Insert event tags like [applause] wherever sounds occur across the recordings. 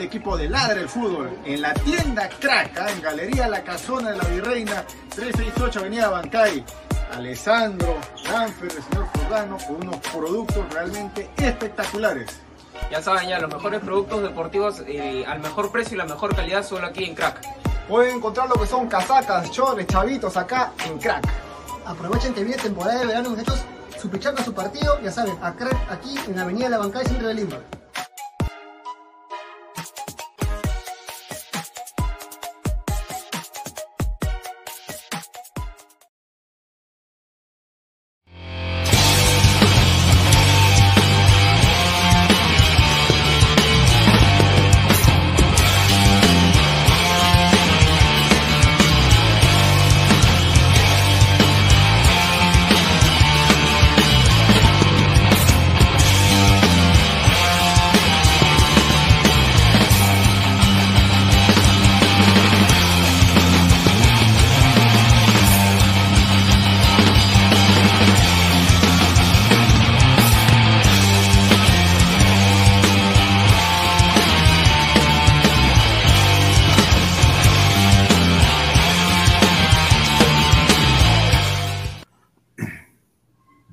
El equipo de Ladre el Fútbol en la tienda Crack, ¿ah? en Galería La Casona de la Virreina, 368 Avenida Bancay. Alessandro, Danfer, el señor Jordano, con unos productos realmente espectaculares. Ya saben, ya los mejores productos deportivos eh, al mejor precio y la mejor calidad solo aquí en Crack. Pueden encontrar lo que son casacas, chores, chavitos acá en Crack. Aprovechen que viene temporada de verano, muchachos. Su pichanga, su partido, ya saben, a crack aquí en la Avenida La Bancay, centro de Lima.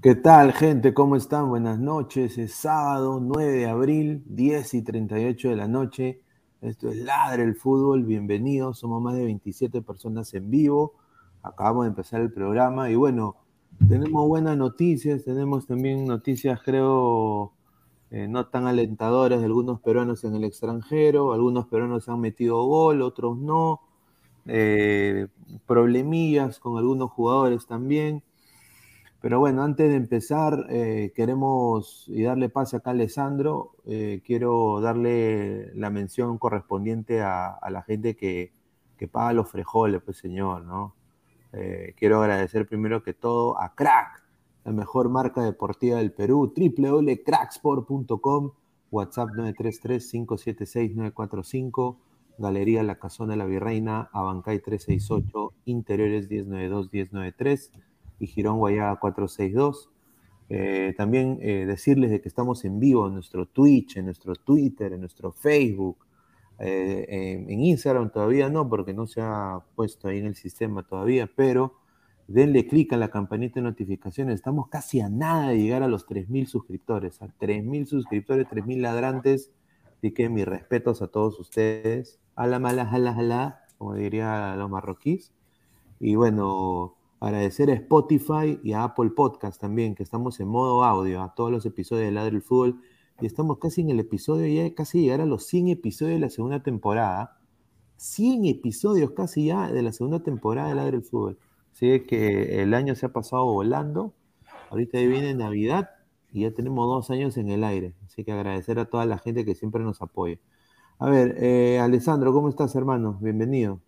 ¿Qué tal, gente? ¿Cómo están? Buenas noches. Es sábado 9 de abril, 10 y 38 de la noche. Esto es Ladre el Fútbol. Bienvenidos. Somos más de 27 personas en vivo. Acabamos de empezar el programa y bueno, tenemos buenas noticias. Tenemos también noticias, creo, eh, no tan alentadoras de algunos peruanos en el extranjero. Algunos peruanos han metido gol, otros no. Eh, problemillas con algunos jugadores también. Pero bueno, antes de empezar, eh, queremos y darle pase acá a Alessandro. eh, quiero darle la mención correspondiente a, la gente que, que paga los frejoles, pues señor, ¿no? Eh, quiero agradecer primero que todo a Crack, la mejor marca deportiva del Perú, www.cracksport.com, WhatsApp 933-576-945, Galería La Casona de la Virreina, Abancay 368, Interiores 1092-1093 y Girón Guayaga 462. Eh, también eh, decirles de que estamos en vivo en nuestro Twitch, en nuestro Twitter, en nuestro Facebook, eh, en, Instagram todavía no, porque no se ha puesto ahí en el sistema todavía, pero denle clic a la campanita de notificaciones. Estamos casi a nada de llegar a los 3.000 suscriptores, a 3.000 suscriptores, 3.000 ladrantes. Así que mis respetos a todos ustedes. Ala mala, ala, ala, como dirían los marroquíes. Y bueno, agradecer a Spotify y a Apple Podcast también, que estamos en modo audio, a todos los episodios de Ladre el Fútbol. Y estamos casi en el episodio, ya casi llegar a los 100 episodios de la segunda temporada. 100 episodios casi ya de la segunda temporada de Ladre el Fútbol. Así que el año se ha pasado volando. Ahorita viene Navidad y ya tenemos dos años en el aire. Así que agradecer a toda la gente que siempre nos apoya. A ver, eh, Alessandro, ¿cómo estás, hermano? Bienvenido.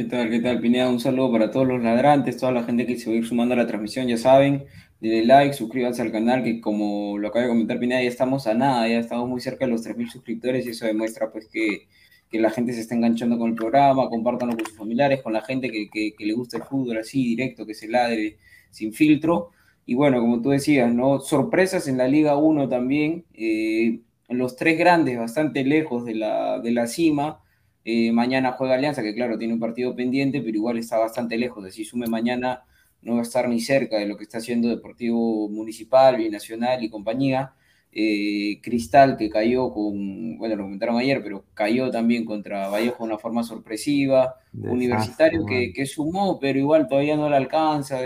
¿Qué tal, qué tal, Pineda? Un saludo para todos los ladrantes, toda la gente que se va a ir sumando a la transmisión, ya saben, denle like, suscríbanse al canal, que como lo acaba de comentar Pineda, ya estamos a nada, ya estamos muy cerca de los 3.000 suscriptores y eso demuestra pues que, que, la gente se está enganchando con el programa, compártanlo con sus familiares, con la gente que, que, le gusta el fútbol así, directo, que se ladre sin filtro. Y bueno, como tú decías, ¿no? Sorpresas en la Liga 1 también, eh, los tres grandes bastante lejos de la, de la cima, eh, mañana juega Alianza, que claro, tiene un partido pendiente, pero igual está bastante lejos. Si sume mañana, no va a estar ni cerca de lo que está haciendo Deportivo Municipal, Binacional y compañía. Eh, Cristal, que cayó con, bueno, lo comentaron ayer, pero cayó también contra Vallejo de una forma sorpresiva. Universitario que, que, sumó, pero igual todavía no le alcanza.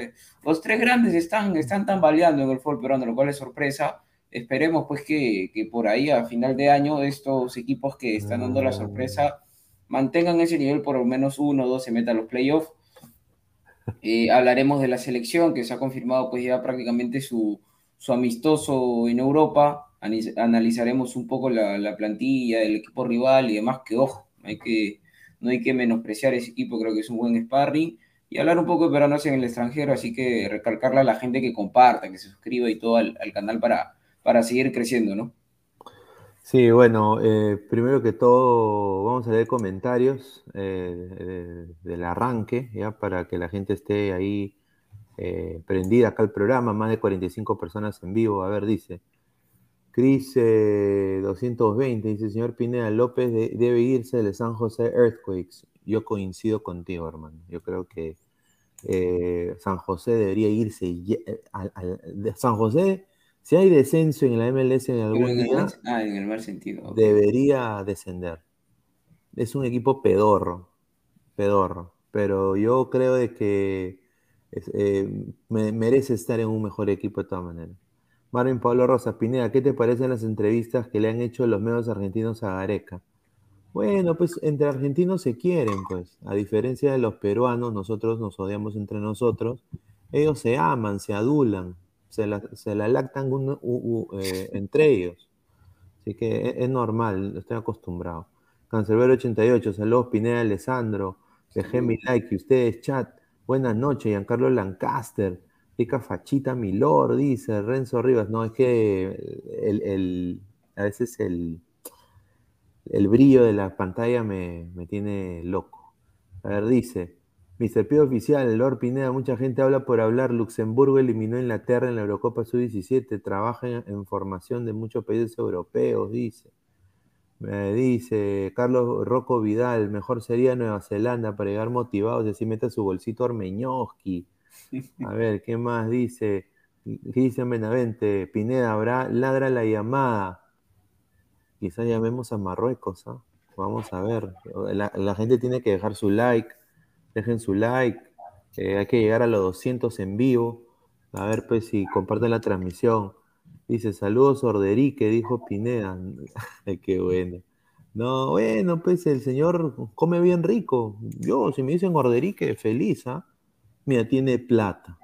Los tres grandes están, están tambaleando en el fútbol peruano, lo cual es sorpresa. Esperemos pues que, que por ahí a final de año estos equipos que están dando la sorpresa mantengan ese nivel por lo menos uno o dos se metan a los playoffs. Eh, hablaremos de la selección que se ha confirmado pues ya prácticamente su, su amistoso en Europa. Analizaremos un poco la, la, plantilla del equipo rival y demás, que ojo, hay que, no hay que menospreciar ese equipo, creo que es un buen sparring. Y hablar un poco de peruanos en el extranjero, así que recalcarle a la gente que comparta, que se suscriba y todo al, al canal para, para seguir creciendo, ¿no? Sí, bueno, eh, primero que todo vamos a leer comentarios eh, del arranque, ya para que la gente esté ahí eh, prendida acá al programa, más de 45 personas en vivo. A ver, dice, Cris 220, dice, señor Pineda López debe irse de San José Earthquakes. Yo coincido contigo, hermano. Yo creo que San José debería irse. de San José si hay descenso en la MLS en algún en día, ah, en el mal sentido. debería descender. Es un equipo pedorro, pedorro. Pero yo creo de que eh, merece estar en un mejor equipo de todas maneras. Marvin Pablo Rosa, Pineda, ¿qué te parecen las entrevistas que le han hecho los medios argentinos a Gareca? Bueno, pues entre argentinos se quieren, pues. A diferencia de los peruanos, nosotros nos odiamos entre nosotros. Ellos se aman, se adulan se la, se la lactan eh, [laughs] entre ellos. Así que es, normal, estoy acostumbrado. Cancerbero 88, saludos Pineda Alessandro, dejé mi like y ustedes chat. Buenas noches, Giancarlo Lancaster, pica fachita Milor, dice Renzo Rivas. No, es que el, a veces el, el brillo de la pantalla me, me tiene loco. A ver, dice, Mr. P oficial, Lord Pineda, mucha gente habla por hablar. Luxemburgo eliminó a Inglaterra en la Eurocopa Sub-17. Trabaja en, formación de muchos países europeos, dice. dice Carlos Rocco Vidal, mejor sería Nueva Zelanda para llegar motivados y así meta su bolsito Armeñoski. A ver, ¿qué más dice? ¿Qué dice Benavente? Pineda, habrá ladra la llamada. Quizás llamemos a Marruecos, ¿ah? Vamos a ver. la gente tiene que dejar su like dejen su like, eh, hay que llegar a los 200 en vivo, a ver pues si comparten la transmisión. Dice, saludos Orderique, dijo Pineda. [laughs] Qué bueno. No, bueno, pues el señor come bien rico. Yo, si me dicen Orderique, feliz, ¿ah? Mira, tiene plata.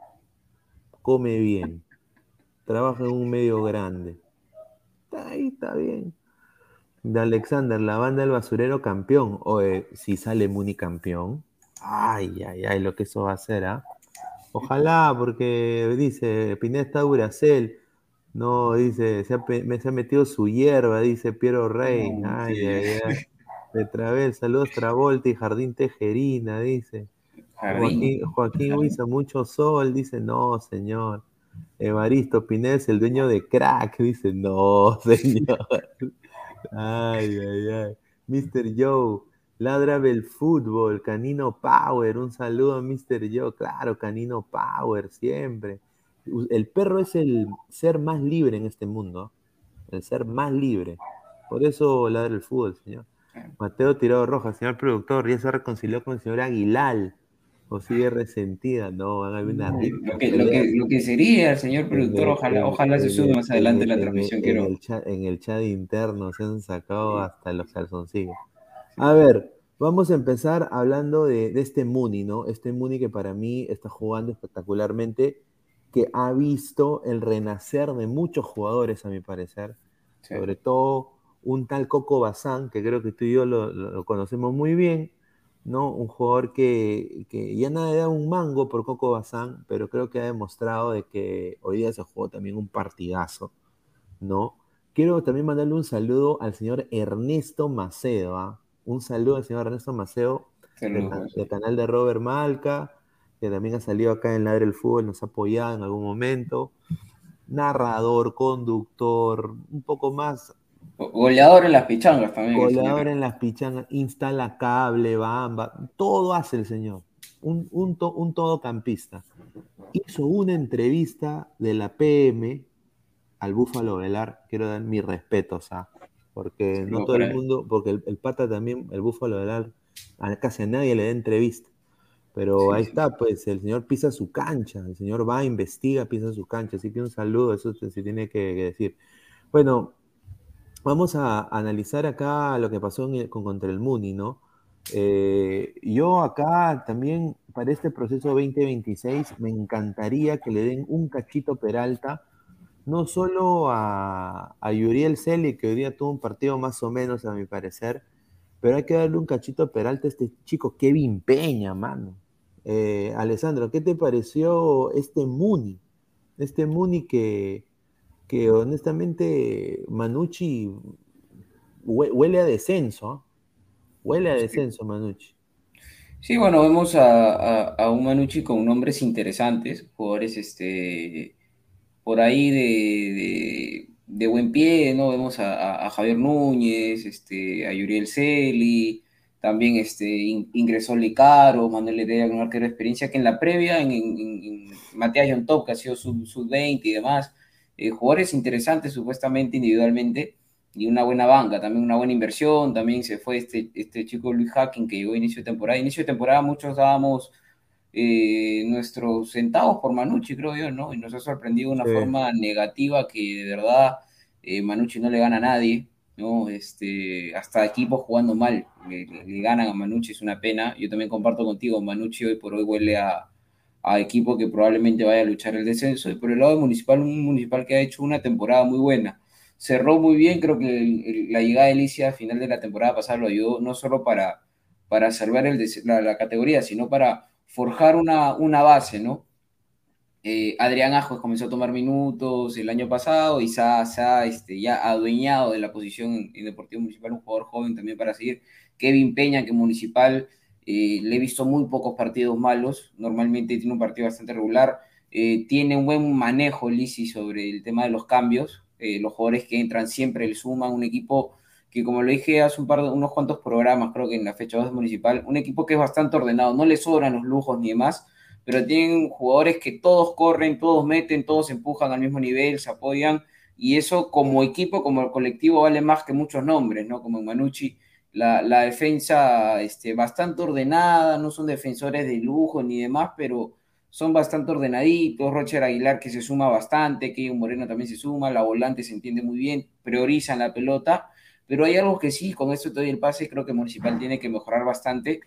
Come bien. Trabaja en un medio grande. Ahí está bien. De Alexander, la banda del basurero campeón. O si sale Muni campeón, Ay, ay, ay, lo que eso va a hacer, ¿ah? Ojalá, porque dice, Pineda está Duracel. No, dice, se ha, me, se ha metido su hierba, dice Piero Rey. ay, ay, ay. De Travel, saludos Travolta y Jardín Tejerina, dice. Joaquín, Joaquín Huiza, mucho sol, dice, no, señor. Evaristo Pineda es el dueño de crack, dice, no, [laughs] señor. Ay, ay, ay. Mr. Joe, Ladra el fútbol, Canino Power, un saludo a Mr. Joe, claro, Canino Power, siempre. El perro es el ser más libre en este mundo, el ser más libre. Por eso ladra el fútbol, señor. Mateo Tirado Roja, señor productor, ya se reconcilió con el señor Aguilar. O sigue resentida, no, van a ver una lo que, lo, que, lo que, sería, señor productor, ojalá, ojalá se suba más adelante la transmisión. En, el chat, en el chat interno se han sacado hasta los calzoncillos. A ver, Vamos a empezar hablando de, este Muni, ¿no? Este Muni que para mí está jugando espectacularmente, que ha visto el renacer de muchos jugadores, a mi parecer. Sobre todo un tal Coco Bazán, que creo que tú y yo lo, conocemos muy bien, ¿no? Un jugador que, ya nada da un mango por Coco Bazán, pero creo que ha demostrado de que hoy día se jugó también un partidazo, ¿no? Quiero también mandarle un saludo al señor Ernesto Macedo, ¿ah? Un saludo al señor Ernesto Maceo, del, canal de Robert Malca, que también ha salido acá en Ladre el Fútbol, nos ha apoyado en algún momento. Narrador, conductor, un poco más. Goleador en las pichangas también. Goleador en las pichangas, instala cable, bamba, todo hace el señor. Un, un, un todocampista. Hizo una entrevista de la PM al Búfalo Velar, quiero dar mis respetos a porque no, todo el mundo, porque el, pata también, el búfalo del a casi a nadie le da entrevista. Pero ahí está, pues el señor pisa su cancha, el señor va, investiga, pisa su cancha. Así que un saludo, eso se tiene que, decir. Bueno, vamos a analizar acá lo que pasó con contra el Muni, ¿no? Eh, yo acá también, para este proceso 2026, me encantaría que le den un cachito Peralta no solo a, a Yuriel Celi, que hoy día tuvo un partido más o menos, a mi parecer, pero hay que darle un cachito a Peralta a este chico, Kevin Peña, mano. Eh, Alessandro, ¿qué te pareció este Muni? Este Muni que, que honestamente Manucci huele a descenso, ¿ah? huele a descenso Manucci. Sí, bueno, vemos a, a, un Manucci con nombres interesantes, jugadores este, por ahí de, buen pie, ¿no? Vemos a, Javier Núñez, este, a Yuriel Celi, también este, ingresó Licaro, Manuel Heredia con arquero de experiencia, que en la previa, en, en, Matías John Top, que ha sido sub-20 y demás, eh, jugadores interesantes supuestamente individualmente, y una buena banca, también una buena inversión, también se fue este, este chico Luis Hacking que llegó a inicio de temporada. Inicio de temporada muchos dábamos eh, nuestros centavos por Manucci, creo yo, ¿no? Y nos ha sorprendido de una forma negativa que de verdad eh, Manucci no le gana a nadie, ¿no? Este, hasta equipos jugando mal le, ganan a Manucci, es una pena. Yo también comparto contigo, Manucci hoy por hoy huele a, a equipo que probablemente vaya a luchar el descenso. Y por el lado de Municipal, un Municipal que ha hecho una temporada muy buena. Cerró muy bien, creo que la llegada de Alicia a final de la temporada pasada lo ayudó no solo para, para salvar el, la categoría, sino para forjar una, una base, ¿no? Eh, Adrián Ajos comenzó a tomar minutos el año pasado y se ha, este, ya adueñado de la posición en, Deportivo Municipal, un jugador joven también para seguir. Kevin Peña, que Municipal eh, le he visto muy pocos partidos malos, normalmente tiene un partido bastante regular, eh, tiene un buen manejo Lisi sobre el tema de los cambios, los jugadores que entran siempre le suman, un equipo que como lo dije hace un par de unos cuantos programas, creo que en la fecha 2 municipal, un equipo que es bastante ordenado, no le sobran los lujos ni demás, pero tienen jugadores que todos corren, todos meten, todos empujan al mismo nivel, se apoyan, y eso como equipo, como colectivo, vale más que muchos nombres, ¿no? Como en Manucci, la, la defensa este, bastante ordenada, no son defensores de lujo ni demás, pero son bastante ordenaditos, Roger Aguilar que se suma bastante, que Moreno también se suma, la volante se entiende muy bien, priorizan la pelota, pero hay algo que sí, con esto te doy el pase, creo que Municipal tiene que mejorar bastante,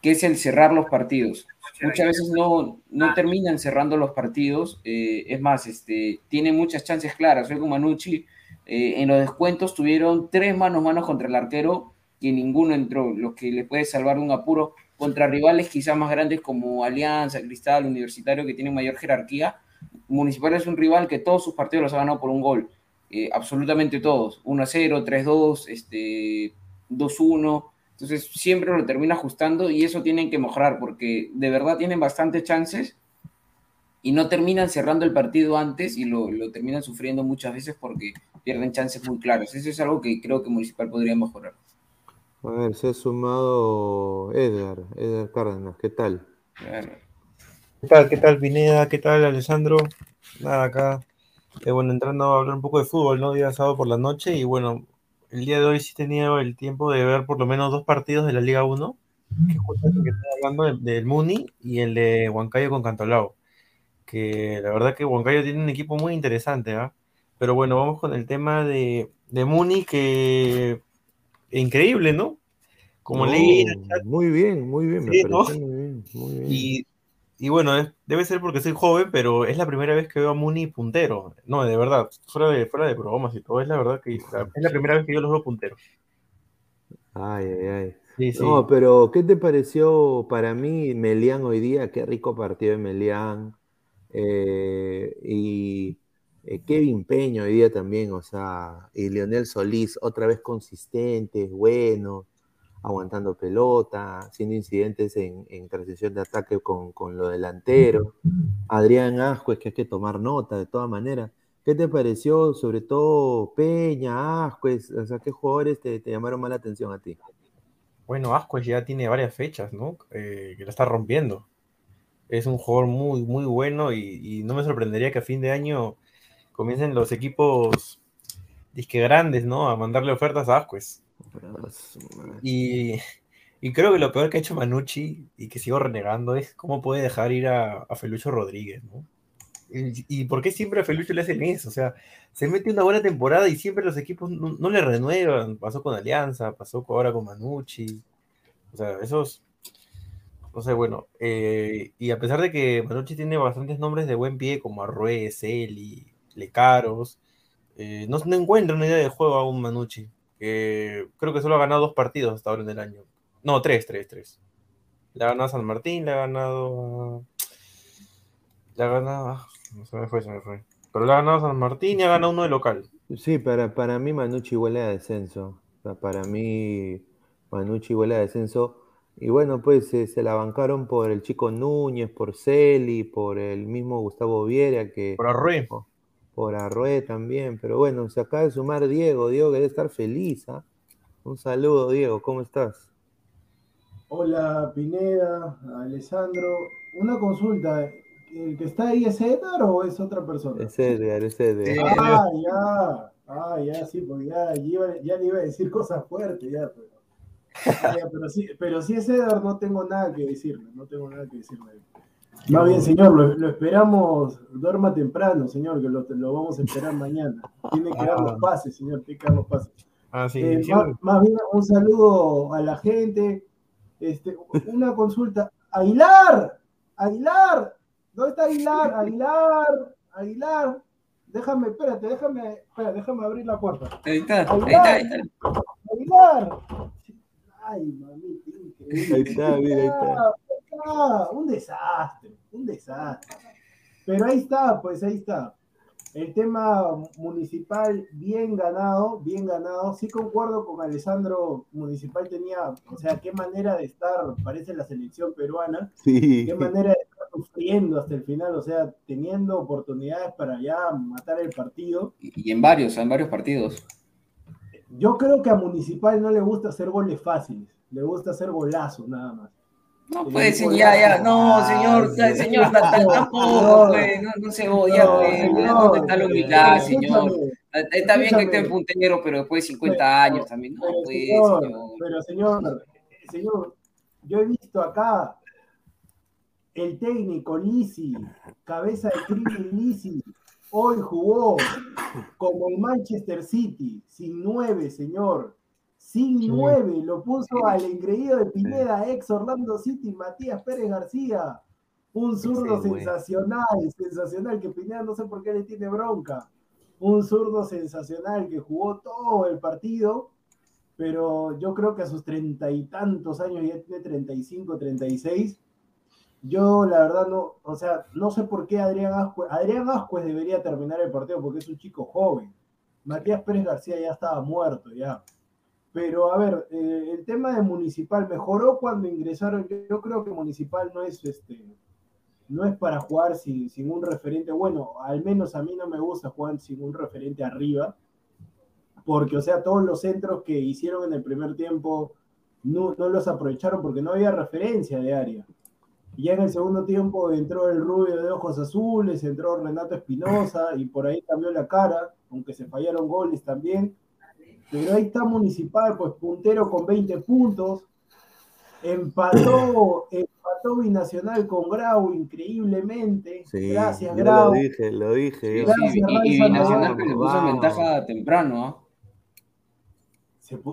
que es el cerrar los partidos. Muchas veces no, no terminan cerrando los partidos, eh, es más, este, tiene muchas chances claras. Hoy con Manucci, eh, en los descuentos tuvieron tres manos manos contra el arquero, que ninguno entró, lo que le puede salvar de un apuro contra rivales quizás más grandes como Alianza, Cristal, Universitario, que tienen mayor jerarquía. Municipal es un rival que todos sus partidos los ha ganado por un gol. Eh, absolutamente todos, 1-0, 3-2, este, 2-1, entonces siempre lo termina ajustando y eso tienen que mejorar porque de verdad tienen bastantes chances y no terminan cerrando el partido antes y lo, lo, terminan sufriendo muchas veces porque pierden chances muy claras. Eso es algo que creo que Municipal podría mejorar. A ver, se ha sumado Edgar, Edgar Cárdenas, ¿qué tal? ¿Qué tal, qué tal, Pineda? ¿Qué tal, Alessandro? Nada, acá eh, bueno, entrando a hablar un poco de fútbol, ¿no? Día sábado por la noche y bueno, el día de hoy sí tenido el tiempo de ver por lo menos dos partidos de la Liga 1, que justamente que estoy hablando del, Muni y el de Huancayo con Cantolao, que la verdad que Huancayo tiene un equipo muy interesante, ¿ah? Pero bueno, vamos con el tema de, de Muni, que increíble, ¿no? Como No, leí en el chat, Muy bien, muy bien, me Sí, ¿no? pareció muy bien, muy bien. Y, y bueno, es- debe ser porque soy joven, pero es la primera vez que veo a Muni puntero. No, de verdad, fuera de, fuera de bromas y todo, es la verdad que la- es la primera vez que yo los veo punteros. Ay, ay, ay. Sí, sí. No, pero ¿qué te pareció para mí Melián hoy día? Qué rico partido de Melián. Eh, y eh, Kevin Peña hoy día también, o sea, y Leonel Solís otra vez consistentes, buenos, aguantando pelota, haciendo incidentes en, en transición de ataque con, con lo delantero. Adrián Ascuez, que hay que tomar nota de todas maneras. ¿Qué te pareció, sobre todo Peña, Ascuez? O sea, ¿qué jugadores te, te llamaron más la atención a ti? Bueno, Ascuez ya tiene varias fechas, ¿no? Eh, que la está rompiendo. Es un jugador muy, muy bueno y, no me sorprendería que a fin de año comiencen los equipos disque grandes, ¿no? A mandarle ofertas a Ascuez. Y, y creo que lo peor que ha hecho Manucci y que sigo renegando es cómo puede dejar ir a, Felucho Rodríguez, ¿no? Y, y por qué siempre a Felucho le hacen eso? O sea, se mete una buena temporada y siempre los equipos no, le renuevan. Pasó con Alianza, pasó ahora con Manucci. O sea, esos. No sé, bueno. eh, y a pesar de que Manucci tiene bastantes nombres de buen pie, como Arrué, Celi, Lecaros, eh, no, no encuentra una idea de juego aún Manucci. Que creo que solo ha ganado dos partidos hasta ahora en el año. No, tres, tres, tres. Le ha ganado San Martín, le ha ganado. Le ha ganado. No se me fue, se me fue. Pero le ha ganado San Martín y ha ganado uno de local. Sí, para, para mí Manucci huele a descenso. O sea, para mí Manucci huele a descenso. Y bueno, pues eh, se la bancaron por el chico Núñez, por Celi, por el mismo Gustavo Viera, que Por Arrué. Por Arrué también. Pero bueno, se acaba de sumar Diego. Diego que debe estar feliz. ¿ah? Un saludo, Diego. ¿Cómo estás? Hola Pineda, Alessandro. Una consulta. ¿El que está ahí es Edgar o es otra persona? Es Edgar, es Edgar. Ah, ya. Ah, ya, sí, porque ya, ya, le iba a decir cosas fuertes, ya, pero. Ah, [laughs] ya, pero, sí, pero si es Edgar, no tengo nada que decirle. No tengo nada que decirle. Más bien, señor, lo, lo esperamos. Duerma temprano, señor, que lo, lo vamos a esperar mañana. Tiene que dar los pases, señor, tiene que dar los pases. Ah, sí. Eh, sí, más, más bien un saludo a la gente. Este, una consulta. Aguilar, Aguilar, ¿dónde está Aguilar? Aguilar, Aguilar. Déjame, espérate, déjame, espera, déjame abrir la puerta. Ahí está, ahí está, ahí está. Aguilar. Ay, mamita, increíble. Ahí está, mira, ahí está. Ah, un desastre, un desastre. Pero ahí está, pues ahí está. El tema municipal bien ganado, bien ganado. Sí concuerdo con Alessandro, municipal tenía, o sea, qué manera de estar, parece la selección peruana, Sí. qué manera de estar sufriendo hasta el final, o sea, teniendo oportunidades para ya matar el partido. Y y en varios, en varios partidos. Yo creo que a Municipal no le gusta hacer goles fáciles, le gusta hacer golazos nada más. No puede equipo ser, ya, ya, no, señor, Ay, señor, [laughs] ta- ta- tampoco, pues, no, no se No, pues, señor, ¿dónde está la humildad, señor? escúchame, Está bien que esté escúchame. puntero, pero después de 50 Pero- años también, no, pues, señor, señor. pero señor, señor, yo he visto acá el técnico Lisi, cabeza de Krillin Lisi, hoy jugó como el Manchester City, sin nueve, señor. Sin Sí. nueve, lo puso al engreído de Pineda, ex Orlando City, Matías Pérez García. Un zurdo sensacional, sensacional, que Pineda no sé por qué le tiene bronca. Un zurdo sensacional que jugó todo el partido, pero yo creo que a sus treinta y tantos años, ya tiene 35, 36, yo la verdad no, o sea, no sé por qué Adrián Ascuez, Adrián Ascuez debería terminar el partido porque es un chico joven. Matías Pérez García ya estaba muerto, ya. Pero a ver, eh, el tema de Municipal mejoró cuando ingresaron. Yo, creo que Municipal no es este, no es para jugar sin, sin un referente. Bueno, al menos a mí no me gusta jugar sin un referente arriba, porque, o sea, todos los centros que hicieron en el primer tiempo no, no los aprovecharon porque no había referencia de área. Y ya en el segundo tiempo entró el rubio de ojos azules, entró Renato Espinosa y por ahí cambió la cara, aunque se fallaron goles también. Pero ahí está Municipal, pues puntero con 20 puntos. Empató, [coughs] empató Binacional con Grau increíblemente. Sí, Gracias, Grau. lo dije, lo dije. Sí, yo. sí, Gracias, y, y Raiza, Nacional no, que le puso ventaja temprano, ¿ah?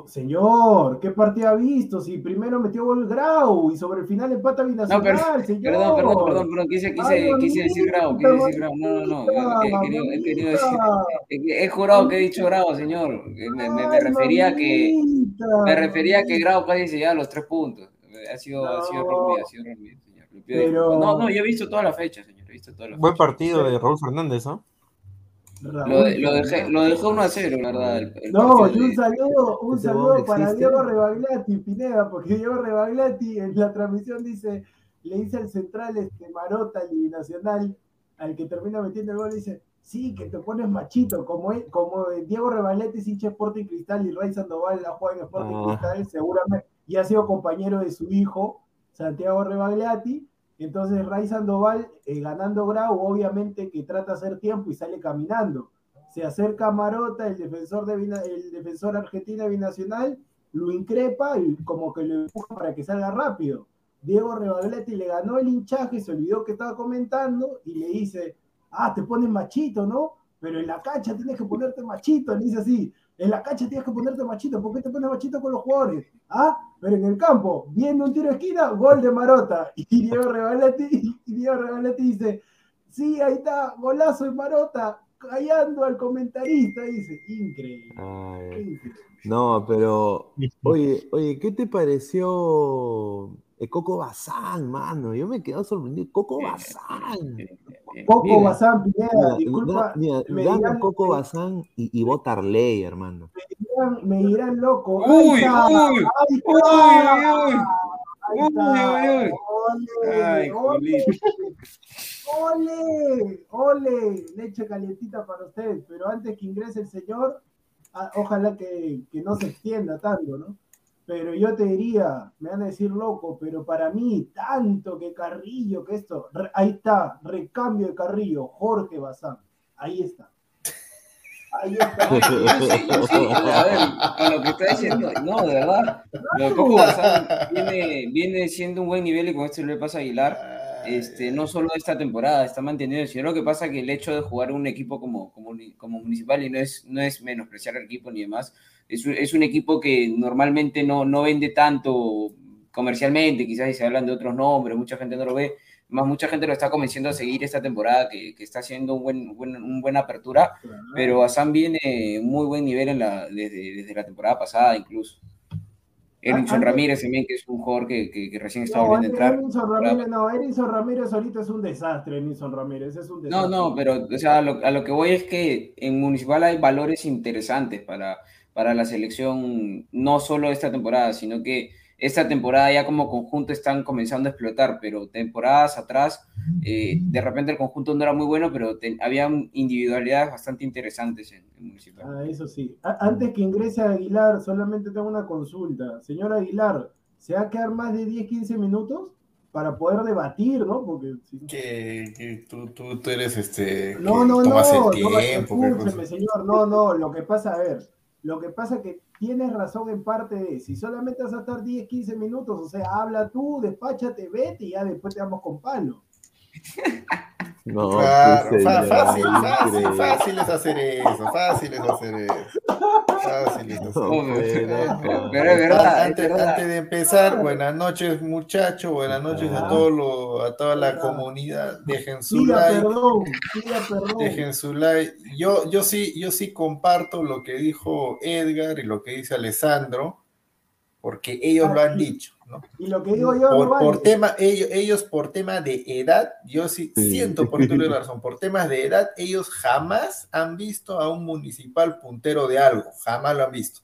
Señor, ¿qué partido ha visto? Si primero metió gol Grau y sobre el final empata Binacional, no, señor. Perdón, perdón, perdón, perdón, quise, quise, quise decir Grau, quise decir Grau. No, no, no, he, querido, he querido decir, he jurado que he dicho Grau, señor. Me, me, me refería a que, me refería a que Grau casi se lleva los tres puntos. Ha sido, no. ha sido ha sido señor. Pero... No, no, yo he visto toda la fecha, señor. He visto toda la Buen fecha. partido de Raúl Fernández, ¿no? Lo, lo, dejé, lo dejó 1 a 0, la verdad. El, el no, y un saludo, un saludo para Diego Rebagliati, Pineda, porque Diego Rebagliati en la transmisión dice, le dice al central este Marota, el binacional, al que termina metiendo el gol, dice, sí, que te pones machito, como, como Diego Rebagliati es hincha Sporting Cristal y Ray Sandoval la juega en Sporting ah. Cristal, seguramente, y ha sido compañero de su hijo, Santiago Rebagliati, entonces Ray Sandoval, eh, ganando Grau, obviamente que trata de hacer tiempo y sale caminando. Se acerca a Marota, el defensor, de, el defensor argentino binacional, lo increpa y como que lo empuja para que salga rápido. Diego Rebagliati le ganó el hinchaje, se olvidó que estaba comentando y le dice, ah, te pones machito, ¿no? Pero en la cancha tienes que ponerte machito, le dice así, en la cancha tienes que ponerte machito, ¿por qué te pones machito con los jugadores? Ah, pero en el campo, viendo un tiro de esquina, gol de Marota. Y Diego Regalati, y Diego Regalati dice, sí, ahí está, golazo de Marota, callando al comentarista, dice, increíble. increíble. No, pero, oye, oye, ¿qué te pareció el Coco Bazán, mano? Yo me quedé sorprendido. Coco Bazán. Coco Bazán, Pineda, disculpa. Mira, mira Coco Bazán y, y Botarley, hermano. Me dirán, me dirán loco. Uy, está, uy, uy, uy, Ole, ole, ole, ole, leche calientita para usted. Pero antes que ingrese el señor, ojalá que, que no se extienda tanto, ¿no? Pero yo te diría, me van a decir loco, pero para mí, tanto que Carrillo, que esto, ahí está, recambio de Carrillo, Jorge Bazán, ahí está. Ahí está. No, yo sí, sí, a ver, con lo que está diciendo, no, de verdad, lo Coco Bazán viene, viene siendo un buen nivel y con esto le pasa a Aguilar. Este, no solo esta temporada, está manteniendo, sino lo que pasa que el hecho de jugar un equipo como, como, como municipal y no es, no es menospreciar al equipo ni demás, es, es un equipo que normalmente no, no vende tanto comercialmente, quizás si se hablan de otros nombres, mucha gente no lo ve, más mucha gente lo está convenciendo a seguir esta temporada que, que está haciendo un buen, buen, un buena apertura, claro. pero Assam viene muy buen nivel en la, desde, desde la temporada pasada incluso. Erinson Ramírez también, que es un jugador que, que, que recién está no, volviendo a entrar. Erinson Ramírez, no, Erinson Ramírez ahorita es un desastre, Erinson Ramírez, es un desastre. No, no, pero o sea, a, lo, a lo que voy es que en Municipal hay valores interesantes para, para la selección, no solo esta temporada, sino que esta temporada ya como conjunto están comenzando a explotar, pero temporadas atrás, eh, de repente el conjunto no era muy bueno, pero te, había individualidades bastante interesantes en, en Municipal. Ah, eso sí. A antes que ingrese Aguilar, solamente tengo una consulta. Señor Aguilar, ¿se va a quedar más de 10, 15 minutos? Para poder debatir, ¿no? Porque si... que, que tú, tú, tú, eres este. No, no, tomas no, el tiempo, no, escúcheme, señor, no, no, lo que pasa, a ver, lo que pasa es que tienes razón en parte de, si solamente vas a estar 10, 15 minutos, o sea, habla tú, despáchate, vete y ya después te vamos con palo. No, claro, fácil, fácil, fácil es hacer eso, fácil es hacer eso. Fácil es hacer eso. No, pero, pero, pero es verdad, antes, es verdad. antes de empezar, buenas noches muchachos, buenas noches a, todo lo, a toda la comunidad. Dejen su like. perdón, pida perdón. Dejen su like. Yo, yo sí, yo sí comparto lo que dijo Edgar y lo que dice Alessandro, porque ellos lo han dicho. ¿no? Y lo que digo yo, por, no vale. por tema, ellos, ellos por tema de edad, yo sí, Sí. siento por [laughs] tu razón, por temas de edad, ellos jamás han visto a un municipal puntero de algo, jamás lo han visto.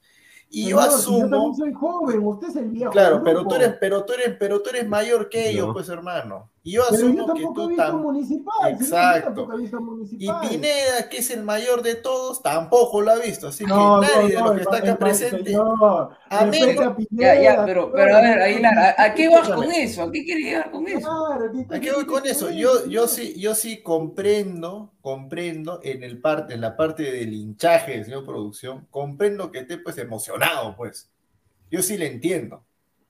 Y yo Señor, si asumo, yo también soy joven, usted es el viejo. claro, pero tú eres, pero tú eres, pero tú eres mayor que ellos, No. pues hermano. Y yo Pero yo asumo que tú visto tam- municipal. señor, yo Exacto. Y. Pineda, que es el mayor de todos, tampoco lo ha visto. Así No, que nadie no, de no, los que está acá presente. señor, A menos- Ya, ya, pero, pero a ver, Aguilar, ¿a, a qué vas con eso? ¿A qué quieres llegar con eso? Claro, ¿qué- ¿A qué voy con eso? Yo, yo sí, yo sí comprendo, comprendo en el parte, en la parte del hinchaje del señor producción, comprendo que esté pues emocionado, pues. Yo sí le entiendo.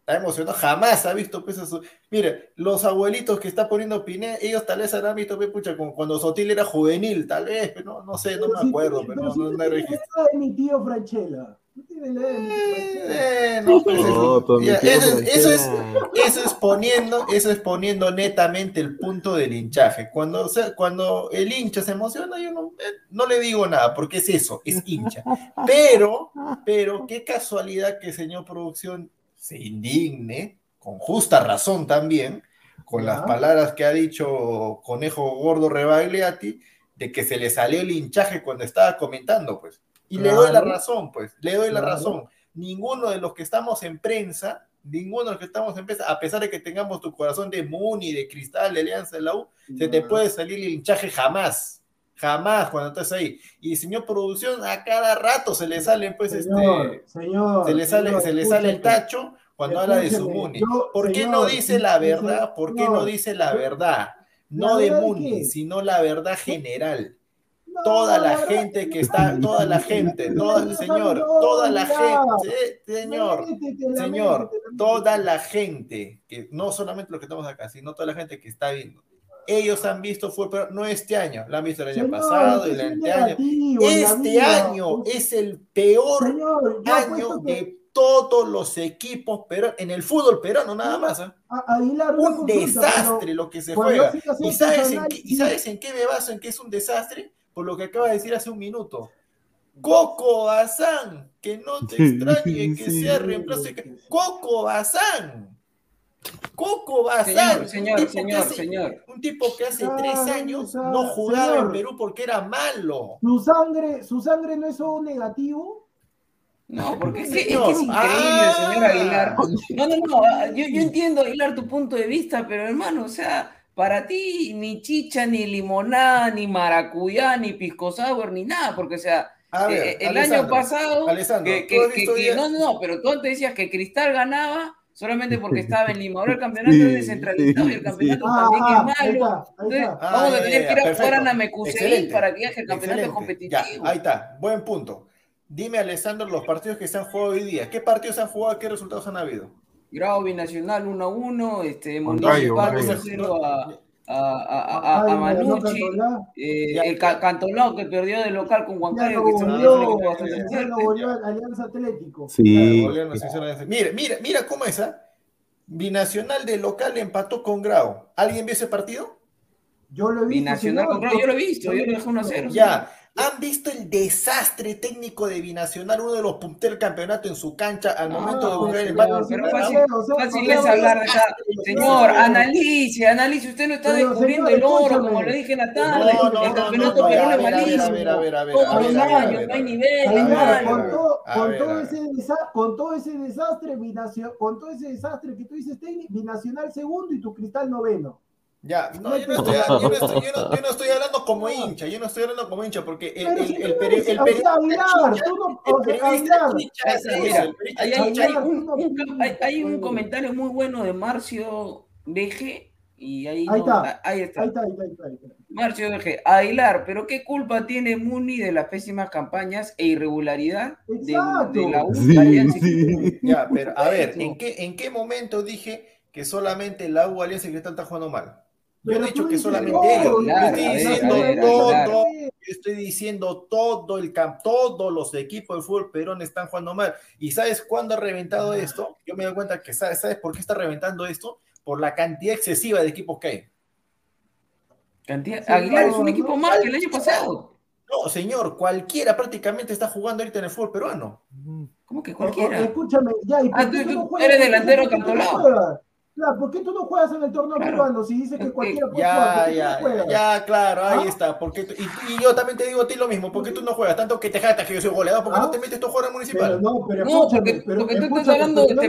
Está emocionado, jamás ha visto pues eso. Mire, los abuelitos que está poniendo Pineda, ellos tal vez han visto, pues, pucha, como cuando Sotil era juvenil, tal vez, pero no, no sé, no Pero me si- acuerdo, pero no, si no, no la edad de mi tío Franchella. No, pues, No, pero eso, es, eso, poniendo, eso es poniendo netamente el punto del hinchaje. Cuando, o sea, cuando el hincha se emociona, yo no, eh, no le digo nada, porque es eso, es hincha. Pero, pero qué casualidad que el señor producción se indigne, con justa razón también, con las palabras que ha dicho Conejo Gordo Rebagliati, de que se le salió el hinchaje cuando estaba comentando, pues. Y le doy la razón, pues, le doy la Claro. razón. Ninguno de los que estamos en prensa, ninguno de los que estamos en prensa, a pesar de que tengamos tu corazón de Muni, de Cristal, de Alianza de la U, se te puede salir el hinchaje jamás. Jamás cuando estás ahí. Y señor producción, a cada rato se le sale, pues, Señor, este, señor, se le sale, señor, se le sale el tacho cuando habla de su Muni. yo, ¿Por qué no dice la verdad? ¿Por qué no dice la verdad? ¿La No de Muni, sino la verdad general. No, Toda la gente que está, toda la gente, toda, No, señor, toda la gente, señor, señor, toda la gente, que no solamente los que estamos acá, sino toda la gente que está viendo. Ellos han visto fútbol, pero no este año, lo han visto el año Señor, pasado, el negativo la Este año es el peor Señor, año que de todos los equipos pero en el fútbol peruano nada más. una Un consulta, desastre pero lo que se juega. ¿Y sabes, en qué, ¿Y sabes en qué me baso en que es un desastre? Por lo que acaba de decir hace un minuto. Coco Bazán, que no te [laughs] extrañe que Sí. sea reemplazo. Coco Bazán. Coco Señor, Bazán. un señor, tipo que señor, hace- señor. Un tipo que hace Ah, tres años ah, no jugaba señor. en Perú porque era malo. Su sangre, su sangre no es O negativo. No, porque [laughs] es que, es, Señor, que es increíble, ah. señor Aguilar. No, no, no, ah, yo, yo entiendo, Aguilar, tu punto de vista, pero hermano, o sea, para ti ni chicha, ni limonada, ni maracuyá, ni pisco sour, ni nada, porque, o sea, ver, eh, el Alessandro, año pasado, Alessandro, que, ¿tú que- has que- visto que- ya- no, no, no, pero tú antes decías que Cristal ganaba solamente porque estaba en Lima. Ahora el campeonato Sí, es descentralizado y el sí, campeonato Ah, también ah, es ahí malo. está, ahí Entonces, está. Ah, vamos ya, a ya, tener ya, que ir a jugar a Excelente. para que el campeonato es Excelente. Ya, competitivo. ahí está, buen punto. Dime, Alessandro, los partidos que se han jugado hoy día. ¿Qué partidos han jugado? ¿Qué resultados han habido? Grado Binacional 1 a 1, este. 2 a 0 a, a, a, a, a Manucci, eh, el Ca- Cantolao que perdió de local con Huancayo, que se volvió, volvió a Alianza Atlético. Sí. Mira, mira, mira cómo es, ¿ah? Binacional de local empató con Grau. ¿Alguien vio ese partido? Yo lo he visto. Binacional señor. con Grau, yo lo he visto, yo lo dejé 1 a 0. Ya. ¿Han visto el desastre técnico de Binacional, uno de los punteros del campeonato en su cancha al No, momento de buscar el señor, empate? pero fácil, es hablar de. Señor, analice, analice. Usted no está Pero, descubriendo señor, el oro, como le dije en la tarde. no, el campeonato no, peruano a es ver, a ver, a malísimo. ver, a ver, a ver, a ver, no hay nivel, con todo, ese desa- con todo ese desastre, binacio- con todo ese desastre que tú dices, técnico, binacional segundo y tu cristal noveno. Ya, no, yo no, estoy, yo, no estoy, yo, no, yo no estoy hablando como hincha, yo no estoy hablando como hincha, porque el, el, el, periodista Hay, un, comentario muy bueno de Marcio BG y ahí, Ahí no- está. ahí está. Ahí está, ahí está, ahí está, ahí está. Marcio BG, Aguilar, pero ¿qué culpa tiene Muni de las pésimas campañas e irregularidad de, de la U? Sí, Alianza y sí. Ya, pero a ver, ¿en qué, ¿en qué momento dije que solamente la U Alianza y Cristal están jugando mal? Yo no he dicho que solamente ellos. ¿no? Yo Claro, estoy ver, diciendo ver, todo, estoy diciendo todo el campo, todos los equipos de fútbol peruano están jugando mal. ¿Y sabes cuándo ha reventado esto? Yo me doy cuenta que sabes, ¿sabes por qué está reventando esto? Por la cantidad excesiva de equipos que hay. Cantidad- Sí, Aguilar es un equipo no. más que el año pasado. No, señor, cualquiera prácticamente está jugando ahorita en el fútbol peruano. ¿Cómo que O- o- cualquiera? Escúchame, ya, ¿y por Ah, qué tú- tú no tú juegas? eres delantero ¿Por Claro, ¿por qué tú no juegas en el torneo Claro. peruano si dices que [laughs] cualquiera puede jugar? Ya, ¿Por tú no ya, ya, claro, ahí ¿Ah? está. Porque tú- y, y yo también te digo a ti lo mismo, ¿por qué tú no juegas? Tanto que te jactas que yo soy goleador, ¿por qué ¿Ah? no te metes tú a jugar al Pero municipal? no, pero No, escúchame, porque- pero porque tú estás hablando de yo no-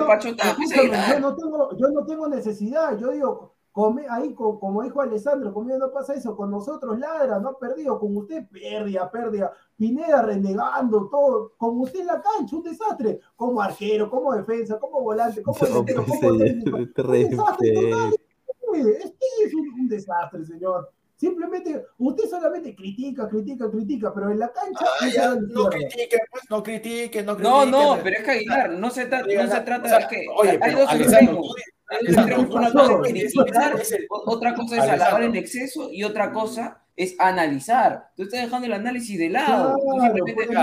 yo no tengo, yo no tengo necesidad, yo digo, come, ahí co- como dijo Alessandro, conmigo no pasa eso, con nosotros ladra, no ha perdido, con usted pérdida, pérdida, Pineda renegando, todo, con usted en la cancha, un desastre, como arquero, como defensa, como volante, como [laughs] No, delantero, pues, como técnico, un desastre total, es que es un, un desastre, señor. Simplemente, usted solamente critica, critica, critica, pero en la cancha Ah, ya, no critiquen, pues, no critiquen, no No, critiquen. no, pero es que Aguilar, no se, tra- no se trata O sea, de que oye, hay pero dos Alessandro, extremos. Otra cosa es alabar en exceso y otra cosa es analizar. Tú estás dejando el análisis de lado. no,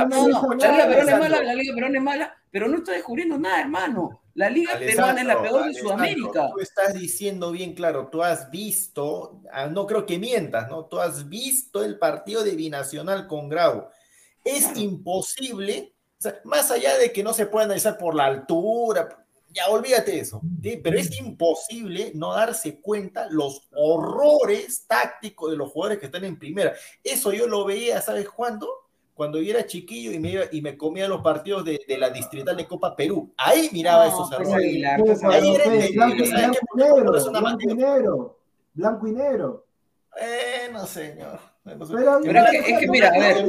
no, la Liga Perón es mala, la Liga Perón es mala, pero no estás descubriendo nada, hermano. La Liga Peruana es la peor de Sudamérica. Tú estás diciendo bien claro, tú has visto, ah, no creo que mientas, ¿no? Tú has visto el partido de Binacional con Grau. Es imposible, más allá de que no se pueda analizar por la altura, ya olvídate eso, pero es imposible no darse cuenta los horrores tácticos de los jugadores que están en primera. Eso yo lo veía, ¿sabes cuándo? Cuando yo era chiquillo y me, y me comía los partidos de, de, la distrital de Copa Perú. Ahí miraba esos errores. Ahí era blanco, y negro, blanco y negro. Eh, no, señor. Pero, es, que, es, que, mira, a ver,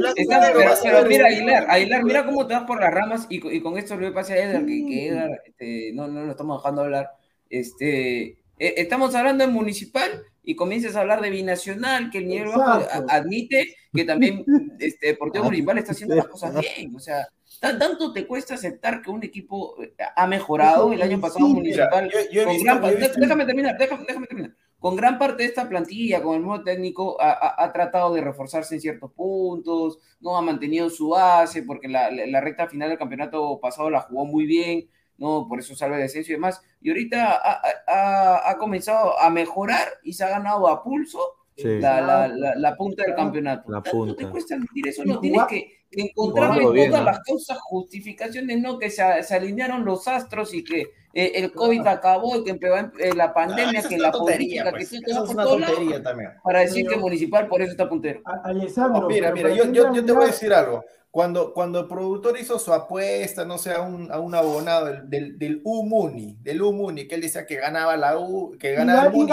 pero, mira, Aguilar, Aguilar, mira cómo te vas por las ramas y, y con esto le pasa a Edgar, que, que Edgar, este, no, no lo estamos dejando hablar. Este, eh, estamos hablando de municipal y comienzas a hablar de binacional, que el nivel bajo admite que también este Deportivo Municipal está haciendo las cosas bien. O sea, tanto te cuesta aceptar que un equipo eh, ha mejorado el año pasado municipal. déjame terminar, déjame, déjame terminar con gran parte de esta plantilla, con el nuevo técnico, ha, tratado de reforzarse en ciertos puntos, no ha mantenido su base, porque la, recta final del campeonato pasado la jugó muy bien, ¿no? Por eso salve de descenso y demás. Y ahorita ha, comenzado a mejorar y se ha ganado a pulso la, punta del campeonato. La punta. te cuesta decir eso? No tienes que encontrarle todas las causas, justificaciones, no que se, alinearon los astros y que eh, el COVID acabó y que empezó eh, la pandemia, ah, que la política, pues. que eso es una tontería también. Para decir que Municipal por eso está puntero. Alessandro, mira, mira, yo, yo, yo, te voy a decir algo. Cuando, cuando el productor hizo su apuesta, no sé, a un, a un abonado del, del, del U-Muni, del U-Muni, que él decía que ganaba la U, que ganaba el Muni.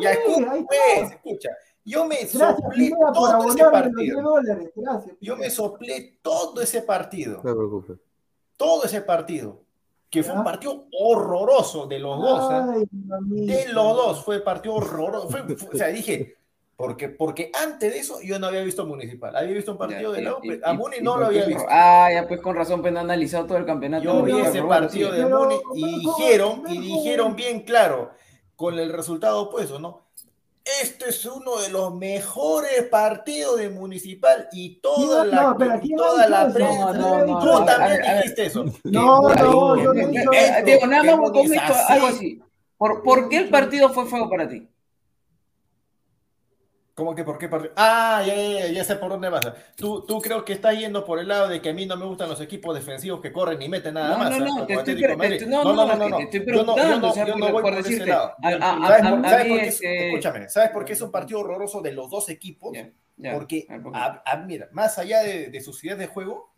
Ya pues, escucha, yo me soplé todo ese partido. yo me soplé todo ese partido. No te preocupes. Todo ese partido que fue un partido horroroso de los dos. ¿eh? de los dos fue partido horroroso. [laughs] o sea, dije, porque, porque antes de eso yo no había visto Municipal. Había visto un partido de la A Muni no lo había visto. Ah, ya pues con razón, pues no analizado todo el campeonato. Yo vi ese partido de Muni y dijeron, y dijeron bien claro, con el resultado opuesto, ¿no? Este es uno de los mejores partidos de Municipal y toda la, toda la prensa. tú también dijiste eso. [laughs] No, no, yo no Diego, nada más con esto, algo así. ¿Por, ¿Por qué el partido fue fuego para ti? ¿Cómo que por qué partido? Ah, ya, ya, ya, sé por dónde vas. Tú, tú creo que estás yendo por el lado de que a mí no me gustan los equipos defensivos que corren y meten nada más. No, no, no, te estoy, no, no, no, no, no, estoy preguntando, yo no, voy por, decirte. Escúchame, ¿sabes por qué es un partido horroroso de los dos equipos? Porque, mira, más allá de, de sus ideas de juego,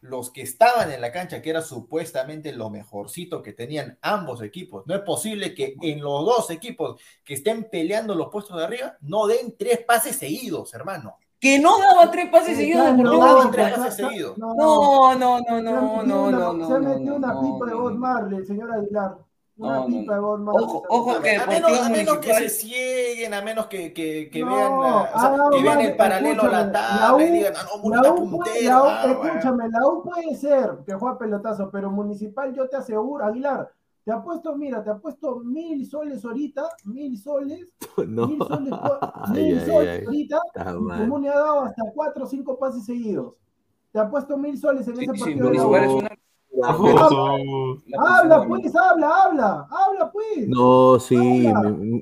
los que estaban en la cancha, que era supuestamente lo mejorcito que tenían ambos equipos. No es posible que en los dos equipos que estén peleando los puestos de arriba no den tres pases seguidos, hermano. Que no daba tres pases seguidos. No, daban tres pases seguidos. No, no, no, no, no, no. Se metió una pipa de voz Marley, señor Aguilar. Una pipa de Ojo, ojo que a menos, a menos que se cieguen, a menos que, que, que vean, la, o sea, que vean el paralelo a la tabla y digan, ah, no, puntero, la U, ah, escúchame, la U puede ser que juegue pelotazo, pero Municipal yo te aseguro, Aguilar, te ha puesto, mira, te ha puesto mil soles ahorita, mil soles, [laughs] no. mil soles, [laughs] mil soles ahorita, y Común ha dado hasta cuatro o cinco pases seguidos. Te ha puesto mil soles en ese partido. Sí, Habla, pues, habla, habla, habla, pues. No, sí, mi,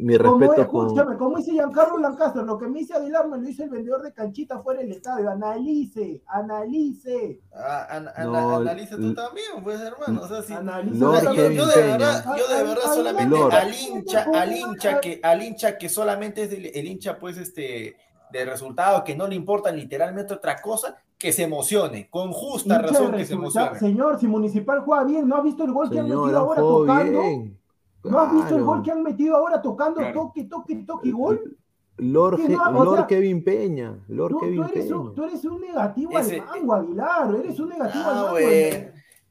mi, respeto. Como, escúchame, como dice Giancarlo Lancaster, lo que me dice Aguilar me lo dice el vendedor de canchita fuera del estadio. Analice, analice. Ah, an, an, no, analice tú también, pues, hermano. O sea, si, analice, yo, yo, de verdad, yo de verdad solamente al hincha, al hincha que, al hincha que solamente es el, el hincha, pues, este de resultado, que no le importa literalmente otra cosa, que se emocione, con justa razón que se emocione. Señor, si Municipal juega bien, ¿no has visto el gol que han metido ahora tocando? ¿No has visto el gol que han metido ahora tocando toque, toque, toque, gol? Lord, no, Kevin Peña, Lord tú, Kevin tú eres Peña. Un, tú eres un negativo Ese, al mango, Aguilar, eres un negativo ah, al mango.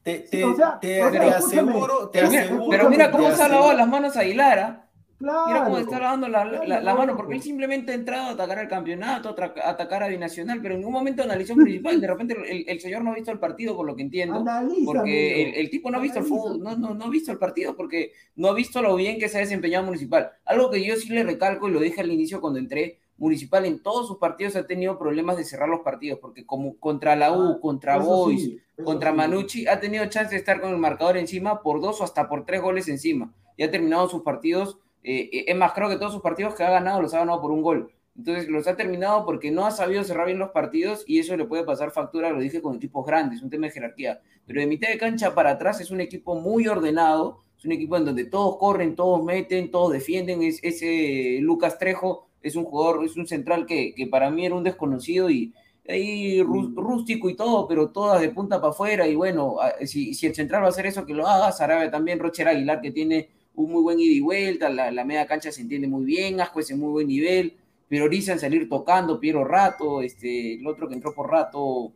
Te, te, o sea, te, o sea, te aseguro, te pero, aseguro. Pero mira cómo se ha lavado las manos Aguilar, ¿ah? Mira cómo está lavando la, la, la, mano, porque él simplemente ha entrado a atacar el campeonato, a atacar a Binacional, pero en un momento analizó Municipal, de repente el, el, señor no ha visto el partido, por lo que entiendo, porque el, el, tipo no ha visto el fútbol, no, no, no ha visto el partido, porque no ha visto lo bien que se ha desempeñado Municipal. Algo que yo sí le recalco y lo dije al inicio cuando entré, Municipal en todos sus partidos ha tenido problemas de cerrar los partidos, porque como contra la U, ah, contra Boys, contra Manucci, ha tenido chance de estar con el marcador encima por dos o hasta por tres goles encima. Y ha terminado sus partidos, eh, eh, es más, creo que todos sus partidos que ha ganado los ha ganado por un gol. Entonces los ha terminado porque no ha sabido cerrar bien los partidos y eso le puede pasar factura, lo dije con equipos grandes, un tema de jerarquía. Pero de mitad de cancha para atrás es un equipo muy ordenado, es un equipo en donde todos corren, todos meten, todos defienden. Es, ese Lucas Trejo es un jugador, es un central que, que para mí era un desconocido y ahí mm. rústico y todo, pero todas de punta para afuera. Y bueno, si, si, el central va a hacer eso, que lo haga. Sarabia también, Rocher Aguilar, que tiene un muy buen ida y vuelta, la, la media cancha se entiende muy bien, Asco es en muy buen nivel, pero en salir tocando, Piero Rato, este, el otro que entró por Rato,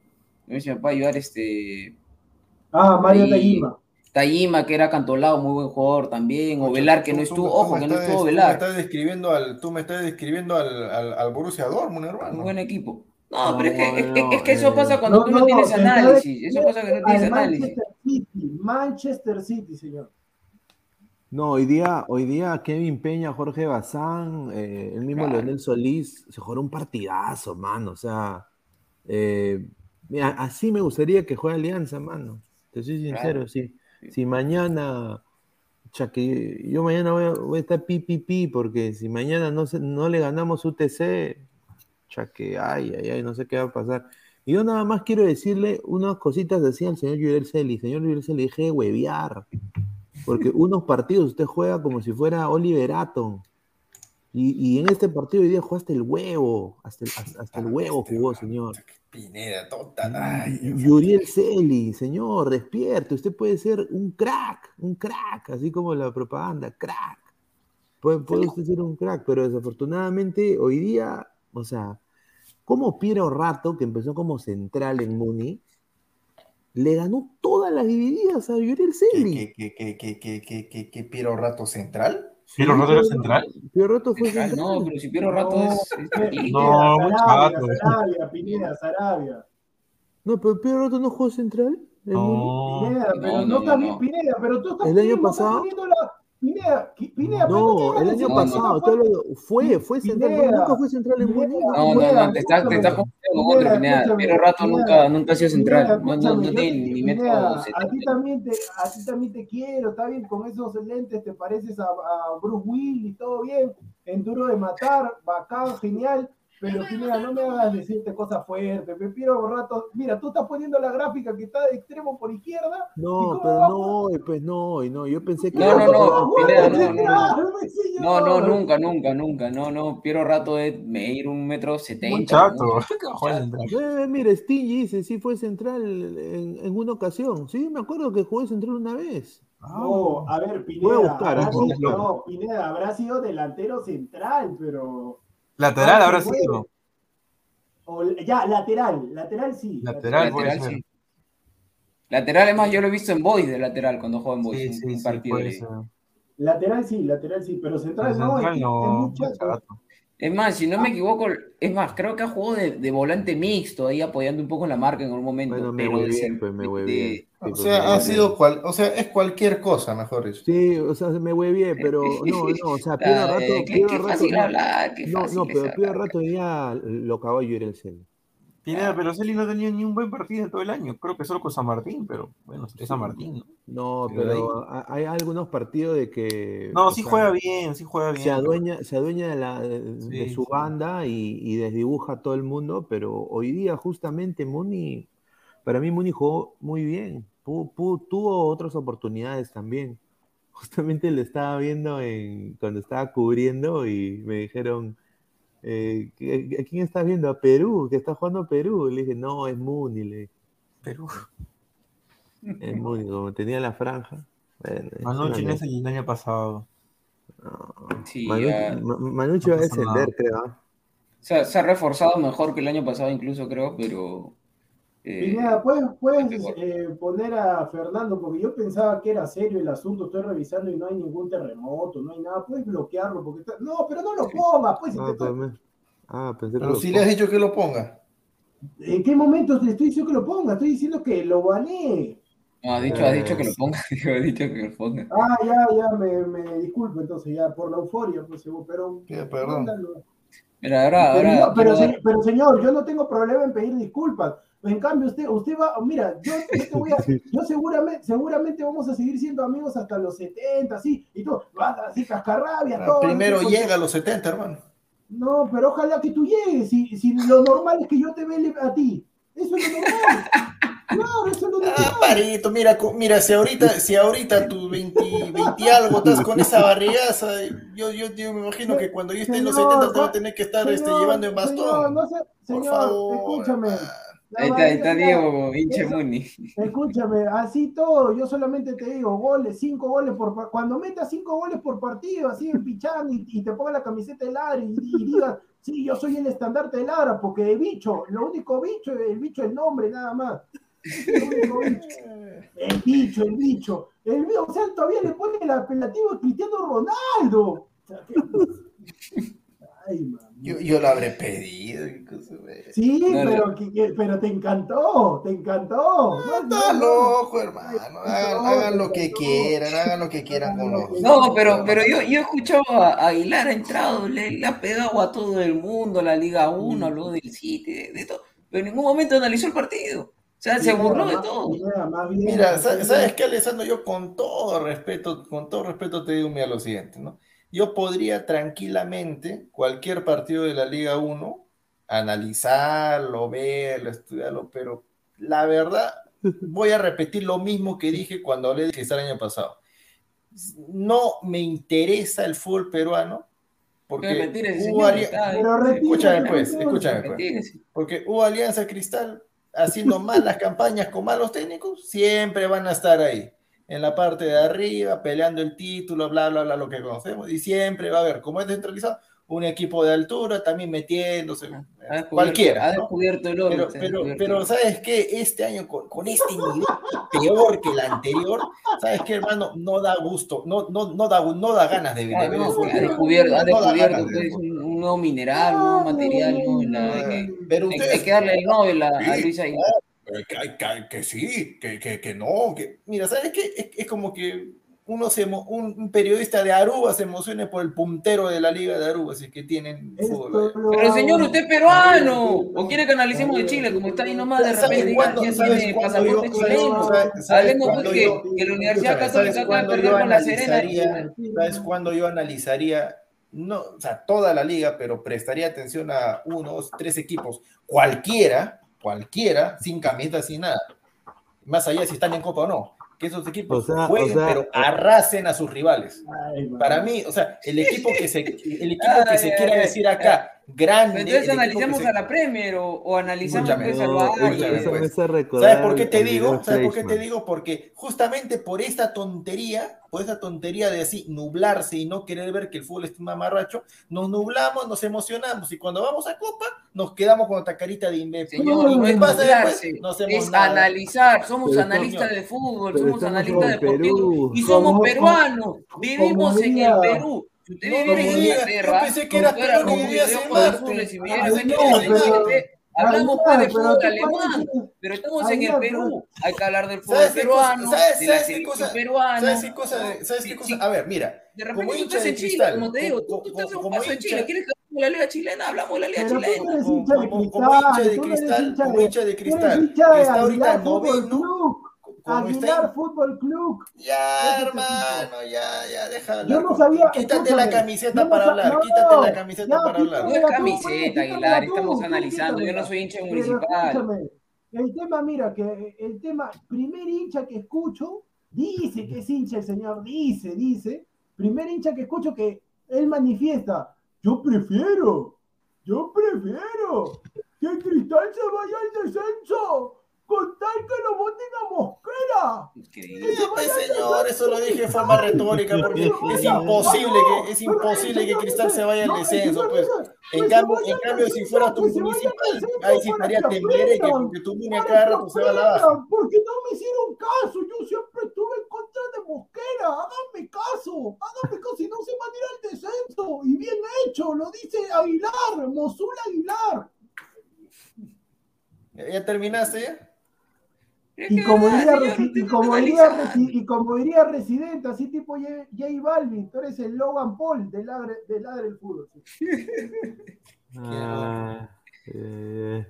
a ver si me puede ayudar, este... Ah, Mario Tayima. Tayima, que era cantolado, muy buen jugador también, o Velar, que no estuvo, ojo, que no estuvo Velar. Tú me estás describiendo al, tú me estás describiendo al, al, al Borussia Dortmund, hermano. Un buen equipo. No, pero es que, es, que eso pasa cuando tú no, tienes análisis. Eso pasa cuando no tienes análisis. Manchester City, Manchester City, señor. No, hoy día, hoy día Kevin Peña, Jorge Bazán, eh, el mismo Leonel Solís, se jugó un partidazo, mano. O sea, eh, mira, así me gustaría que juegue Alianza, mano. Te soy sincero, sí. Si mañana, ya que yo mañana voy a, estar pi, pi, pi, porque si mañana no, se, no le ganamos UTC, ya que, ay, ay, ay, no sé qué va a pasar. Y yo nada más quiero decirle unas cositas así al señor Yurel Celi. Señor Yurel Celi, deje de huevear. Porque unos partidos usted juega como si fuera Oliver Atom. Y, y en este partido hoy día jugaste el huevo. Hasta el, hasta, el huevo jugó, señor. Pineda, tonta. Yuriel Celi, señor, despierte. Usted puede ser un crack, un crack, así como la propaganda, crack. Puede, puede usted ser un crack, pero desafortunadamente hoy día, o sea, como Piero Rato, que empezó como central en Muni, le ganó todas las divididas a Yuriel Celi. ¿Qué, qué, qué, qué, qué, qué, qué Piero Rato central? ¿Piero Rato era central? Piero Rato fue central. No, pero si Piero Rato no, es. No, no Sarabia, Sarabia, Pineda, Sarabia. No, pero Piero Rato no jugó central. No, Pineda, pero no, no, no, no, Pineda, pero tú estás el año pasado. Pineda, Pineda, no, el año pasado, fue, fue central, nunca fue central en Bolivia. No, no, no, te estás, te estás confundiendo con otro, Pineda. Pero Rato nunca, nunca ha sido central, no, no, no tiene ni metro. A ti, también te, a ti también te quiero, está bien, con esos lentes te pareces a, a Bruce Willis, todo bien, en duro de matar, bacán, genial, pero mira, no me hagas decirte cosas fuertes, me pido rato. Mira, tú estás poniendo la gráfica que está de extremo por izquierda. No, pero no, pues no, y no, yo pensé que. No, no, no, Pineda, no, [laughs] no, no, no, nunca, nunca, nunca, no, no, Piero Rato es medir un metro setenta. [laughs] Eh, mira, Stingy dice, sí fue central en, en, una ocasión, sí, me acuerdo que jugó central una vez. No, a ver, Pineda, buscar, habrá sido, no, Pineda, habrá sido delantero central, pero... Lateral ahora sí. ya, lateral, lateral sí. Lateral, lateral sí. Lateral, es más, yo lo he visto en Boys de lateral cuando juega en Boys, sí, sí, un partido. Sí, lateral sí, lateral sí, pero central, no, central es, no, es, es más, si no me equivoco, es más, creo que ha jugado de, de, volante mixto, ahí apoyando un poco en la marca en algún momento. Bueno, me voy bien, pues me voy bien. O sea, ha sido cual, o sea, es cualquier cosa, mejor dicho. Sí, o sea, me voy bien, [laughs] pero no, no, o sea, Piedra Rato, qué, Piedra qué Rato. Fácil hablar, qué no, fácil no, pero. Piedra Rato ya lo acabó yo era el cel. Pineda, pero Celi no tenía ni un buen partido todo el año. Creo que solo con San Martín, pero bueno, es San Martín, ¿no? No, pero hay algunos partidos de que. No, sí sea, juega bien, sí juega bien. Se adueña, se adueña de, la, de, sí, de su sí. banda y, y, desdibuja a todo el mundo, pero hoy día, justamente, Muni. Para mí, Muni jugó muy bien. Pudo, pudo, tuvo otras oportunidades también. [laughs] Justamente lo estaba viendo en, cuando estaba cubriendo y me dijeron eh, ¿a quién estás viendo? A Perú, que está jugando Perú. Le dije, no, es Muni. Le dije. Perú. Es Muni, como tenía la franja. Bueno, Manucci no es el año pasado. No. Sí, Manucci, uh, no va a descender, creo. O sea, se ha reforzado mejor que el año pasado, incluso creo, pero. Eh, Pineda, ¿puedes, puedes eh, poner a Fernando? Porque yo pensaba que era serio el asunto, estoy revisando y no hay ningún terremoto, no hay nada, puedes bloquearlo porque está... No, pero no lo pongas, pues. si Ah, te. Ah, pensé que Pero lo si le has dicho que lo ponga. ¿En qué momento te estoy diciendo que lo ponga? Estoy diciendo que lo baneé. No, ha dicho, ha dicho que lo ponga, [laughs] dijo, ha dicho que lo ponga. Ah, ya, ya, me, me disculpo entonces, ya, por la euforia, pues, pero... Pide perdón. mándalo. Mira, ahora, Pero, ahora. dar- pero, señor, yo no tengo problema en pedir disculpas. En cambio, usted, usted va, mira, yo, yo te voy a, [laughs] yo seguramente, seguramente vamos a seguir siendo amigos hasta los 70, sí, y tú vas así cascarrabia, todo. Ah, Primero no sé, llega a los 70, hermano. No, pero ojalá que tú llegues, si, si lo normal es que yo te vele a ti. Eso es lo normal. [laughs] Claro, eso es lo normal. Ah, parito, mira, mira, si ahorita, si ahorita tus 20, 20 y algo estás con esa barrigaza, yo, yo, yo me imagino que cuando yo esté en los Señor, 70 te voy a tener que estar este, Señor, llevando en Señor, bastón. no sé, señor, favor, escúchame. Ahí está, ahí está Diego, hinche Muni. Escúchame, así todo, yo solamente te digo, goles, cinco goles por cuando metas cinco goles por partido, así en pichán y, y te ponga la camiseta de Lara y, y digas, sí, yo soy el estandarte de Lara, porque de bicho, lo único bicho, el bicho es el nombre, nada más. El único bicho. El bicho, el bicho. El bicho, o sea, todavía le pone el apelativo Cristiano Ronaldo. Ay, man. Yo, yo lo habré pedido. Sí, No, pero, que- pero te encantó, te encantó. No, Está loco, hermano. Hagan, hagan lo que quieran, hagan lo que quieran con los. No, pero, pero yo, yo he escuchado a Aguilar ha entrado, le, le ha pegado a todo el mundo, a la Liga 1, habló del City, de, de todo, pero en ningún momento analizó el partido. O sea, se burló de todo. Mira, ¿sabes qué, Alessandro? Yo con todo respeto, con todo respeto te digo mira lo siguiente, ¿no? Yo podría tranquilamente cualquier partido de la Liga 1 analizarlo, verlo, estudiarlo, pero la verdad [laughs] voy a repetir lo mismo que dije cuando hablé de Cristal el año pasado. No me interesa el fútbol peruano porque Pero hubo retírese, Escúchame pues, escúchame pues. Porque hubo Alianza Cristal haciendo malas campañas con malos técnicos, siempre van a estar ahí, en la parte de arriba, peleando el título, bla, bla, bla, lo que conocemos, y siempre va a haber, como es descentralizado, un equipo de altura también metiéndose, descubierto- cualquiera. Ha ¿no? descubierto el oro. Pero, pero, pero. ¿sabes qué? Este año con, con este nivel peor que el anterior, ¿sabes qué, hermano? No da gusto, no, no, no, da, no da ganas de, de Ah, ver no, ha descubierto, ha descubierto de un, un nuevo mineral, un nuevo material, ¿no? La- hay, que, Pero hay- ustedes- hay que darle el Nobel a, a Luis Aguilar. Pero que, que- que sí, que, que, que no, que mira, ¿sabes qué? Es, es como que uno se emo- un, un periodista de Aruba se emocione por el puntero de la liga de Aruba, si es que tienen fútbol. Lo Pero señor, usted es peruano. ¿O quiere que analicemos de Chile? Como está ahí nomás, de ¿Sabes repente ya, cuándo- ya tiene pasaporte chileno. Hablemos pues que, que la Universidad Católica ¿sabes acaba de cuándo perder yo con la Serena. analizaría, ¿sabes cuándo yo analizaría, no, o sea, toda la liga, pero prestaría atención a uno, dos, tres equipos, cualquiera, cualquiera, sin camiseta, sin nada, más allá si están en Copa o no, que esos equipos O sea, jueguen, o sea, pero arrasen a sus rivales. Ay. Para mí, o sea, el equipo que se, el equipo que se ay, quiera ay, decir acá, grande. Entonces analicemos se- a la Premier o, o analizamos pues, No, esa pues. ¿Sabes por qué te digo? ¿Sabes por qué te digo? Porque justamente por esta tontería, por esa tontería de así nublarse y no querer ver que el fútbol es un mamarracho, nos nublamos, nos emocionamos y cuando vamos a Copa nos quedamos con otra carita de imbécil. Señor, ¿Y no es pasa después? No es nada. analizar, somos Pero analistas de fútbol, pero somos analistas deportivos y somos peruanos, vivimos en el Perú. Si usted No, viviera no en Inglaterra, yo pensé que fuera como en Marte. viviera en Inglaterra, pero- Hablamos pues de fútbol ¿qué alemán, pero estamos Ay, en el Perú. Hay que hablar del fútbol ¿Sabes qué cosa- peruano, sabes- de la sabes qué cosa- peruana. ¿Sabes qué cosa? de- ¿Sabes qué Sí, cosa? sí. A ver, mira, De como repente tú estás de en Chile, cristal, como te digo, tú, estás a un paso Chile. ¿Quieres que hablemos de la Liga chilena? Hablamos de la Liga Pero chilena. Como- hincha de como- cristal, como hincha de como hincha de que está ahorita noveno, Está Aguilar Fútbol Club. Ya, hermano, ya, ya, deja Yo no sabía. Quítate la camiseta no para hablar, quítate la camiseta ya, para hablar. No es camiseta, Aguilar, estamos analizando. Yo no soy hincha municipal. el tema, mira, que el tema, primer hincha que escucho, dice que es hincha el señor, dice, dice, primer hincha que escucho que él manifiesta, yo prefiero, yo prefiero que Cristal se vaya al descenso, con tal que lo voten a Mosquera. Pues, señor, eso lo dije de forma [laughs] retórica, porque es imposible que, es imposible que Cristal se vaya al descenso, pues. En cambio, en cambio si fuera tu municipal, ahí sí estaría temblereque, porque tu línea cada rato se va a la baja. Porque no me hicieron caso, yo siempre estuve en contra de Mosquera, háganme caso, háganme caso, si no se van a ir al descenso, y bien hecho, lo dice Aguilar, Mosul Aguilar. ¿Ya terminaste? Y como, diría, y, como diría, y como diría Residente, así tipo J, Balvin, tú eres el Logan Paul del ladre del, ladre del fútbol. [laughs] Ah, eh,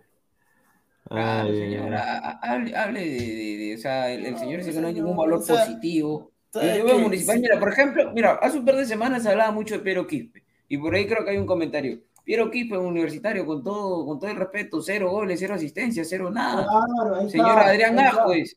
claro, señora, hable, hable de, de, de, o sea, el, el señor dice que no hay ningún valor o sea, positivo. Yo veo municipal, mira, por ejemplo, mira, hace un par de semanas se hablaba mucho de Pedro Quispe, y por ahí creo que hay un comentario. Piero Quispe, un universitario, con todo, con todo el respeto, cero goles, cero asistencia, cero nada. Claro, Señor está, Adrián Ascuez,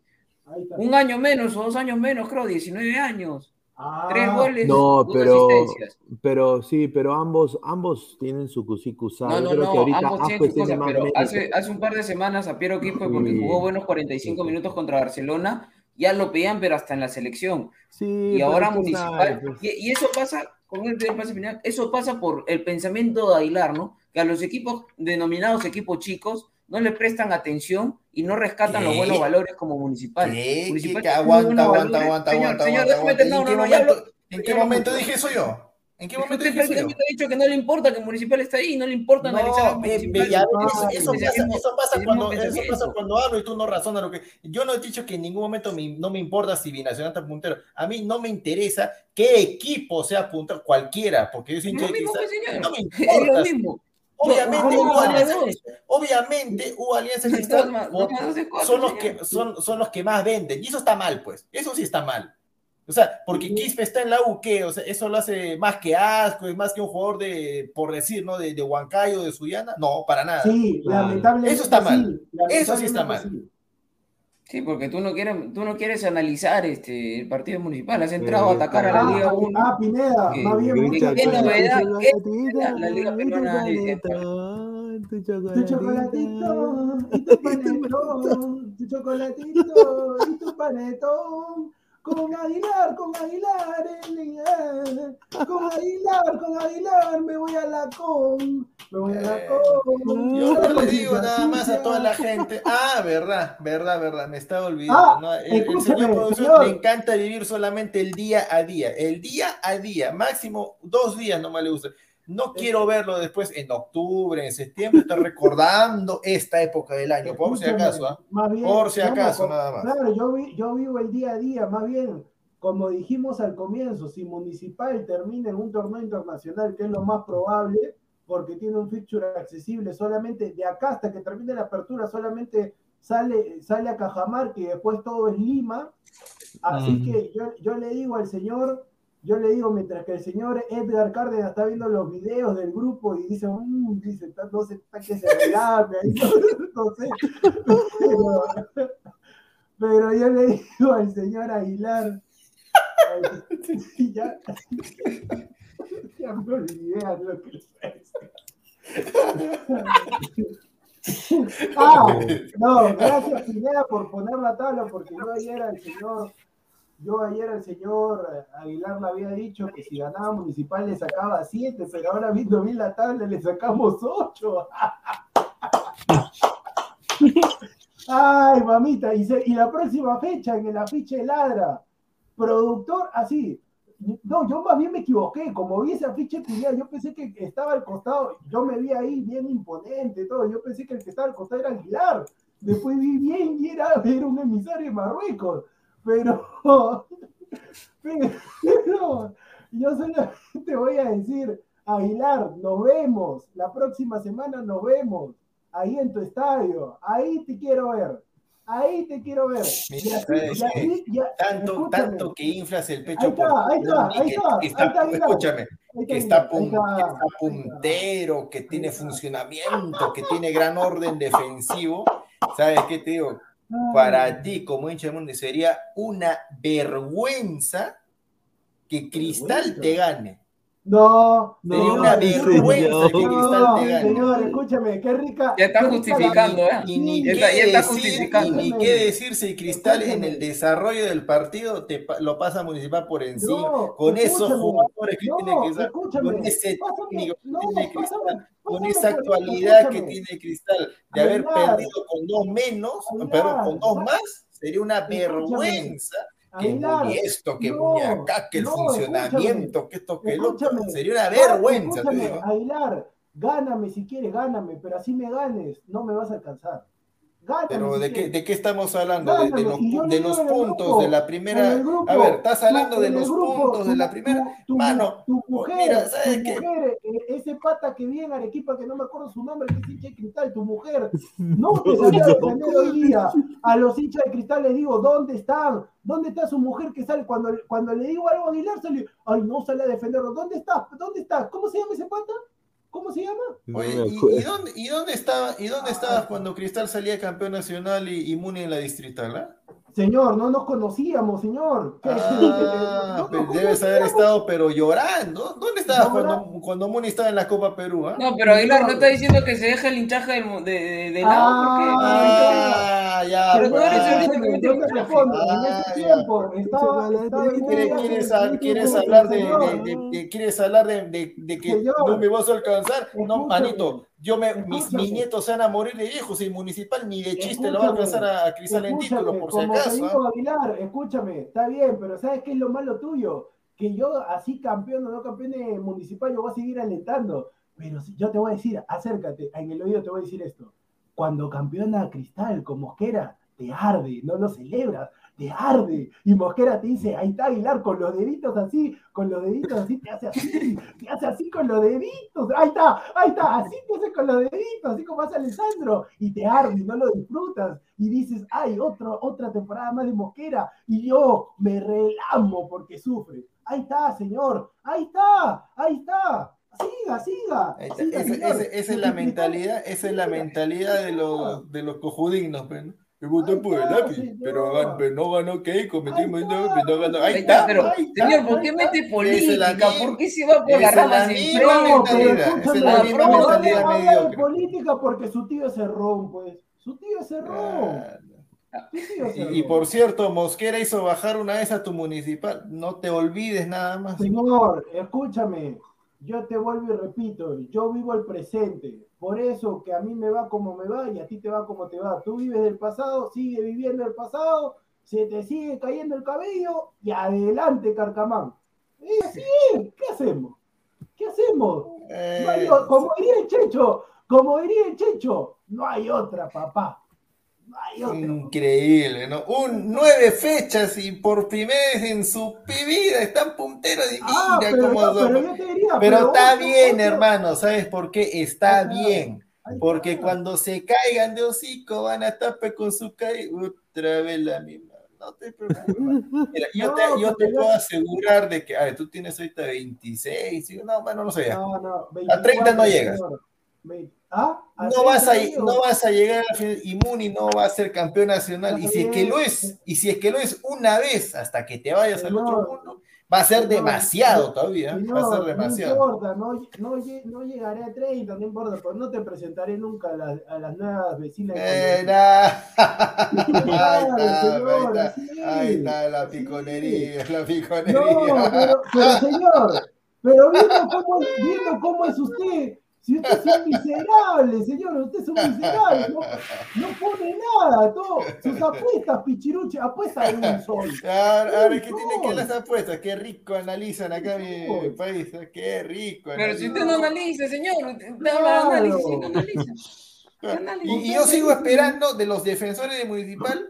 un año menos o dos años menos, creo, 19 años. Ah, Tres goles, no, dos pero, asistencias. pero sí, pero ambos, ambos tienen su cusicusa. No, no, creo no, que ahorita ambos tienen Ascuez sus cosas, tiene más pero hace, hace un par de semanas a Piero Quispe, porque Sí. jugó buenos 45 minutos contra Barcelona, ya lo pedían, pero hasta en la selección. Sí, y ahora Municipal, sabes, pues. y, y eso pasa, con el primer pase final, eso pasa por el pensamiento de Aguilar, ¿no? Que a los equipos denominados equipos chicos no le prestan atención y no rescatan ¿Qué? los buenos valores como Municipal. ¿Qué? Municipal Aguanta, aguanta, aguanta, aguanta, aguanta, aguanta. ¿En terminar, qué no, no, ya momento, hablo- en qué señor, momento mucho. dije eso yo? ¿En qué momento [laughs] yo? prácticamente ha dicho que no le importa que Municipal está ahí, no le importa analizar No, ya ves, Ah, eso, eso pasa, eso pasa cuando, eso pasa cuando hablo y tú no razonas lo que. Yo no he dicho que en ningún momento me- no me importa si Binacional está puntero. A mí no me interesa qué equipo sea puntero, cualquiera, porque yo soy hincha pues. No me [laughs] importa. lo mismo. Obviamente, Yo- hubo yo- Alianza, yo- obviamente, hubo Alianza Cristal los que son los que más venden y eso está mal, pues. Eso sí está mal. O sea, porque Quispe está en la U, ¿qué? O sea, eso lo hace más que asco, es más que un jugador de, por decir, ¿no? De, de Huancayo, de Suyana. No, para nada. Sí, lamentablemente. Eso está mal. sí, Eso sí está mal. sí. Sí, porque tú no quieres, tú no quieres analizar este, el partido municipal, has entrado a Eh, atacar a la Ah, Liga 1. ah, Pineda, que- más bien. ¿Qué novedad? La Liga tu Peruana chocolatito, tu Tu chocolatito. chocolatito y tu panetón, tu chocolatito y tu panetón. Con Aguilar, con Aguilar, eh, con Aguilar, con Aguilar, me voy a la con, me voy a la Eh, con. Yo Con le digo nada más a toda la gente. Ah, verdad, verdad, verdad, me estaba olvidando. Ah, ¿no? El, el señor productor le encanta vivir solamente el día a día. El día a día, máximo dos días nomás le gusta. No quiero verlo después en octubre, en septiembre, estar recordando esta época del año, por si acaso, ¿ah? bien, Por si no, acaso, nada más. Claro, yo, vi- yo vivo el día a día, más bien, como dijimos al comienzo, si Municipal termina en un torneo internacional, que es lo más probable, porque tiene un fixture accesible solamente de acá hasta que termine la apertura, solamente sale, sale a Cajamarca y después todo es Lima. Así Mm. que yo, yo le digo al señor, yo le digo, mientras que el señor Edgar Cárdenas está viendo los videos del grupo y dice, "Mm", dice, "Está- no sé, está que se relame, [laughs] ahí, no sé. Pero, pero yo le digo al señor Aguilar, ya, ya me olvidé a lo que le Ah, no, gracias Pineda por poner la tabla, porque yo ayer al señor, yo ayer al señor Aguilar le había dicho que si ganaba municipal le sacaba siete, pero ahora viendo bien la tabla le sacamos ocho. [laughs] Ay, mamita, y, se- y la próxima fecha en el afiche ladra, productor, así. No, yo más bien me equivoqué, como vi ese afiche Pineda, yo pensé que estaba al costado, yo me vi ahí bien imponente, todo, yo pensé que el que estaba al costado era Aguilar, después vi bien y era, era un emisario de Marruecos, [laughs] pero, pero yo solamente voy a decir, Aguilar, nos vemos, la próxima semana nos vemos, ahí en tu estadio, ahí te quiero ver, ahí te quiero ver. Tanto, tanto que inflas el Ahí pecho está, ahí está, ahí que- está, que ahí está- está, escúchame, que está, está, pun- está, que está está. puntero, que tiene funcionamiento, que tiene gran orden defensivo. ¿Sabes qué te digo? Para ti, como hincha de mundo, sería una vergüenza que Cristal te gane. No, Sería no, una señor. vergüenza que Cristal te gane. señor, escúchame, qué rica. Ya está justificando, ¿eh? Y ni, Ya qué está- ya está decir, justificando. y ni qué decir si Cristal en el desarrollo del partido te lo pasa Municipal por encima, No, con esos jugadores que No, tiene Cristal, escúchame. con ese técnico que no, tiene pásame, Cristal, con esa actualidad que tiene Cristal, de haber perdido con dos menos, perdón, con dos más, sería una vergüenza. Aguilar, esto, que no, acá, que el no, funcionamiento, que esto, que el otro. Sería una vergüenza, te digo. Aguilar, gáname si quieres, gáname, pero así me ganes, no me vas a alcanzar. Gáname Pero ¿de qué. ¿de qué estamos hablando? De, de de los puntos grupo, de la primera. grupo, a ver, estás hablando de los grupo, puntos de la primera. tu- tu- Mano, tu mujer, mira, ¿sabes tu qué? mujer, eh, ese pata que viene en Arequipa, que no me acuerdo su nombre, que es hincha de cristal, tu mujer, no [laughs] te salió a defender hoy día. A los hinchas de cristal les digo, ¿dónde están? ¿Dónde está su mujer que sale? Cuando, cuando le digo algo a Aguilar, sale, ay, no sale a defenderlo. ¿Dónde está? ¿Dónde está? ¿Cómo se llama ese pata? ¿Cómo se llama? Oye, No ¿y, dónde, y dónde estaba, y dónde estabas cuando Cristal salía campeón nacional y, y Muni en la distrital? ah? Señor, no nos conocíamos, señor. ¿Qué- Ah, [laughs] no debes haber estado, pero llorando. ¿Dónde estabas cuando, cuando Muni estaba en la Copa Perú? ah? No, pero Aguilar no está diciendo que se deje el hinchaje de, de, de lado Ah, ya. Pero tú pues. eres el único que hinchaje. respondo, en ese tiempo estaba, ¿Quieres, hablar de, señor. de- de- de- quieres hablar de, de- de que no me vas a alcanzar? No, manito, yo me, mis, mis nietos se van a morir de viejos y municipal ni de chiste lo va a alcanzar a, a Cristal en títulos, por si como te acaso. digo. Aguilar, escúchame, está bien, pero ¿sabes qué es lo malo tuyo? Que yo, así campeón o no campeón de municipal, yo voy a seguir alentando. Pero si- yo te voy a decir, acércate, en el oído te voy a decir esto. Cuando campeona Cristal con Mosquera, te arde, no lo celebras, te arde. Y Mosquera te dice, ahí está Aguilar, con los deditos así, con los deditos así, te hace así, te hace así con los deditos. Ahí está, ahí está, así te hace con los deditos, así como hace Alessandro. Y te arde no lo disfrutas. Y dices, ay, otra temporada más de Mosquera. Y yo me relamo porque sufre. Ahí está, señor. Ahí está, ahí está. Siga, siga. Esa es la mentalidad, esa es la mentalidad de los, de los cojudignos, pues, ¿no? Me votó por el lápiz, pero, pero no ganó Keiko, metimos Ahí no, está, pero no ganó. Ahí está, pero, ahí está. señor, ¿por qué mete política? ¿Por qué se va por la ramas misma siempre? No, pero mentalidad, esa es la misma mentalidad mediocre. política porque su tío es cerrón, pues. Su tío es cerrón. Y, y por cierto, Mosquera hizo bajar una vez a tu municipal. No te olvides nada más. Señor, escúchame. Yo te vuelvo y repito, yo vivo el presente. Por eso que a mí me va como me va y a ti te va como te va. Tú vives del pasado, sigue viviendo el pasado, se te sigue cayendo el cabello y adelante, Carcamán. Y así es, ¿qué hacemos? ¿Qué hacemos? No hay Eh, como diría el Checho, como diría el Checho, no hay otra, papá. Increíble, ¿no? Un nueve fechas y por primera vez en su vida están punteros y mira pero, no, pero, está bien, hermano, ¿sabes por qué? Está bien. Porque cuando se caigan de hocico van a tapar pues, con su caída. Otra vez la misma. [laughs] Yo, te, puedo asegurar de que, a ver, tú tienes ahorita 26. No, bueno, no sé. No, no, a 30 no llegas. ¿Ah? ¿A No vas, a, 30 llego? no vas a llegar al final y Muni no va a ser campeón nacional. Y si es que lo es, y si es que lo es una vez hasta que te vayas al otro mundo, va a ser demasiado no, todavía. Va a ser No demasiado. importa, no, no, no llegaré a 30, no importa, pero no te presentaré nunca a, las- a las nuevas vecinas. Eh, ahí está, la piconería, la No, piconería. pero, pero señor, pero viendo cómo, viendo cómo es usted, si usted es un miserable, señor, usted es un miserable, no, no pone nada, todo, sus apuestas, pichiruche, apuesta de un sol. [laughs] Ahora, ahora, ¿qué tiene que las apuestas? Qué rico analizan acá mi país, qué rico. Pero si analizan. usted no analiza, señor, usted habla de Claro. análisis no analiza. Y yo sigo esperando de los defensores de Municipal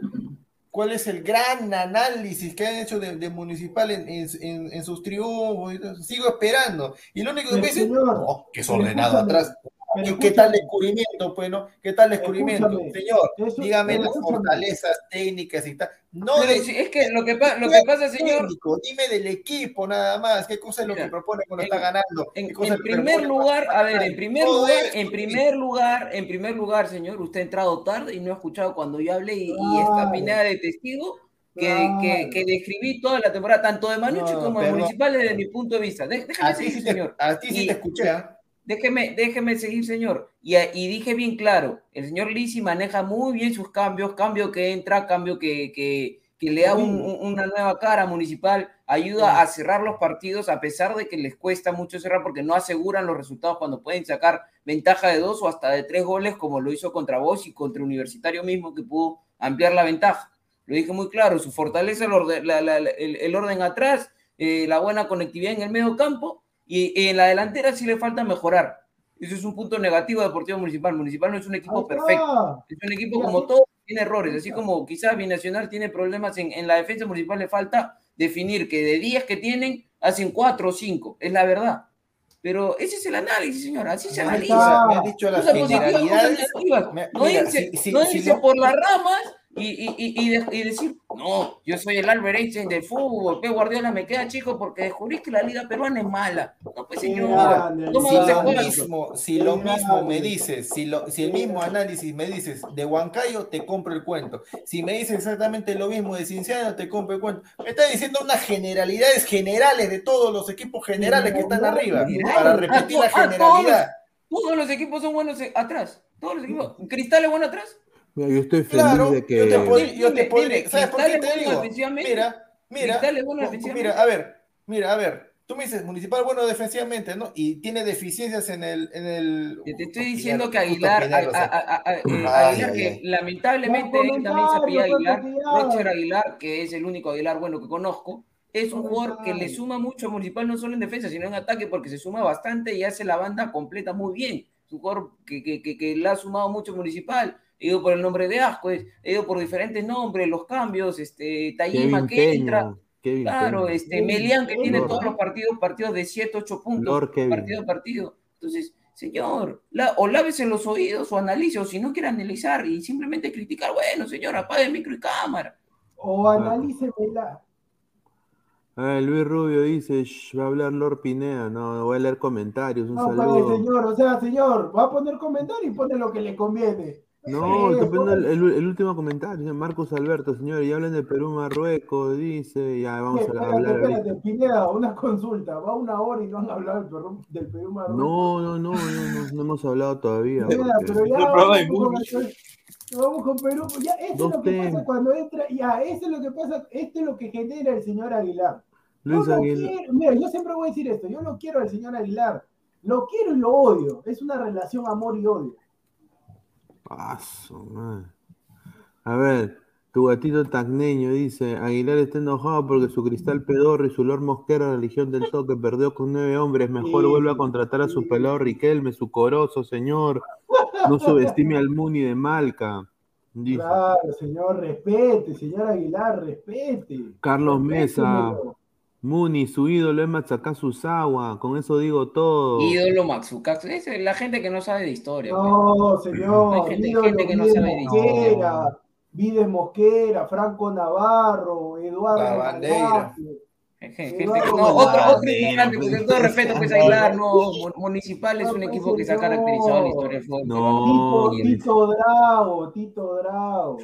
cuál es el gran análisis que han hecho de, de Municipal en, en- en- sus triunfos. Sigo esperando. Y lo único que me dicen, oh, que es ordenado atrás. Pero ¿Qué, tal descubrimiento, pues, no? ¿Qué tal descubrimiento? Escúchame, Señor, eso- dígame las escúchame. fortalezas técnicas y tal. No de- si- es que lo que, pa- lo que pasa, señor, técnico, dime del equipo nada más. ¿Qué cosa es lo Mira, que propone cuando en- está ganando? En, ¿Qué cosa en que primer lugar, a ver, en primer Todo lugar, esto, en primer lugar, en primer lugar, señor, usted ha entrado tarde y no ha escuchado cuando yo hablé y, y está Claro. Pineda de testigo. que, que, describí toda la temporada, tanto de Manucci como de Municipal desde mi punto de vista. déjame seguir, señor. a ti sí te escuché, ¿ah? Déjeme, déjeme seguir, señor. Y, y, dije bien claro, el señor Lisi maneja muy bien sus cambios, cambio que entra, cambio que, que, que le da una nueva cara municipal, ayuda a cerrar los partidos a pesar de que les cuesta mucho cerrar porque no aseguran los resultados cuando pueden sacar ventaja de dos o hasta de tres goles como lo hizo contra vos y contra Universitario mismo que pudo ampliar la ventaja. Lo dije muy claro, su fortaleza el orden, el, orden atrás, eh, la buena conectividad en el medio campo y, en la delantera sí le falta mejorar. Eso es un punto negativo de Deportivo Municipal. Municipal no es un equipo perfecto, es un equipo como todo, tiene errores, así como quizás Binacional tiene problemas en, en la defensa municipal, le falta definir que de 10 que tienen, hacen 4 o 5, es la verdad. Pero ese es el análisis, señora, así se analiza. Me ha dicho las generalidades. No dice, por las ramas y, y, y, y, decir, no, yo soy el Albert Einstein del fútbol, Pep Guardiola me queda chico porque descubrí que la liga peruana es mala. No, pues señor, si lo mismo, si lo mismo me dices, si, lo, si el mismo análisis me dices de Huancayo, te compro el cuento. Si me dices exactamente lo mismo de Cinciano, te compro el cuento. Me está diciendo unas generalidades generales de todos los equipos generales que están arriba, para repetir la generalidad. Todos, los equipos son buenos atrás. Todos los equipos. ¿Cristal es bueno atrás? Mira, yo estoy feliz claro, de que. Yo te, podría, ¿Sabes por qué te digo? Mira, mira, mira, a ver, mira, a ver. Tú me dices, Municipal bueno defensivamente, ¿no? Y tiene deficiencias en el. En el... Te estoy diciendo que Aguilar, Aguilar que lamentablemente también se pide Aguilar, Roger Aguilar, que es el único Aguilar bueno que conozco, es un jugador que le suma mucho a Municipal, no solo en defensa, sino en ataque, porque se suma bastante y hace la banda completa muy bien. Es un jugador que, que, que, que le ha sumado mucho a Municipal he ido por el nombre de Asco, he ido por diferentes nombres, los cambios, este, Tayima que entra. claro, este, Melian que tiene todos los partidos, partidos de 7, 8 puntos, partido a partido. Entonces, señor, o lávese los oídos o analice, o si no quiere analizar y simplemente criticar, bueno, señor, apague el micro y cámara. O analícemela. Ah, Luis Rubio dice, va a hablar Lord Pineda, no, voy a leer comentarios, un no, saludo. señor, o sea, señor, va a poner comentarios y pone lo que le conviene. No, el, el, último comentario, Marcos Alberto, señor, y hablan de Perú, Marruecos, dice, ya vamos a hablar. Espérate, Pineda, una consulta, va una hora y no han hablado del Perú, del Perú Marruecos. No, no, no, no, no, hemos hablado todavía. Pineda, pero ya vamos, con, Perú, pues ya esto es lo que pasa cuando entra, ya, esto es lo que pasa, esto es lo que genera el señor Aguilar. Luis yo Aguilar. Quiero, mira, yo siempre voy a decir esto, yo no quiero al señor Aguilar, lo quiero y lo odio, es una relación amor y odio a ver, tu gatito tagneño dice, Aguilar está enojado porque su cristal pedorro y su Lord Mosquera, la Legión del Toque, perdió con nueve hombres. Mejor vuelve a contratar a su pelado Riquelme, su corozo, señor. No subestime al Muni de Malca. Claro, señor, respete, señor Aguilar, respete. Carlos Mesa. Muni, su ídolo es Matsukazu Sawa, con eso digo todo. Ídolo Matsukazu, es la gente que no sabe de historia. No, señor, hay gente, que no sabe de historia. Vide Mosquera, Franco Navarro, Eduardo La bandera. no, otro, otro integrante, con todo respeto, pues Aguilar, no, Municipal es un equipo que se ha caracterizado en la historia del fútbol. No, Tito, Tito Drago, Tito Drago.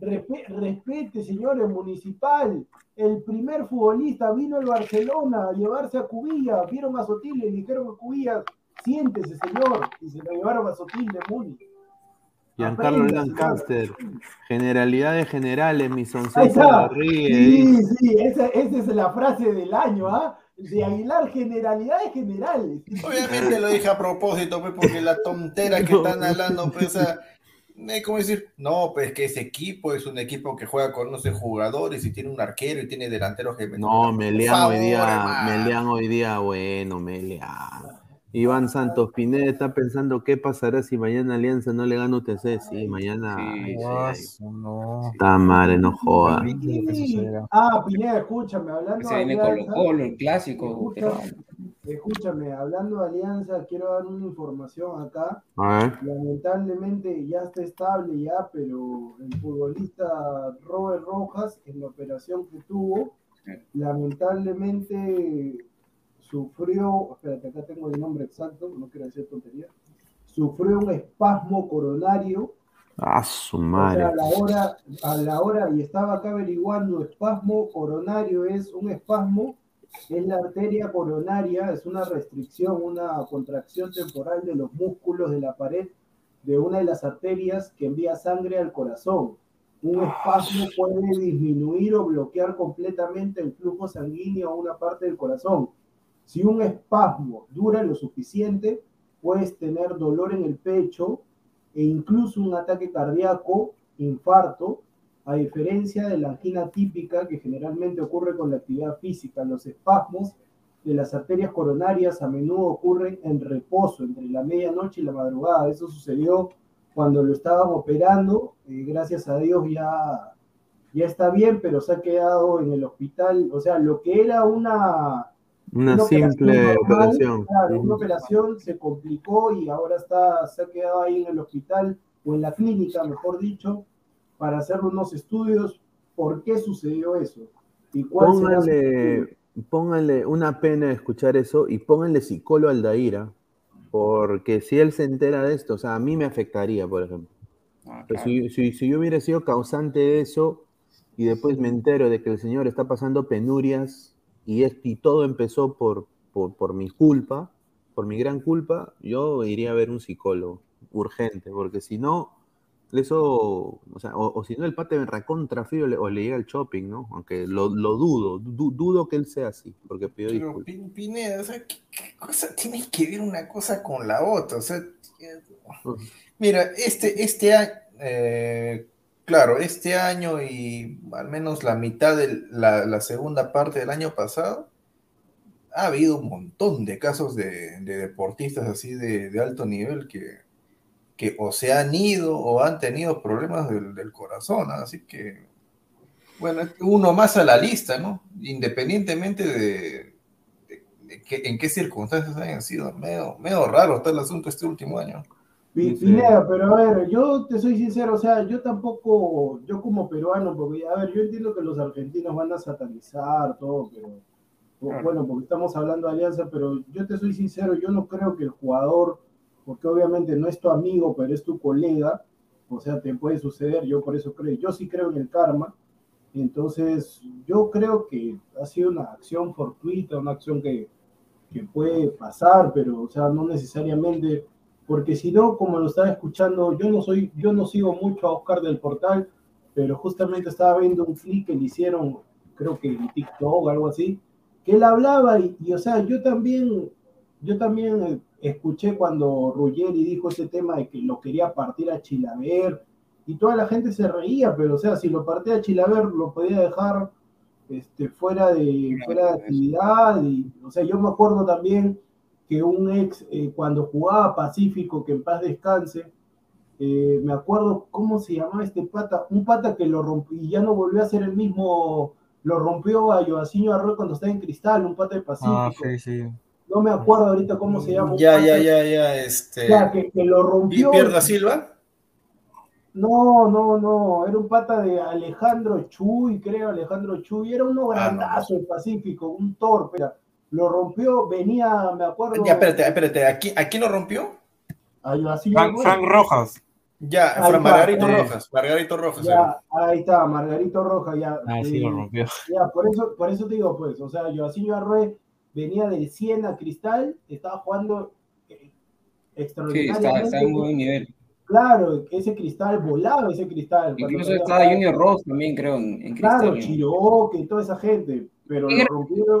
Respete, señores, Municipal el primer futbolista vino al Barcelona a llevarse a Cubilla, vieron a Sotil y le dijeron a Cubilla, siéntese señor, y se lo llevaron a Sotil de Múnich. Giancarlo Lancaster, generalidades generales, mi soncejo Sí, sí, esa, esa, es la frase del año, ¿ah? De Aguilar, generalidades generales. Obviamente lo dije a propósito, pues, porque la tontera que [laughs] están hablando, pues, ¿cómo decir? No, pues que ese equipo es un equipo que juega con 11 jugadores y tiene un arquero y tiene delanteros que... No, Melian hoy día, Melian hoy día, bueno, Melian. Iván Santos Pineda está pensando qué pasará si mañana Alianza no le gana UTC. Sí, mañana. no. Está madre, no joda. Ah, Pineda, escúchame, hablando Se viene Alianza, Colo el clásico. Escúchame, hablando de Alianza, quiero dar una información acá. Lamentablemente ya está estable ya, pero el futbolista Robert Rojas, en la operación que tuvo, lamentablemente sufrió, espérate, acá tengo el nombre exacto, no quiero decir tontería, sufrió un espasmo coronario A su O madre. sea, a la hora, a la hora, y estaba acá averiguando, espasmo coronario es un espasmo, es la arteria coronaria, es una restricción, una contracción temporal de los músculos de la pared de una de las arterias que envía sangre al corazón. Un espasmo puede disminuir o bloquear completamente el flujo sanguíneo a una parte del corazón. Si un espasmo dura lo suficiente, puedes tener dolor en el pecho e incluso un ataque cardíaco, infarto, a diferencia de la angina típica que generalmente ocurre con la actividad física. Los espasmos de las arterias coronarias a menudo ocurren en reposo entre la medianoche y la madrugada. Eso sucedió cuando lo estaban operando. eh, gracias a Dios ya, ya está bien, pero se ha quedado en el hospital. O sea, lo que era una, Una una simple operación. Claro, una operación se complicó y ahora está, se ha quedado ahí en el hospital o en la clínica, mejor dicho, para hacer unos estudios por qué sucedió eso y cuál. Pónganle, pónganle una pena escuchar eso y pónganle psicólogo al Daira, porque si él se entera de esto, o sea, a mí me afectaría, por ejemplo. Ah, claro. si, si- si yo hubiera sido causante de eso y después me entero de que el señor está pasando penurias y, es, y todo empezó por, por, por mi culpa, por mi gran culpa, yo iría a ver un psicólogo urgente, porque si no, eso, o sea, o, o si no el pate me recontra frío le- o le llega el shopping, ¿no? Aunque lo, lo dudo, du- dudo que él sea así, porque pidió Pero disculpas. Pineda, o sea, ¿qué, qué cosa tiene que ver una cosa con la otra? O sea, mira, este, este año, eh, claro, este año y al menos la mitad de la, segunda parte del año pasado, ha habido un montón de casos de, de deportistas así de, alto nivel que, que o se han ido o han tenido problemas del, corazón. Así que, bueno, uno más a la lista, ¿no? Independientemente de, de- de que- en qué circunstancias hayan sido. Medio, medio raro está el asunto este último año. Pineda, pero a ver, yo te soy sincero, o sea, yo tampoco, yo como peruano, porque a ver, yo entiendo que los argentinos van a satanizar todo, pero Claro. bueno, porque estamos hablando de alianza, pero yo te soy sincero, yo no creo que el jugador, porque obviamente no es tu amigo, pero es tu colega, o sea, te puede suceder, yo por eso creo, yo sí creo en el karma, entonces yo creo que ha sido una acción fortuita, una acción que, que puede pasar, pero, o sea, no necesariamente porque si no, como lo estaba escuchando, yo no soy, yo no sigo mucho a Oscar del Portal, pero justamente estaba viendo un clip que le hicieron, creo que en TikTok o algo así, que él hablaba y, y, o sea, yo también, yo también escuché cuando Ruggeri dijo ese tema de que lo quería partir a Chilaver y toda la gente se reía, pero o sea, si lo partía a Chilaver lo podía dejar este, fuera de, fuera de actividad y, o sea, yo me acuerdo también que un ex, eh, cuando jugaba Pacífico, que en paz descanse, eh, me acuerdo cómo se llamaba este pata, un pata que lo rompió y ya no volvió a ser el mismo, lo rompió a Joaquín Arroyo cuando estaba en Cristal, un pata de Pacífico. Ah, sí, sí. No me acuerdo ahorita cómo se llama. un Ya, ya, ya, ya, este. Ya, que, que lo rompió. ¿Pierda Silva? No, no, no, era un pata de Alejandro Chuy, creo, Alejandro Chuy, era uno Ah, no, grandazo del Pacífico, un torpe, era. Lo rompió, venía, me acuerdo, Ya, espérate, espérate. ¿A quién, a quién lo rompió? a Joaquín Frank, Arroyo. Frank Rojas. Ya, Ahí Fra- Margarito sí. Rojas. Margarito Rojas. Ya, ahí está, Margarito Roja, ya. Ah, sí, eh, lo rompió. Ya, por eso, por eso te digo, pues, o sea, Joaquín Arrué venía del Siena Cristal, estaba jugando eh, Sí, extraordinariamente. está, está en buen nivel. Claro, ese cristal volaba, ese cristal. Incluso estaba. Junior Ross también, creo, en, en Claro, Cristal. Chiroque y toda esa gente, pero lo rompieron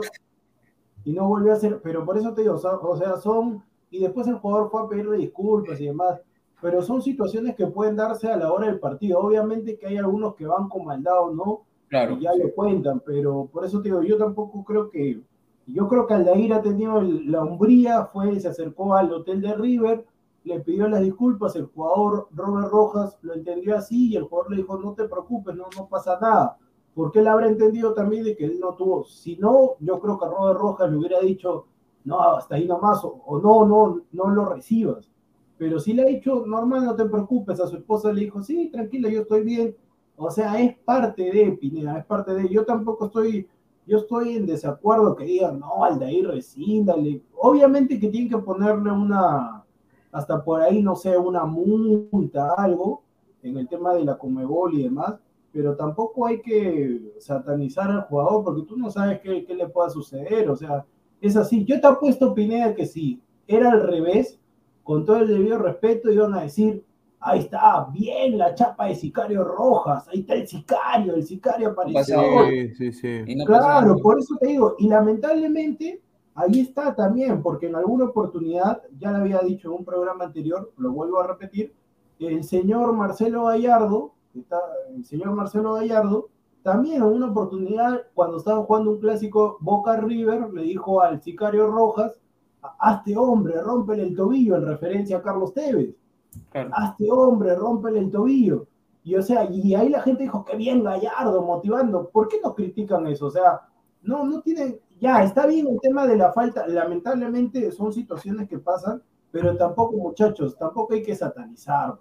y no volvió a hacer, pero por eso te digo, o sea, son, y después el jugador fue a pedirle disculpas y demás, pero son situaciones que pueden darse a la hora del partido. Obviamente que hay algunos que van con maldad o no, Claro. y ya lo cuentan, pero por eso te digo, yo tampoco creo que, yo creo que Aldair ha tenido el- la hombría, fue, se acercó al hotel de River, le pidió las disculpas, el jugador Robert Rojas lo entendió así y el jugador le dijo, no te preocupes, no, no pasa nada, porque él habrá entendido también de que él no tuvo, si no, yo creo que Robert Rojas le hubiera dicho, no, hasta ahí nomás, o, o no, no, no lo recibas, pero si le ha dicho, normal, no te preocupes, a su esposa le dijo, sí, tranquila, yo estoy bien, o sea, es parte de Pineda, es parte de. Yo tampoco estoy, yo estoy en desacuerdo que digan, no, Aldair resíndale. Obviamente que tienen que ponerle una, hasta por ahí, no sé, una multa, algo, en el tema de la Comebol y demás, pero tampoco hay que satanizar al jugador porque tú no sabes qué, qué le pueda suceder, o sea, es así. Yo te apuesto, Pineda, que si era al revés, con todo el debido respeto, iban a decir, ahí está, bien la chapa de Sicario Rojas, ahí está el Sicario, el Sicario apareció. Sí, sí, sí. claro, por eso te digo, y lamentablemente ahí está también, porque en alguna oportunidad, ya lo había dicho en un programa anterior, lo vuelvo a repetir, el señor Marcelo Gallardo, el señor Marcelo Gallardo, también en una oportunidad, cuando estaban jugando un clásico Boca River, le dijo al Sicario Rojas, hazte hombre, rómpele el tobillo, en referencia a Carlos Tevez. Hazte hombre, rómpele el tobillo. Y o sea, y ahí la gente dijo, que bien Gallardo, motivando. ¿Por qué no critican eso? O sea, no, no tienen, ya, está bien el tema de la falta, lamentablemente son situaciones que pasan, pero tampoco, muchachos, tampoco hay que satanizar.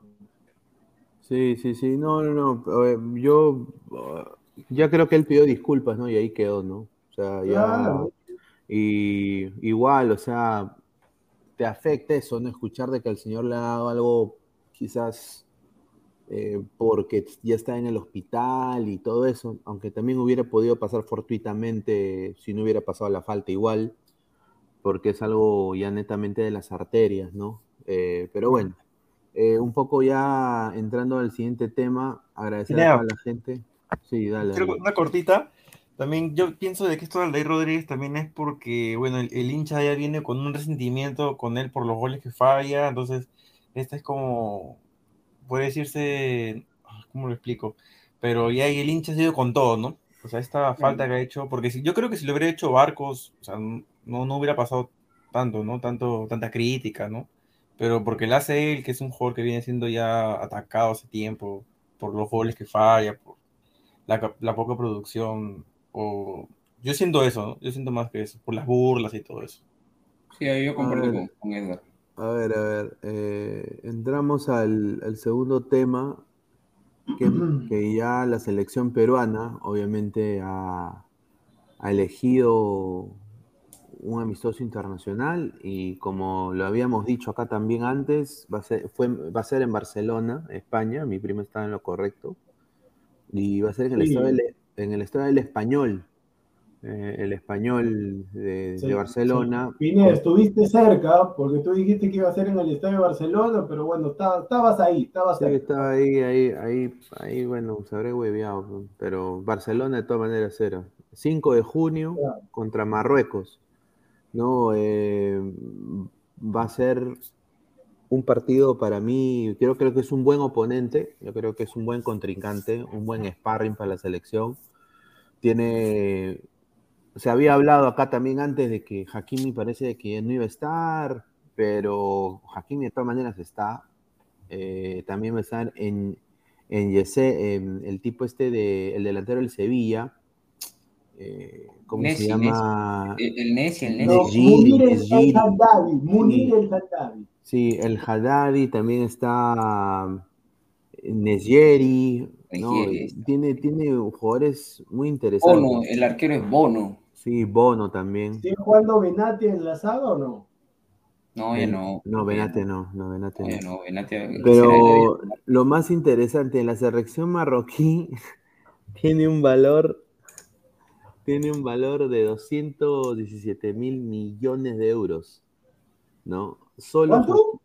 Sí, sí, sí, no, no, no, yo ya creo que él pidió disculpas, ¿no? Y ahí quedó, ¿no? O sea, ya... Y igual, o sea, te afecta eso, ¿no? Escuchar de que el señor le ha dado algo quizás eh, porque ya está en el hospital y todo eso, aunque también hubiera podido pasar fortuitamente si no hubiera pasado la falta igual, porque es algo ya netamente de las arterias, ¿no? Eh, pero bueno, eh, un poco ya entrando al siguiente tema, agradecer a la gente. Sí, dale. Una cortita. También yo pienso de que esto de Aldair Rodríguez también es porque, bueno, el, hincha ya viene con un resentimiento con él por los goles que falla, entonces esta es como, puede decirse, ah, ¿cómo lo explico? Pero ya el hincha ha sido con todo, ¿no? O sea, esta falta que ha hecho, porque si, yo creo que si lo hubiera hecho Barcos, o sea, no, no hubiera pasado tanto, ¿no? Tanto, tanta crítica, ¿no? Pero porque la hace él, que es un jugador que viene siendo ya atacado hace tiempo por los goles que falla, por la, la poca producción yo siento eso, ¿no? Yo siento más que eso, por las burlas y todo eso. Sí, yo comparto con, Edgar. A ver, a ver, eh, entramos al, segundo tema, [clears throat] que, ya la selección peruana obviamente ha, elegido un amistoso internacional y como lo habíamos dicho acá también antes, va a ser, fue, va a ser en Barcelona, España, mi primo está en lo correcto, y va a ser en el estado de, en el estadio del Español, eh, el Español de, Barcelona. Sí. estuviste cerca, porque tú dijiste que iba a ser en el estadio de Barcelona, pero bueno, estabas ahí, estabas sí, estaba ahí, ahí, ahí, ahí, bueno, se habré hueveado, pero Barcelona de todas maneras era. 5 de junio contra Marruecos, ¿no? Eh, va a ser un partido para mí, creo, creo que es un buen oponente, yo creo que es un buen contrincante, un buen sparring para la selección tiene, se había hablado acá también antes de que Hakimi parece que no iba a estar, pero Hakimi de todas maneras está. Eh, también va a estar en, en Yese, el tipo este de, el delantero del Sevilla. Eh, ¿Cómo se llama? El Nessi, el Nessi. Munir el Haddadi, Munir el Haddadi. Sí, el Haddadi también está Nesjeri, no, tiene, tiene jugadores muy interesantes. Bono, el arquero es Bono. Sí, Bono también. ¿Sigue jugando Benate en la saga o no? No, ya no. No, Benate no, no, Benate no. Benate, Pero lo más interesante, la selección marroquí [laughs] tiene un valor, tiene un valor de 217 mil millones de euros, ¿no? Solo ¿Cuánto?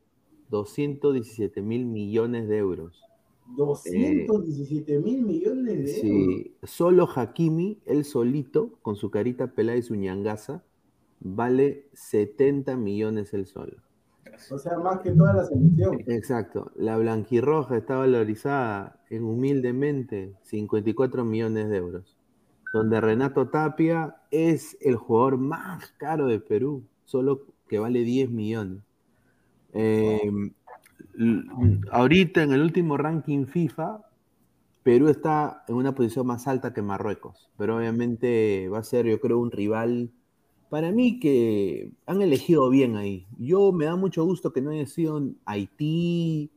217 mil millones de euros. 217 mil millones de euros. Sí, solo Hakimi, él solito, con su carita pelada y su ñangaza, vale 70 millones el solo. O sea, más que toda la selección. Exacto. La blanquirroja está valorizada en humildemente 54 millones de euros. Donde Renato Tapia es el jugador más caro de Perú, solo que vale 10 millones. Eh, ahorita en el último ranking FIFA, Perú está en una posición más alta que Marruecos, pero obviamente va a ser, yo creo, un rival para mí que han elegido bien ahí. Yo me da mucho gusto que no haya sido Haití,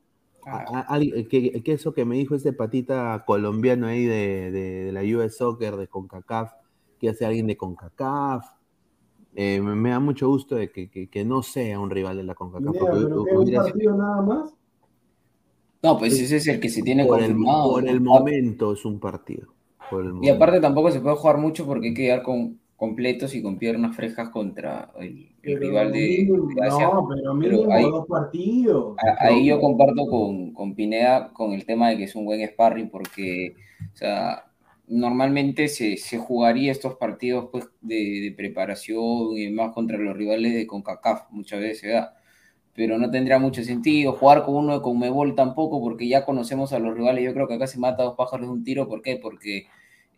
ah. que, eso que me dijo este patita colombiano ahí de, de, la US Soccer, de CONCACAF, que hace alguien de CONCACAF. Eh, me, da mucho gusto de que, no sea un rival de la CONCACAF. ¿Un partido nada más? No, pues ese es el que se tiene por confirmado. El, por el momento es un partido. y aparte tampoco se puede jugar mucho porque hay que quedar con completos y con piernas frescas contra el, rival de, Asia. No, pero mínimo ahí, dos partidos. Ahí yo comparto con, con Pineda con el tema de que es un buen sparring porque, o sea, normalmente se, se jugaría estos partidos pues, de, de, preparación y más contra los rivales de CONCACAF, muchas veces se da. Pero no tendría mucho sentido jugar con uno de Conmebol tampoco, porque ya conocemos a los rivales. Yo creo que acá se mata a dos pájaros de un tiro. ¿Por qué? Porque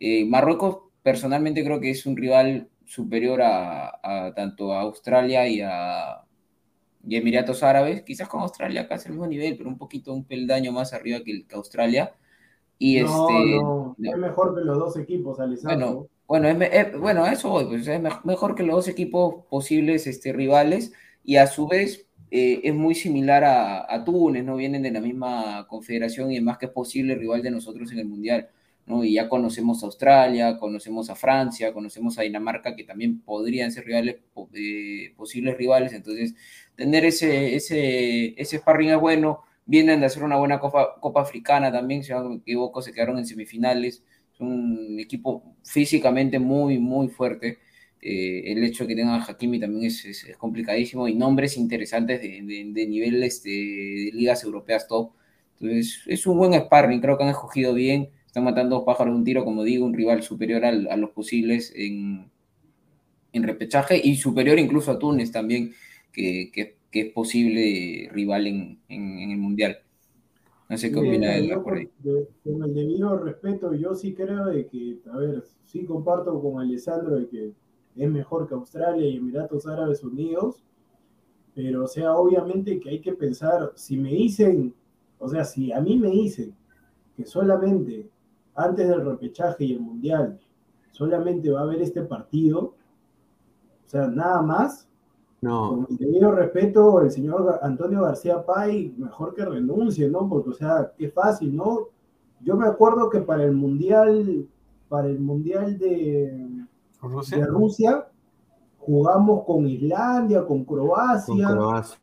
eh, Marruecos personalmente creo que es un rival superior a, tanto a Australia y a, Emiratos Árabes, quizás con Australia casi al mismo nivel, pero un poquito, un peldaño más arriba que, Australia. Y no, este, no, es mejor que los dos equipos, Alessandro. Bueno, bueno, es, bueno eso pues, es mejor que los dos equipos posibles este, rivales y a su vez eh, es muy similar a, a, Túnez, ¿no? Vienen de la misma confederación y es más que posible rival de nosotros en el Mundial. Y ya conocemos a Australia, conocemos a Francia, conocemos a Dinamarca, que también podrían ser rivales, eh, posibles rivales, entonces tener ese, ese, ese sparring es bueno, vienen de hacer una buena Copa, Copa Africana también, si no me equivoco, se quedaron en semifinales, es un equipo físicamente muy, muy fuerte, eh, el hecho de que tengan a Hakimi también es, complicadísimo, y nombres interesantes de, de, nivel este, de ligas europeas top, entonces es un buen sparring, creo que han escogido bien, están matando dos pájaros de un tiro, como digo, un rival superior al, a los posibles en, en, repechaje y superior incluso a Túnez también, que, que, que es posible rival en, en, el Mundial. No sé qué opina él. Con, el debido respeto, yo sí creo de que, a ver, sí comparto con Alessandro de que es mejor que Australia y Emiratos Árabes Unidos, pero o sea, obviamente que hay que pensar, si me dicen, o sea, si a mí me dicen que solamente antes del repechaje y el mundial solamente va a haber este partido, o sea, nada más. No. Con el debido respeto, el señor Antonio García Pay, mejor que renuncie, ¿no? Porque, o sea, qué fácil, ¿no? Yo me acuerdo que para el mundial, para el mundial de Rusia, de Rusia jugamos con Islandia, con Croacia, con Croacia.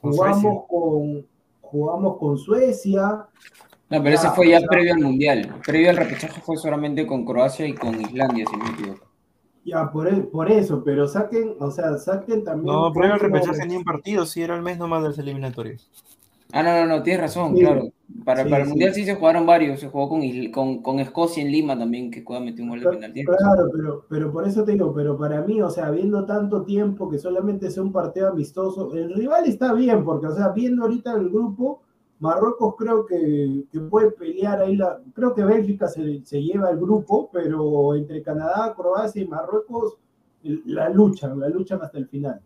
jugamos con, jugamos con Suecia, no, pero ese fue ya previo al Mundial. Previo al repechaje fue solamente con Croacia y con Islandia, si no me equivoco. Ya, por, e, por eso, pero saquen, o sea, saquen también... No, previo al repechaje ni un partido, si era el mes nomás de las eliminatorias. Ah, no, no, no, tienes razón, claro. Para, para el Mundial sí. se jugaron varios, se jugó con, con, con Escocia en Lima también, que Cueva metió un gol de penalti. Claro, pero, pero por eso te digo, pero para mí, o sea, viendo tanto tiempo que solamente sea un partido amistoso, el rival está bien, porque, o sea, viendo ahorita el grupo, Marruecos creo que, que, puede pelear ahí, la, creo que Bélgica se, se, lleva el grupo, pero entre Canadá, Croacia y Marruecos la luchan, la luchan hasta el final,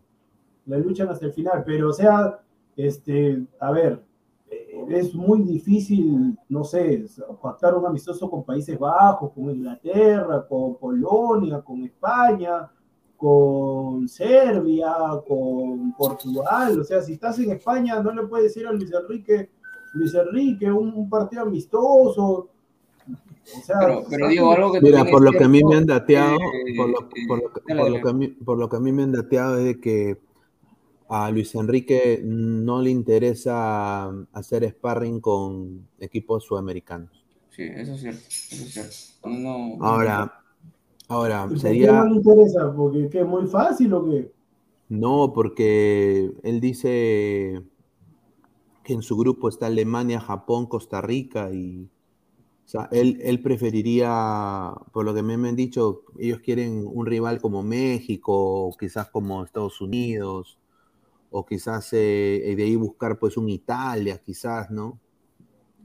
la luchan hasta el final, pero o sea, este, a ver, eh, es muy difícil, no sé, pactar un amistoso con Países Bajos, con Inglaterra, con Polonia, con España, con Serbia, con Portugal, o sea, si estás en España no le puedes decir a Luis Enrique Luis Enrique, un, un partido amistoso. O sea, pero, pero digo algo que Mira, por lo que a mí me han dateado, por, lo, por, por, que a mí, por lo que a mí me han dateado es de que a Luis Enrique no le interesa hacer sparring con equipos sudamericanos. Sí, eso es cierto. Eso es cierto. No, ahora, ahora ¿Por sería. qué no le interesa? ¿Porque es muy fácil o qué? No, porque él dice que en su grupo está Alemania, Japón, Costa Rica y o sea, él, él preferiría, por lo que me han dicho, ellos quieren un rival como México, quizás como Estados Unidos, o quizás eh, de ahí buscar pues un Italia, quizás, ¿no?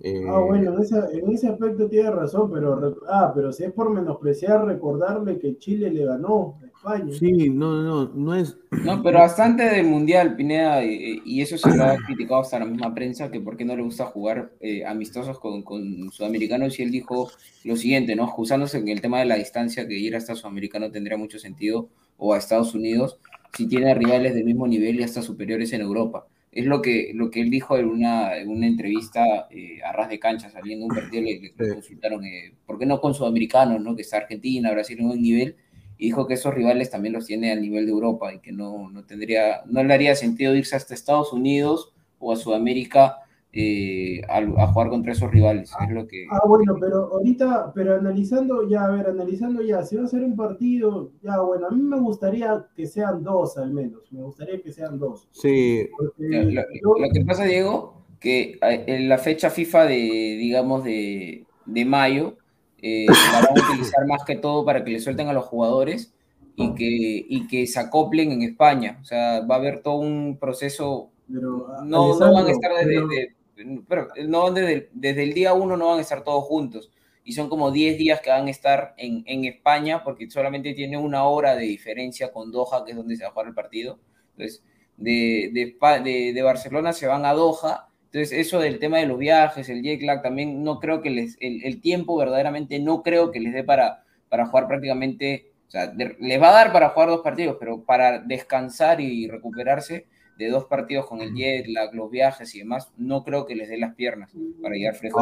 Eh, ah, bueno, en ese, en ese, aspecto tiene razón, pero, ah, pero si es por menospreciar, recordarle que Chile le ganó a España. Sí, no, no, no es. [clears throat] No, pero bastante del Mundial, Pineda, y, y eso se lo ha [clears throat] criticado hasta la misma prensa, que por qué no le gusta jugar eh, amistosos con, con, sudamericanos, y él dijo lo siguiente, ¿no? Acusándose en el tema de la distancia, que ir hasta sudamericano tendría mucho sentido, o a Estados Unidos, si tiene rivales del mismo nivel y hasta superiores en Europa es lo que, lo que él dijo en una, en una entrevista eh, a ras de cancha, saliendo un partido, le, le sí. consultaron, eh, ¿por qué no con sudamericanos, no? que está Argentina, Brasil en un nivel? Y dijo que esos rivales también los tiene al nivel de Europa y que no, no tendría, no le haría sentido irse hasta Estados Unidos o a Sudamérica eh, a, jugar contra esos rivales. es lo que, ah, bueno, pero ahorita, pero analizando, ya, a ver, analizando ya, si va a ser un partido, ya, bueno, a mí me gustaría que sean dos al menos, me gustaría que sean dos. Sí. Lo, que pasa, Diego, que en la fecha FIFA de, digamos, de, de mayo, eh, la van a utilizar más que todo para que le suelten a los jugadores y que, y que se acoplen en España. O sea, va a haber todo un proceso. no, no van a estar desde, pero no desde, desde, el día uno no van a estar todos juntos. Y son como 10 días que van a estar en, en, España porque solamente tiene una hora de diferencia con Doha, que es donde se va a jugar el partido. Entonces, de, de, de, Barcelona se van a Doha. Entonces, eso del tema de los viajes, el jet lag, también no creo que les, el, el tiempo verdaderamente no creo que les dé para, para jugar prácticamente, o sea, les va a dar para jugar dos partidos, pero para descansar y recuperarse, de dos partidos con el jet lag, los viajes y demás, no creo que les dé las piernas para llegar fresco.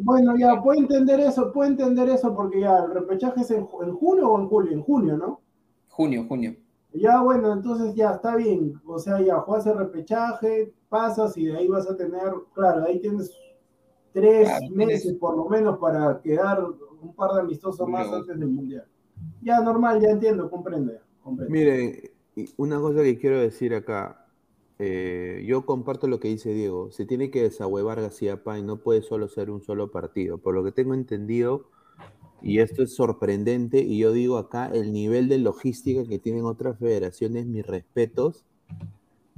Bueno, ya, puedo entender eso, puedo entender eso porque ya el repechaje es en, junio o en julio, en junio, ¿no? Junio, junio. Ya, bueno, entonces ya está bien. O sea, ya juegas el repechaje, pasas y de ahí vas a tener, claro, ahí tienes tres meses por lo menos para quedar un par de amistosos más antes del mundial. Ya, normal, ya entiendo, comprendo ya. Comprendo. Mire, una cosa que quiero decir acá, eh, yo comparto lo que dice Diego. Se tiene que desahuevar García Pay, no puede solo ser un solo partido. Por lo que tengo entendido, y esto es sorprendente, y yo digo acá, el nivel de logística que tienen otras federaciones, mis respetos,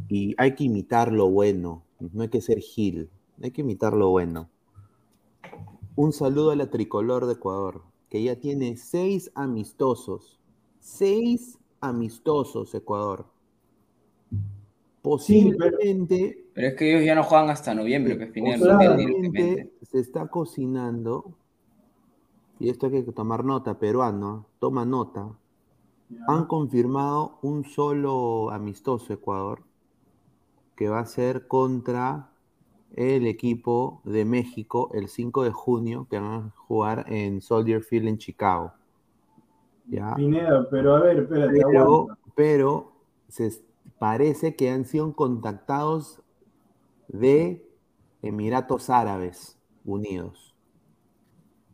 y hay que imitar lo bueno, no hay que ser Gil, hay que imitar lo bueno. Un saludo a la tricolor de Ecuador, que ya tiene seis amistosos, seis amistosos Ecuador Posiblemente. pero, es que ellos ya no juegan hasta noviembre, pues, Posiblemente se está cocinando, y esto hay que tomar nota, peruano, toma nota. Han confirmado un solo amistoso Ecuador, que va a ser contra el equipo de México el 5 de junio, que van a jugar en Soldier Field en Chicago. ¿Ya? pero a ver, espérate. Pero, pero se, parece que han sido contactados de Emiratos Árabes Unidos.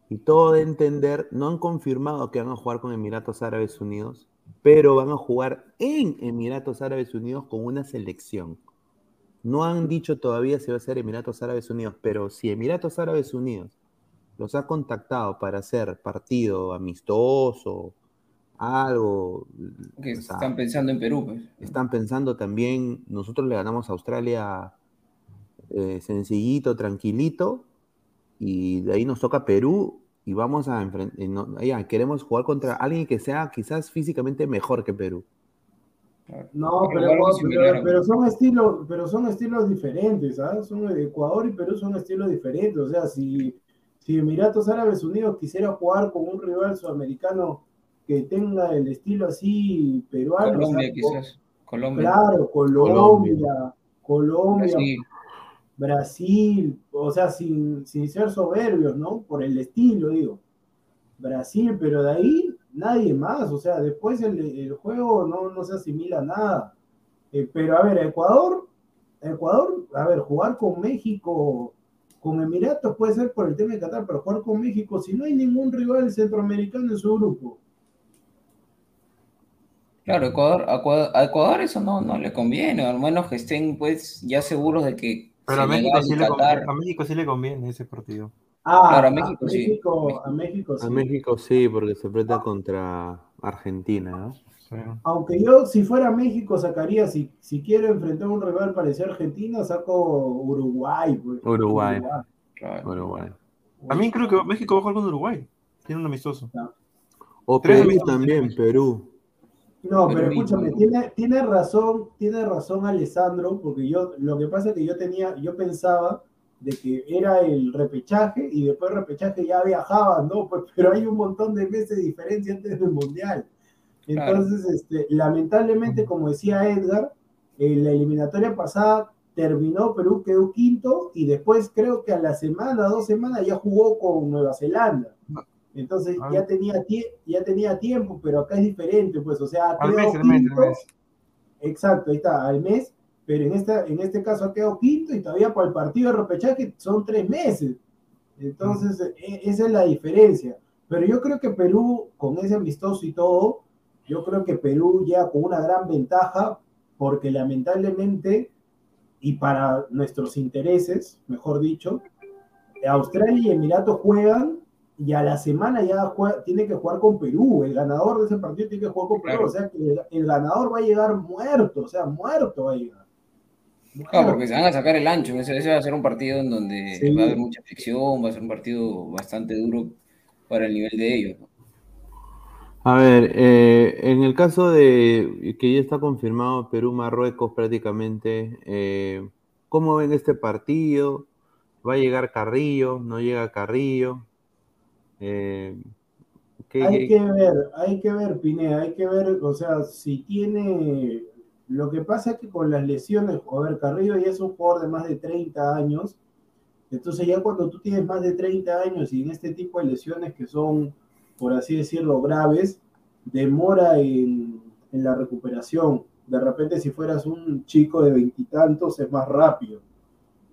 Y todo de entender, no han confirmado que van a jugar con Emiratos Árabes Unidos, pero van a jugar en Emiratos Árabes Unidos con una selección. No han dicho todavía si va a ser Emiratos Árabes Unidos, pero si Emiratos Árabes Unidos los ha contactado para hacer partido amistoso, algo. Que están pensando en Perú. Pues. Están pensando también, nosotros le ganamos a Australia eh, sencillito, tranquilito, y de ahí nos toca Perú y vamos a enfrentar, queremos jugar contra alguien que sea quizás físicamente mejor que Perú. No, pero, son estilos, pero son estilos diferentes, ¿sabes? Son Ecuador y Perú son estilos diferentes. O sea, si, si Emiratos Árabes Unidos quisiera jugar con un rival sudamericano que tenga el estilo así peruano. Colombia, quizás. Colombia. Claro, Colombia, Colombia, Brasil. o sea, sin, sin ser soberbios, ¿no? Por el estilo, digo. Brasil, pero de ahí nadie más, o sea, después el, juego no, no, se asimila a nada. Eh, pero a ver, Ecuador, Ecuador, a ver, jugar con México, con Emiratos puede ser por el tema de Qatar, pero jugar con México, si no hay ningún rival centroamericano en su grupo, Claro, Ecuador, a Ecuador eso no, no le conviene, al menos que estén pues ya seguros de que Pero a México, sí le conviene, a México sí le conviene ese partido. Ah, claro, a México, sí. A México sí. A México sí, porque se enfrenta contra Argentina, ¿no? Aunque yo, si fuera México, sacaría, si, si quiero enfrentar a un rival parecido a Argentina, saco Uruguay. Pues. Uruguay. Uruguay. A mí creo que México va a jugar con Uruguay. Tiene un amistoso. O Perú también, Perú. No, pero, escúchame, tiene, tiene razón, tiene razón Alessandro, porque yo, lo que pasa es que yo tenía, yo pensaba de que era el repechaje y después el repechaje ya viajaban, ¿no? [laughs] Pues, pero hay un montón de meses de diferencia antes del Mundial. Entonces, este, lamentablemente, como decía Edgar, en la eliminatoria pasada terminó Perú, quedó quinto y después creo que a la semana, dos semanas ya jugó con Nueva Zelanda. Entonces ah. ya, tenía ya tenía tiempo, pero acá es diferente, pues, o sea, al mes, Exacto, ahí está, al mes, pero en, esta, en este caso ha quedado quinto y todavía por el partido de repechaje son tres meses. Entonces, e, esa es la diferencia. Pero yo creo que Perú, con ese amistoso y todo, yo creo que Perú ya con una gran ventaja, porque lamentablemente, y para nuestros intereses, mejor dicho, Australia y Emiratos juegan y a la semana ya tiene que jugar con Perú. El ganador de ese partido tiene que jugar con Perú. O sea que el, ganador va a llegar muerto, o sea, muerto va a llegar. Claro, porque se van a sacar el ancho. Ese, va a ser un partido en donde va a haber mucha fricción, va a ser un partido bastante duro para el nivel de ellos. A ver, eh, en el caso de que ya está confirmado Perú-Marruecos prácticamente, eh, ¿cómo ven este partido? ¿Va a llegar Carrillo? ¿No llega Carrillo? Eh, hay que ver, hay que ver, Pineda, hay que ver, o sea, si tiene. Lo que pasa es que con las lesiones, a ver, Carrillo ya es un jugador de más de 30 años, entonces ya cuando tú tienes más de 30 años y en este tipo de lesiones que son, por así decirlo, graves, demora en, en la recuperación. De repente si fueras un chico de veintitantos es más rápido,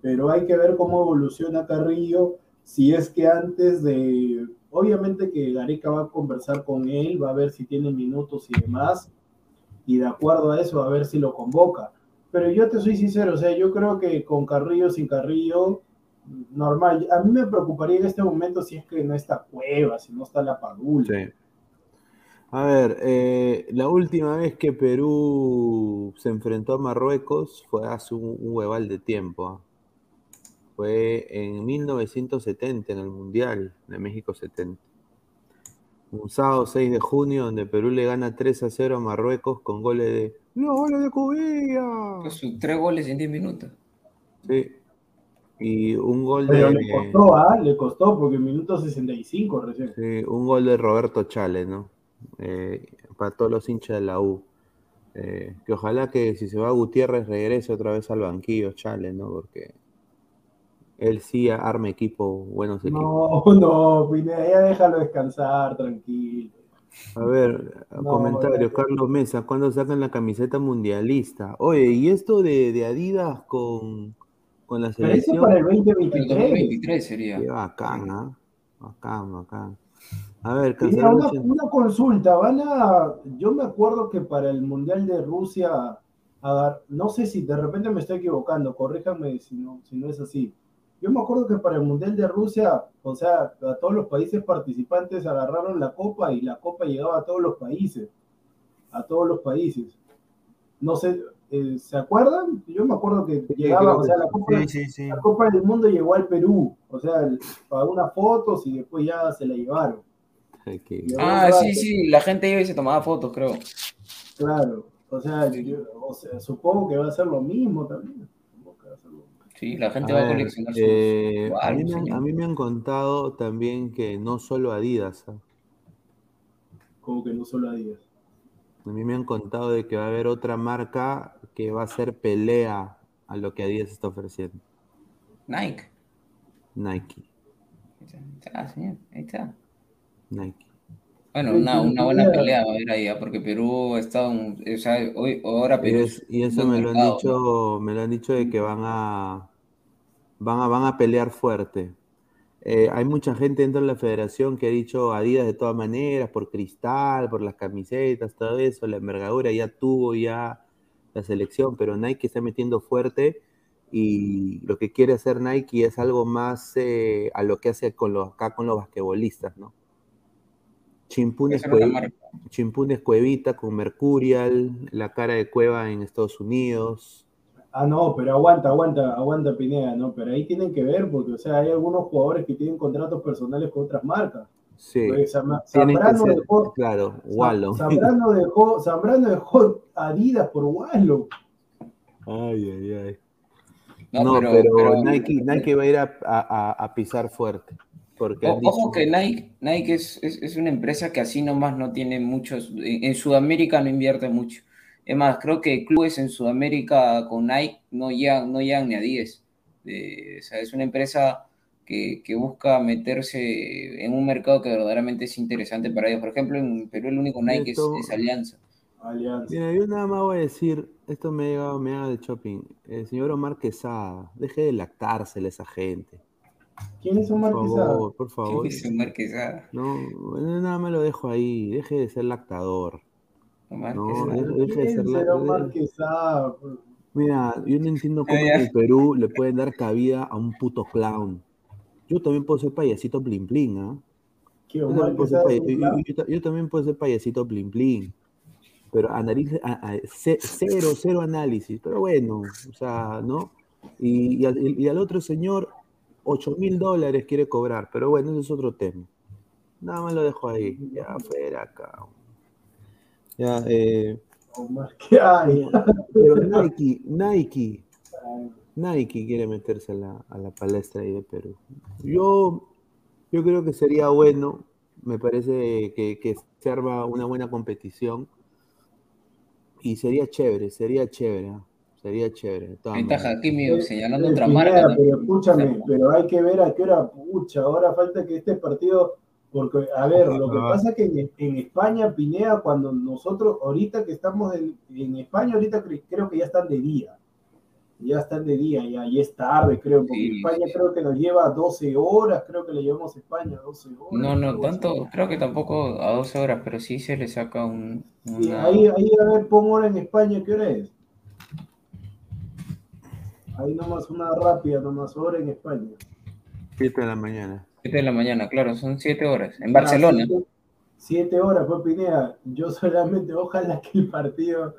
pero hay que ver cómo evoluciona Carrillo si es que antes de, obviamente que Gareca va a conversar con él, va a ver si tiene minutos y demás, y de acuerdo a eso, a ver si lo convoca. Pero yo te soy sincero, o sea, yo creo que con Carrillo, sin Carrillo, normal. A mí me preocuparía en este momento si es que no está Cueva, si no está la Padula. A ver, eh, la última vez que Perú se enfrentó a Marruecos fue hace un, hueval de tiempo. ¿ah? Fue en 1970, en el Mundial de México 70. Un sábado 6 de junio, donde Perú le gana 3 a 0 a Marruecos con goles de. ¡Los goles de Cubilla! Pues tres goles en 10 minutos. Sí. Y un gol Pero de. Le costó, ¿ah? Le costó, porque en minuto 65 recién. Sí, un gol de Roberto Chale, ¿no? Eh, para todos los hinchas de la U. Eh, que ojalá que si se va Gutiérrez regrese otra vez al banquillo, Chale, ¿no? Porque él sí arma equipo, buenos equipos. No, [laughs] no, Pineda, ya déjalo descansar, tranquilo. A ver, comentario, Carlos Mesa, ¿cuándo sacan la camiseta mundialista? Oye, ¿y esto de, Adidas con, con la selección? Pero eso para el 2023. El 2023 sería. Qué bacán, ¿ah? Bacán, bacán. A ver, una, una, consulta, van a, yo me acuerdo que para el Mundial de Rusia, no sé si de repente me estoy equivocando, corríjame si no, si no es así. Yo me acuerdo que para el Mundial de Rusia, o sea, a todos los países participantes agarraron la copa y la copa llegaba a todos los países, a todos los países. No sé, eh, ¿se acuerdan? Yo me acuerdo que llegaba, o sea, la copa, la copa del Mundo llegó al Perú, o sea, para unas fotos y después ya se la llevaron. Ah, sí, sí, la gente iba y se tomaba fotos, creo. Claro, o sea, supongo que va a ser lo mismo también. Sí, la gente va a coleccionar eh, a, mí me han, contado también que no solo Adidas. ¿ah? ¿Cómo que no solo Adidas? A mí me han contado de que va a haber otra marca que va a ser pelea a lo que Adidas está ofreciendo. Nike. Nike. Ahí está, señor. Ahí está. Nike. Bueno, una, una buena pelea va a haber ahí, ¿ah? porque Perú ha estado, o sea, hoy, ahora Perú. Y, eso me lo han dicho, me lo han dicho de que van a, van a, van a pelear fuerte. Eh, hay mucha gente dentro de la federación que ha dicho Adidas de todas maneras, por cristal, por las camisetas, todo eso, la envergadura ya tuvo ya la selección, pero Nike está metiendo fuerte y lo que quiere hacer Nike es algo más eh, a lo que hace con los, acá con los basquetbolistas, ¿no? Chimpunes, Cuevita con Mercurial, la cara de Cueva en Estados Unidos. Ah, no, pero aguanta, aguanta, aguanta Pineda, ¿no? Pero ahí tienen que ver, porque, o sea, hay algunos jugadores que tienen contratos personales con otras marcas. Sí. Zambrano dejó, claro, Wallo. Zambrano dejó, Zambrano dejó Adidas por Wallo. Ay, ay, ay. No, pero, Nike, Nike va a ir a pisar fuerte ojo que Nike, Nike es, es, una empresa que así nomás no tiene muchos, en, Sudamérica no invierte mucho. Es más, creo que clubes en Sudamérica con Nike no llegan, no llegan ni a 10. o sea, es una empresa que, que, busca meterse en un mercado que verdaderamente es interesante para ellos. Por ejemplo, en Perú el único Nike es, Alianza. Alianza. Mira, yo nada más voy a decir, esto me ha llegado, me haga de shopping. El señor Omar Quesada, deje de lactársela a esa gente. ¿Quién es Omar Por Quesada? favor, por favor. ¿Quién es Omar Quesada? No, nada más lo dejo ahí, deje de ser lactador. No, Quesada. deje, deje de ser ¿Quién será Omar lactador. Quesada? Mira, yo no entiendo cómo Ah, en el Perú le pueden dar cabida a un puto clown. Yo también puedo ser payasito blin blin, ¿ah? ¿Qué Yo también, puedo ser yo- yo- también puedo payasito blin blin. Pero analice, a- a- ce- cero, cero análisis. Pero bueno, o sea, ¿no? Y, y al, y al otro señor, 8 mil dólares quiere cobrar. Pero bueno, ese es otro tema. Nada más lo dejo ahí. Ya, fuera acá. Ya, eh, Omar, ¿qué hay? pero Nike, Nike, Nike quiere meterse a la, a la palestra ahí de Perú. Yo, yo creo que sería bueno, me parece que, que se arma una buena competición y sería chévere, sería chévere, ¿ah? sería chévere. Ahí está. Hakimi señalando otra marca. Pero escúchame, pero hay que ver a qué hora, pucha, ahora falta que este partido, porque, a ver, lo que pasa es que en, en España, Pineda, cuando nosotros, ahorita que estamos en, en España, ahorita cre- creo que ya están de día, ya están de día, ya, ya es tarde, creo, porque Sí, España sí. creo que nos lleva 12 horas, creo que le llevamos a España 12 horas. No, no, tanto, creo que tampoco a 12 horas, pero sí se le saca un, Sí, ahí, ahí, a ver, pon hora en España, ¿qué hora es? Ahí nomás una rápida, nomás hora en España. 7 de la mañana. 7 de la mañana, claro, son 7 horas. En Barcelona. siete, siete horas, pues Pineda. Yo solamente, ojalá que el partido,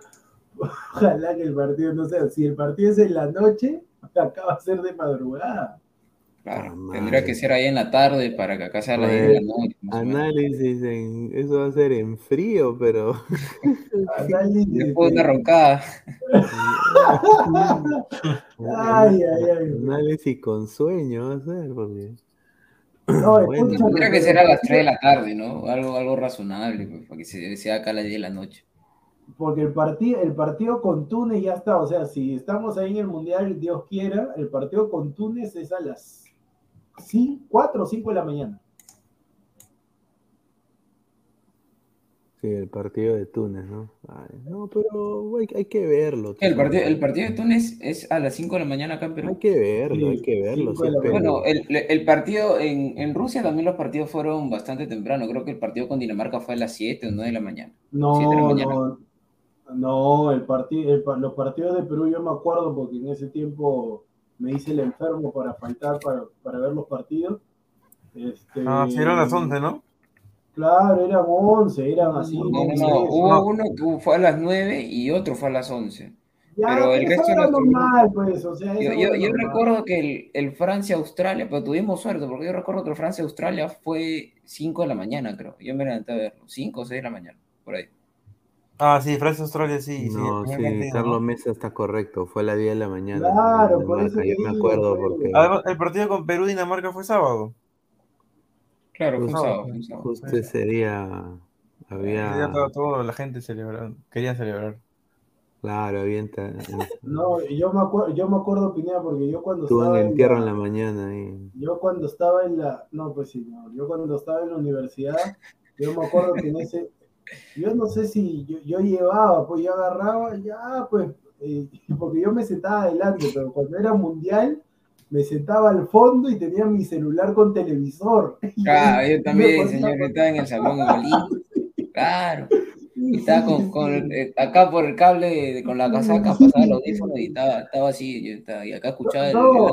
ojalá que el partido, no sé, si el partido es en la noche, acá va a ser de madrugada. Claro, Ah, tendría que ser ahí en la tarde para que acá sea a las 10 de la noche. o menos. Análisis, en, eso va a ser en frío, pero Análisis, Después de una roncada. [laughs] Ay, ay, ay. análisis con sueño va a ser, porque No, [clears throat] Bueno, Tendría que pero ser a las escucha- 3 de la tarde, ¿no? Algo, algo razonable, pues, para que se sea acá a las 10 de la noche. Porque el partido, el partido con Túnez ya está, o sea, si estamos ahí en el Mundial, Dios quiera, el partido con Túnez es a las 4 o 5 de la mañana. Sí, el partido de Túnez, ¿no? Ay, no, pero hay, hay que verlo. El partido, el partido de Túnez es a las 5 de la mañana acá en Perú. Hay que verlo, hay que verlo. sí, Bueno, el, el partido en, en Rusia también los partidos fueron bastante temprano. Creo que el partido con Dinamarca fue a las 7 o 9 de la mañana. No, de la mañana. no, no, el partido, el pa- los partidos de Perú yo me acuerdo porque en ese tiempo me hice el enfermo para faltar para, para ver los partidos. Este, Ah, sí, eran las 11, ¿no? Claro, eran 11, eran así. No, no, no. Hubo No. uno que fue a las 9 y otro fue a las 11. Ya, pero el resto era pues, o sea, Yo, eso yo, era yo normal. recuerdo que el, el Francia-Australia, pero tuvimos suerte, porque yo recuerdo que el Francia-Australia fue 5 de la mañana, creo. Yo me levanté a verlo, 5 o 6 de la mañana, por ahí. Ah, sí, Francia Australia sí. sí, No, sí, partido, Carlos. Mesa está correcto, fue a las 10 de la mañana. Claro, por eso yo me acuerdo pues. porque Además, el partido con Perú-Dinamarca fue sábado. Claro, fue un sábado, justo sí. ese día había, toda, toda la gente celebraron, querían celebrar. claro, había enta- [laughs] No, yo me acuerdo, yo me acuerdo, Pineda, porque yo cuando estuvo estaba en en entierro la- en la mañana y Yo cuando estaba en la, no, pues sí, no, yo cuando estaba en la universidad, yo me acuerdo que en ese, yo no sé si yo, yo llevaba, pues yo agarraba, ya, pues, eh, [laughs] porque yo me sentaba adelante, pero cuando era mundial, me sentaba al fondo y tenía mi celular con televisor. [laughs] Ah, ahí yo también, señor, estaba en el salón igualito. [laughs] Claro. Y estaba con, con, eh, acá por el cable con la casaca, pasaba el audífono y estaba, estaba así, yo estaba, y acá escuchaba el, No.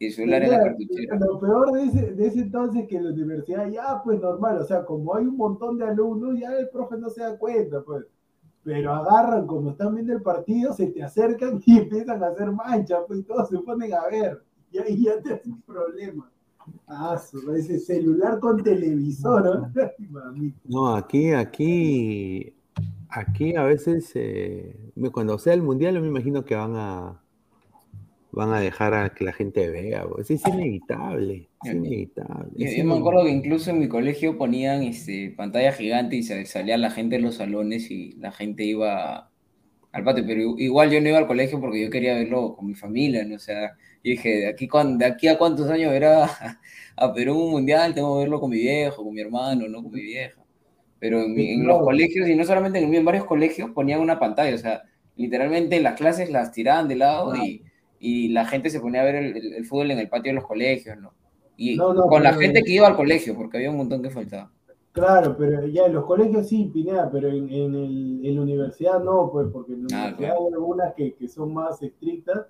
el celular en la cartuchera. Lo peor de ese, de ese entonces que en la universidad ya, pues normal, o sea, como hay un montón de alumnos, ya el profe no se da cuenta, pues. Pero agarran, como están viendo el partido, se te acercan [laughs] y empiezan a hacer mancha, pues y todos se ponen a ver. [laughs] Y ahí ya te hacen problema. Ah, ese celular con televisor, ¿no? [laughs] No, aquí, aquí, aquí a veces, eh, cuando sea el mundial, yo me imagino que van a, van a dejar a que la gente vea, pues. Es inevitable, es inevitable. Yo, me acuerdo que incluso en mi colegio ponían este, pantalla gigante y salía la gente en los salones y la gente iba al patio, pero igual yo no iba al colegio porque yo quería verlo con mi familia, ¿no? O sea, yo dije, de aquí, de aquí a cuántos años verá a, [laughs] a Perú en un mundial, tengo que verlo con mi viejo, con mi hermano, no con mi vieja. pero en, los colegios, y no solamente en en varios colegios ponían una pantalla, o sea, literalmente en las clases las tiraban de lado y, y, la gente se ponía a ver el, fútbol en el patio de los colegios, ¿no? Y con la gente que iba al colegio, porque había un montón que faltaba. Claro, pero ya en los colegios sí, Pineda, pero en, en, el, en la universidad no, pues, porque en la ah, universidad hay algunas que, que, son más estrictas,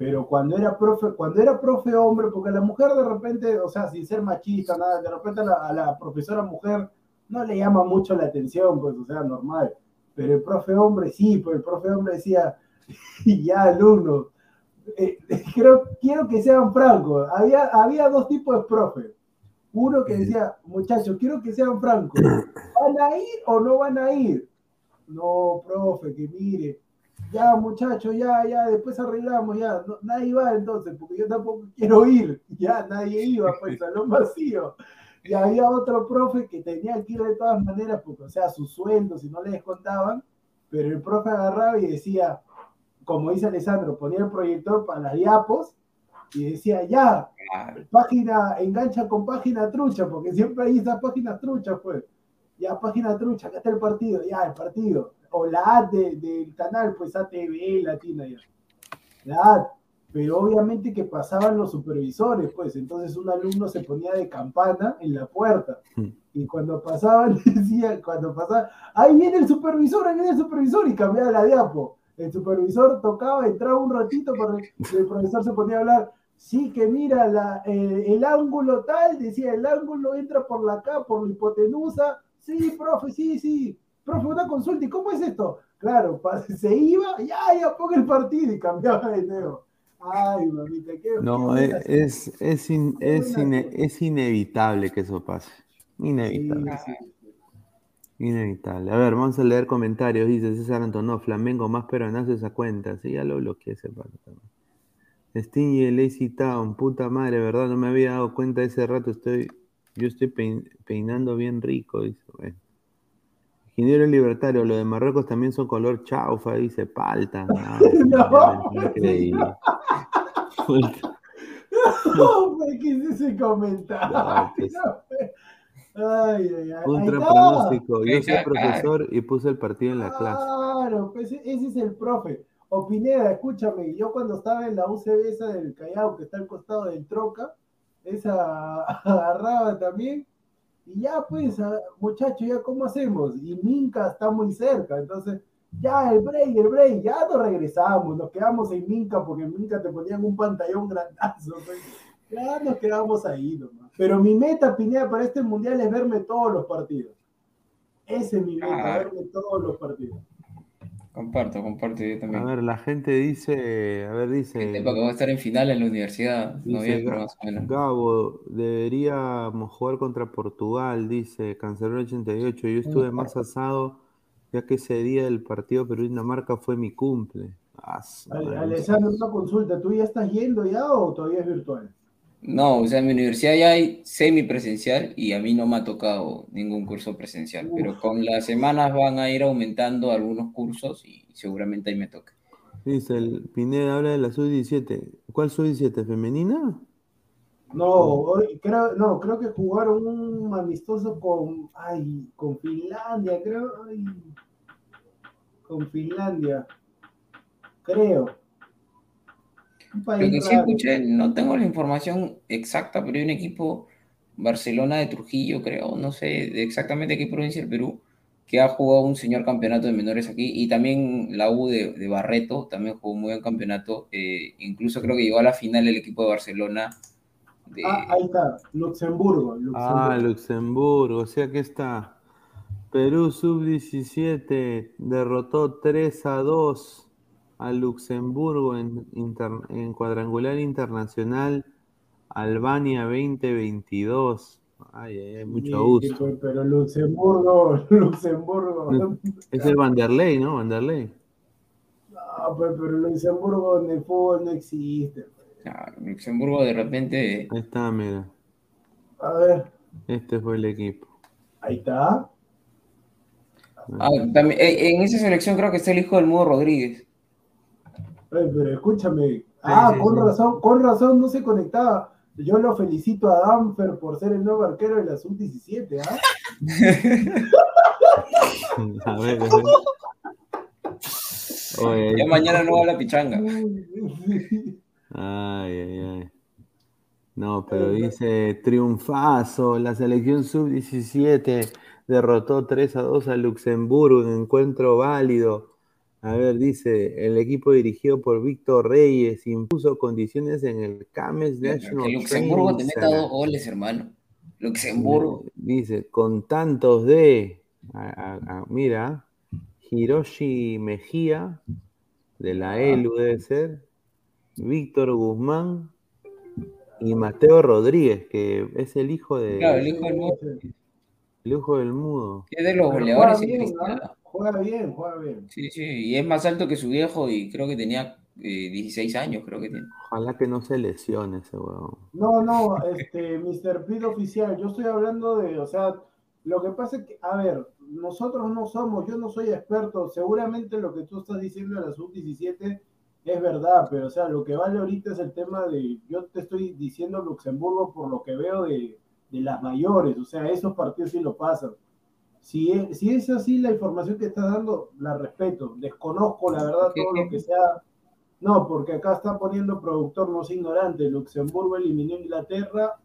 pero cuando era profe, cuando era profe hombre, porque la mujer de repente, o sea, sin ser machista, nada, de repente a la, a la profesora mujer no le llama mucho la atención, pues, o sea, normal. Pero el profe hombre sí, pues el profe hombre decía, [laughs] ya alumnos, eh, [laughs] creo, quiero que sean francos. Había, había dos tipos de profes. Uno que decía, muchachos, quiero que sean francos. [clears throat] ¿Van a ir o no van a ir? No, profe, que mire. Ya, muchachos, ya, ya, después arreglamos, ya. nadie va entonces, porque yo tampoco quiero ir. Ya, nadie iba, pues, salón vacío. Y había otro profe que tenía que ir de todas maneras, porque, o sea, sus sueldos, si no le descontaban, pero el profe agarraba y decía, como dice Alessandro, ponía el proyector para las diapos y decía, ya, página, engancha con página trucha, porque siempre hay esas páginas truchas, pues. Ya, página trucha, acá está el partido, ya, el partido. O la A del canal, pues ATV Latina ya. La. Pero obviamente que pasaban los supervisores, pues. Entonces un alumno se ponía de campana en la puerta. Hmm. Y cuando pasaban, [laughs] decía, cuando pasaban, ahí viene el supervisor, ahí viene el supervisor, y cambiaba la diapo. El supervisor tocaba, entraba un ratito, porque el profesor se ponía a hablar Sí, que mira, la, eh, el ángulo tal, decía, el ángulo entra por la acá, por la hipotenusa. Sí, profe, sí, sí. Profe, una consulta, ¿y cómo es esto? Claro, [laughs] se iba, ya, ya, ponga el partido y cambiaba de nuevo. Ay, mamita, qué. No, es, es, es, es, inevitable que eso pase. Inevitable. Inevitable. A ver, vamos a leer comentarios. Dice César Antonó, Flamengo más peronazo esa cuenta. Sí, ya lo bloqueé ese parte también. Sting y Lazy Town, puta madre, ¿verdad? No me había dado cuenta ese rato. Estoy, yo estoy peinando bien rico, dice. Bueno. Ingeniero libertario, lo de Marruecos también son color chaufa, dice palta. [laughs] No, increíble. [laughs] no, ¿qué es ese comentario? Pues. [laughs] Ay, ay, ay. Un pronóstico. Yo soy profesor y puse el partido en la clase. Claro, pues ese es el profe. O Pineda, escúchame, yo cuando estaba en la UCB esa del Callao, que está al costado del Troca, esa agarraba también. Y ya, pues, muchachos, ¿ya cómo hacemos? Y Minca está muy cerca, entonces, ya, el break, el break, ya nos regresamos, nos quedamos en Minca, porque en Minca te ponían un pantallón grandazo, pues. ya nos quedamos ahí nomás. Pero mi meta, Pineda, para este mundial es verme todos los partidos. Ese es mi meta, verme todos los partidos. Comparto, comparto yo también. A ver, la gente dice, a ver, dice... que va a estar en final en la universidad, no más o menos. Gabo, deberíamos jugar contra Portugal, dice Cancelero 88. Yo estuve más asado, ya que ese día del partido Perú-Dinamarca fue mi cumple. Ah, Alessandro, una consulta, ¿tú ya estás yendo ya o todavía es virtual? No, o sea, en mi universidad ya hay semipresencial y a mí no me ha tocado ningún curso presencial, pero con las semanas van a ir aumentando algunos cursos y seguramente ahí me toque. Dice, el Pineda habla de la sub-17. ¿Cuál sub-17? ¿Femenina? No, hoy, creo, no, creo que jugaron un amistoso con, ay, con Finlandia, creo, con Finlandia, creo. Lo que sí escuché, no tengo la información exacta, pero hay un equipo, Barcelona de Trujillo, creo, no sé exactamente qué provincia del Perú, que ha jugado un señor campeonato de menores aquí, y también la U de, Barreto también jugó un muy buen campeonato, eh, incluso creo que llegó a la final el equipo de Barcelona. Ah, ahí está, Luxemburgo, Luxemburgo. Ah, Luxemburgo, o sea que está. Perú sub-17 derrotó 3 a 2 a Luxemburgo en, en cuadrangular internacional Albania 2022. Ay, ay, mucho gusto. Pues, pero Luxemburgo, [laughs] Luxemburgo. Es el Vanderlei, ¿no? Vanderlei. No, pues, pero Luxemburgo en el fútbol no existe. Pues. Luxemburgo de repente. Ahí está, mira. A ver. Este fue el equipo. Ahí está. Ah, también, eh, en esa selección creo que está el hijo del Mudo Rodríguez pero escúchame. Ah, con razón, con razón no se conectaba. yo lo felicito a Danfer por ser el nuevo arquero de la sub-17, ¿ah? [laughs] A ver, a ver. Oye, Ya mañana no va la pichanga. Ay, ay, ay. No, pero dice triunfazo. La selección sub-17 derrotó 3 a 2 a Luxemburgo en encuentro válido. A ver, dice, el equipo dirigido por Víctor Reyes impuso condiciones en el Cames National Que Luxemburgo te meta dos goles, hermano. Luxemburgo. Dice, con tantos de, a- a- a- mira, Hiroshi Mejía, de la ELU debe ser, Víctor Guzmán y Mateo Rodríguez, que es el hijo de... Claro, el hijo del mundo. el hijo del mudo. Es de los goleadores. ¿ah? Juega bien, juega bien. Sí, sí, y es más alto que su viejo y creo que tenía eh, 16 años, creo que tiene. Ojalá que no se lesione ese huevón. No, no, este, [laughs] Mr. Pid oficial, yo estoy hablando de, o sea, lo que pasa es que, a ver, nosotros no somos, yo no soy experto, seguramente lo que tú estás diciendo de la sub-17 es verdad, pero o sea, lo que vale ahorita es el tema de, yo te estoy diciendo Luxemburgo por lo que veo de, de las mayores, o sea, esos partidos sí lo pasan. Si es, si es así la información que estás dando, la respeto, desconozco la verdad todo lo que sea no, porque acá está poniendo productor no es ignorante. Luxemburgo eliminó a Inglaterra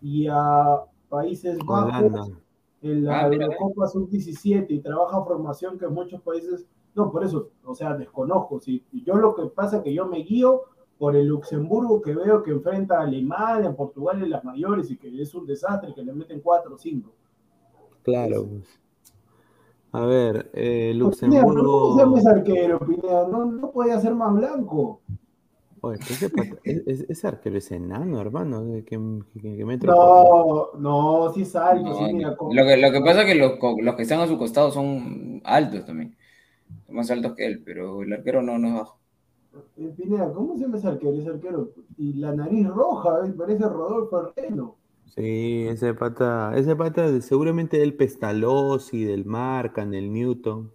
y a Países Bajos Holanda. en la Ah, mira, Eurocopa Sub-17 y trabaja formación que en muchos países. No, por eso, o sea, desconozco. Sí. Yo lo que pasa es que yo me guío por el Luxemburgo que veo que enfrenta a Alemania, Portugal en las mayores y que es un desastre, que le meten 4 o 5. Claro. pues. A ver, eh, Pineda, pero ¿cómo Luxemburgo... se llama ese arquero, Pineda? No, no podía ser más blanco. Oye, ese, [laughs] es- es- arquero es enano, hermano. que, que- que mete- No, no, sí es alto, No, sí, no. mira, con- Lo que, lo que pasa es que los, los que están a su costado son altos también. Son más altos que él, pero el arquero no, no es bajo. Eh, Pineda, ¿cómo se llama ese arquero? Ese arquero. Y la nariz roja, ¿eh? parece Rodolfo Herrero. Sí, ese pata, ese pata de- seguramente del Pestalozzi, del Marcan, del Newton.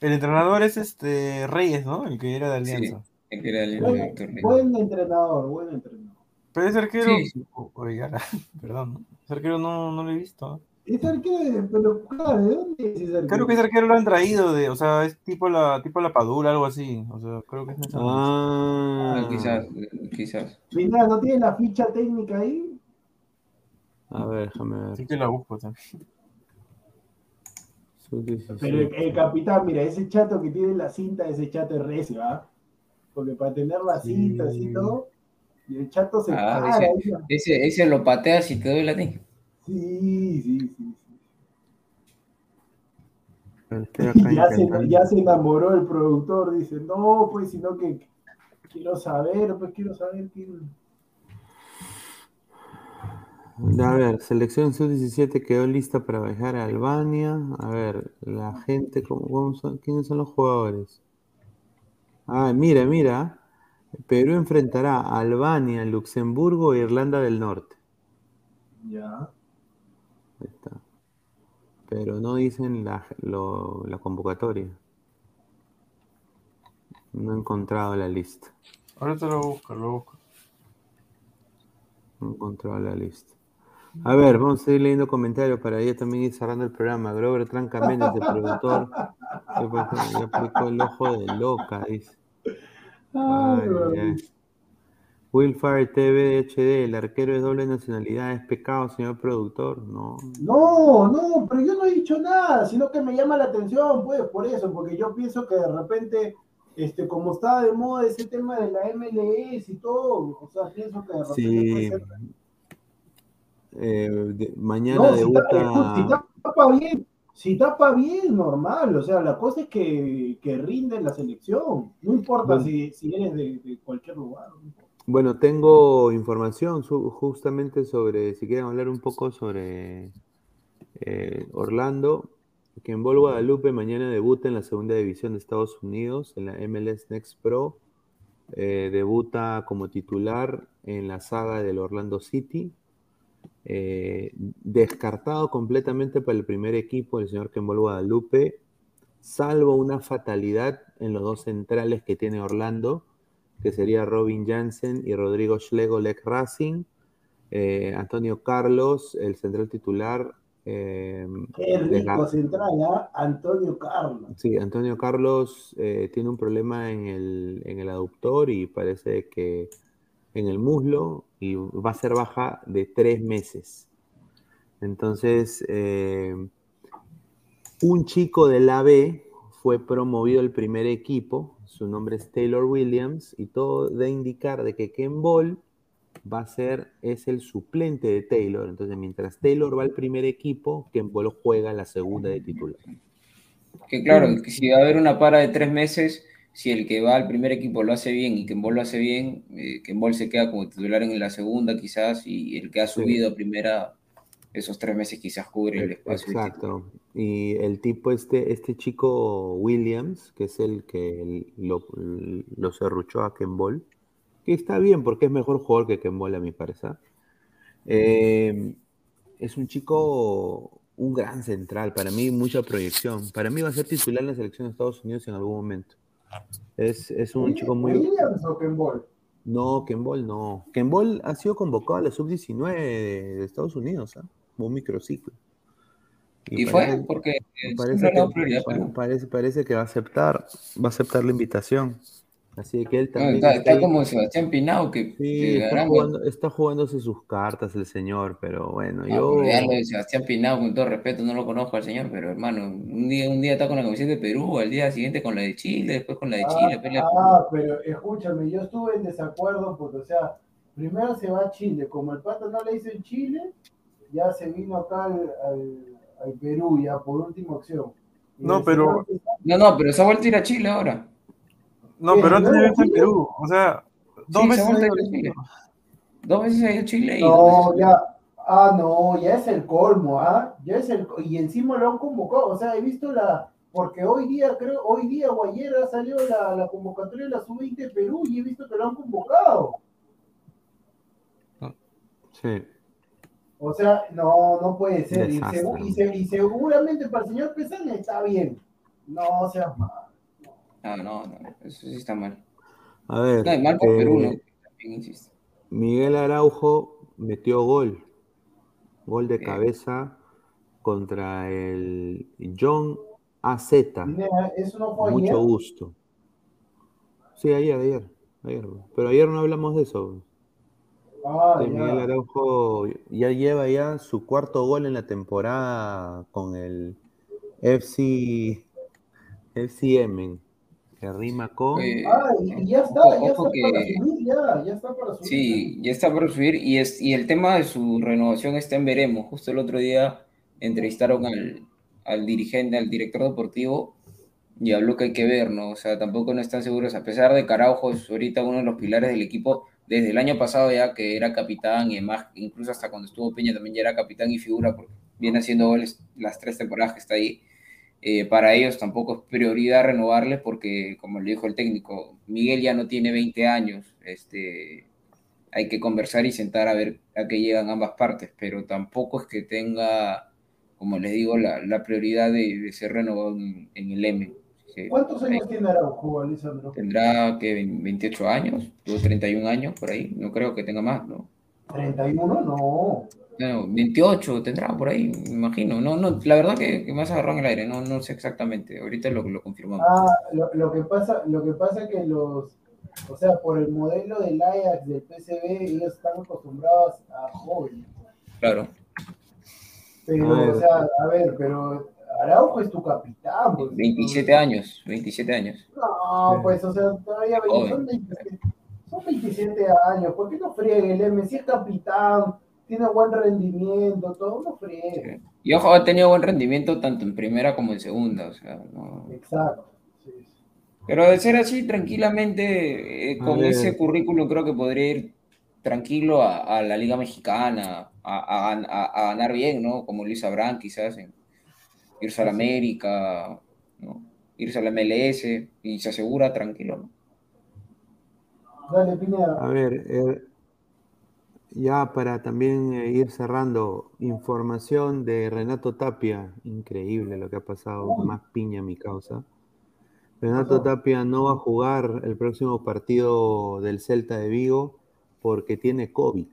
El entrenador es este Reyes, ¿no? El que era de Alianza. El que era Buen, Víctor Reyes. buen entrenador, buen entrenador. Pero ese arquero. Sí. Oiga, [laughs] perdón. ¿no? Ese arquero no, no lo he visto. Ese arquero, pero claro, ¿de dónde es ese arquero? Creo que ese arquero lo han traído de. O sea, es tipo la, tipo la Padula, algo así. O sea, creo que es esa- Ah, Ah, quizás, quizás. Pineda, ¿no tiene la ficha técnica ahí? A ver, déjame ver. Sí que la busco también. Sub-17. Pero el, el capitán, mira, ese chato que tiene la cinta, ese chato es recio, ¿ah? Porque para tener la cinta así y todo, y el chato se Ah, para ese, ese, ese lo pateas y te duele a ti. Sí, sí, sí. sí. Ya se, ya se enamoró el productor, dice, no, pues, sino que quiero saber, pues quiero saber quién. A ver, selección sub-17 quedó lista para viajar a Albania. A ver, la gente, ¿cómo, cómo son? ¿quiénes son los jugadores? Ah, mira, mira. Perú enfrentará a Albania, Luxemburgo e Irlanda del Norte. Ya. Ahí está. Pero no dicen la, lo- la convocatoria. No he encontrado la lista. Ahorita lo busco, lo busco. No he encontrado la lista. A ver, vamos a seguir leyendo comentarios para ya también ir cerrando el programa. Grover Tranca Méndez, el productor. Ya aplicó el ojo de loca, dice. Ay, ay, ay. Willfire TV HD, el arquero es doble nacionalidad, ¿es pecado, señor productor? No. No, no, pero yo no he dicho nada, sino que me llama la atención, pues, por eso, porque yo pienso que de repente, este, como está de moda ese tema de la MLS y todo, o sea, pienso que de repente Sí. puede ser Eh, de- mañana No, si, debuta. tapa, si tapa bien, si tapa bien, normal. O sea, la cosa es que, que rinde en la selección. No importa Bueno. si, si eres de, de cualquier lugar. no. Bueno, tengo información su- justamente sobre, si quieren hablar un poco sobre eh, Orlando, que en Bol Guadalupe mañana debuta en la segunda división de Estados Unidos, en la MLS Next Pro. Eh, debuta como titular en la saga del Orlando City. Eh, descartado completamente para el primer equipo el señor Kembol Guadalupe, salvo una fatalidad en los dos centrales que tiene Orlando, que sería Robin Jansen y Rodrigo Schlegolek Racing. Eh, Antonio Carlos, el central titular. Eh, Qué rico central, ¿ah? Antonio Carlos. Sí, Antonio Carlos eh, tiene un problema en el, en el aductor y parece que en el muslo y va a ser baja de tres meses. Entonces, eh, un chico del AB fue promovido al primer equipo, su nombre es Taylor Williams y todo de indicar de que Ken Ball va a ser, es el suplente de Taylor. Entonces, mientras Taylor va al primer equipo, Ken Ball juega la segunda de titular. Que claro, que si va a haber una para de tres meses, si el que va al primer equipo lo hace bien y Kembol lo hace bien, eh, Kembol se queda como titular en la segunda quizás y el que ha subido a primera, esos tres meses quizás cubre el espacio. de Exacto. Y el tipo, este, este chico Williams, que es el que lo, lo serruchó a Ken Ball, que está bien porque es mejor jugador que Ken Ball a mi parecer. Eh, es un chico, un gran central, para mí mucha proyección. Para mí va a ser titular en la selección de Estados Unidos en algún momento. Es, es un chico muy... ¿Williams o Ken Ball? No, Ken Ball no. Ken Ball ha sido convocado a la sub-19 de, de Estados Unidos, ¿ah? un microciclo. Y fue porque parece que, parece, parece que va a aceptar, va a aceptar la invitación. Así que él No, también está, como Sebastián Pinao, que, Sí, que está, caramba, jugando, está jugándose sus cartas el señor, pero bueno, Ah, yo... pero Sebastián Pinao, con todo respeto, no lo conozco al señor, pero hermano, un día, un día está con la camiseta de Perú, al día siguiente con la de Chile, después con la de Chile, Ah, pero escúchame, yo estuve en desacuerdo porque, o sea, primero se va a Chile, como el pato no le hizo en Chile, ya se vino acá al, al, al Perú, ya por última opción. Y No, pero- señor- No, no, pero se ha vuelto a ir a Chile ahora. No, ¿Qué, pero antes luego de irse a Chile? Perú, o sea, dos Sí, se veces ir ido a Chile. Dos veces ha ido a Chile y No, ya, ah, no, ya es el colmo, ¿ah? Ya es el, y encima lo han convocado, o sea, he visto la, porque hoy día, creo, hoy día o ayer ha salido la, la convocatoria de la sub-20 de Perú y he visto que lo han convocado. Sí. O sea, no, no puede ser. Y, Desastre. segu- y se- y seguramente para el señor Pesana está bien. No seas mal. Ah, no, no, eso sí está mal. A ver, No, mal por eh, Perú, ¿no? También insisto. Miguel Araujo metió gol, gol de cabeza contra el John AZ. Mira, Eso no fue ayer. Mucho gusto. Sí, ayer, ayer, ayer. Pero ayer no hablamos de eso. Ah, Miguel. Araujo ya lleva ya su cuarto gol en la temporada con el FC, FC Emen, que rima con... Eh, Ah, ya está, ojo- ya está para subir, ya, ya está para subir. Sí, ya está por subir y, es, y el tema de su renovación está en veremos. Justo el otro día entrevistaron al, al dirigente, al director deportivo y habló que hay que ver, ¿no? O sea, tampoco no están seguros, a pesar de que Araujo es ahorita uno de los pilares del equipo desde el año pasado ya que era capitán y además incluso hasta cuando estuvo Peña también ya era capitán y figura porque viene haciendo goles las tres temporadas que está ahí. Eh, para ellos tampoco es prioridad renovarle porque, como le dijo el técnico, Miguel ya no tiene 20 años, este, hay que conversar y sentar a ver a qué llegan ambas partes, pero tampoco es que tenga, como les digo, la, la prioridad de, de ser renovado en, en el M. Que ¿Cuántos años tiene Araujo, Alessandro? Tendrá que 28 años, tuvo 31 años por ahí, no creo que tenga más, ¿no? 31, no. No, 28 tendrá por ahí, me imagino. No, no, la verdad que, que me has agarrado en el aire, no, no sé exactamente. Ahorita lo, lo confirmamos. Ah, lo, lo que pasa, lo que pasa es que los, o sea, por el modelo del Ajax, del PCB, ellos están acostumbrados a jóvenes. Claro. Pero, A ver. o sea, a ver, pero Araujo es tu capitán. pues. 27 años, 27 años. No, pues, o sea, todavía son 27, son 27 años. ¿Por qué no friegue el M? Si es capitán, tiene buen rendimiento, todo, no friegue. Y ojo, ha tenido buen rendimiento tanto en primera como en segunda, o sea, no- Exacto. sí. Pero de ser así, tranquilamente, eh, con ver. ese currículum creo que podría ir tranquilo a, a la Liga Mexicana, a, a- a- a ganar bien, ¿no? Como Luis Abrán, quizás, en- irse a la América, ¿no? Irse a la MLS y se asegura tranquilo, ¿no? Dale, Pineda. A ver, eh, ya para también eh, ir cerrando, información de Renato Tapia, increíble lo que ha pasado, más piña mi causa. Renato Tapia no va a jugar el próximo partido del Celta de Vigo porque tiene COVID.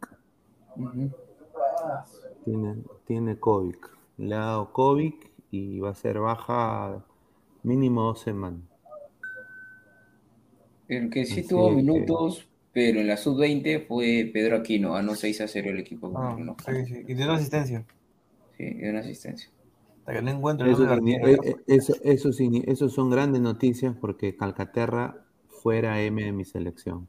Tiene, tiene COVID. Le ha dado COVID y va a ser baja mínimo dos semanas. El que sí tuvo minutos, pero en la sub-20 fue Pedro Aquino, ganó 6 a 0 el equipo. Ah, sí, sí. Y dio una asistencia. Sí, dio una asistencia. Hasta que no encuentro Eso, el signi- eh, eh, eso, eso, signi- eso son grandes noticias porque Calcaterra fuera M de mi selección.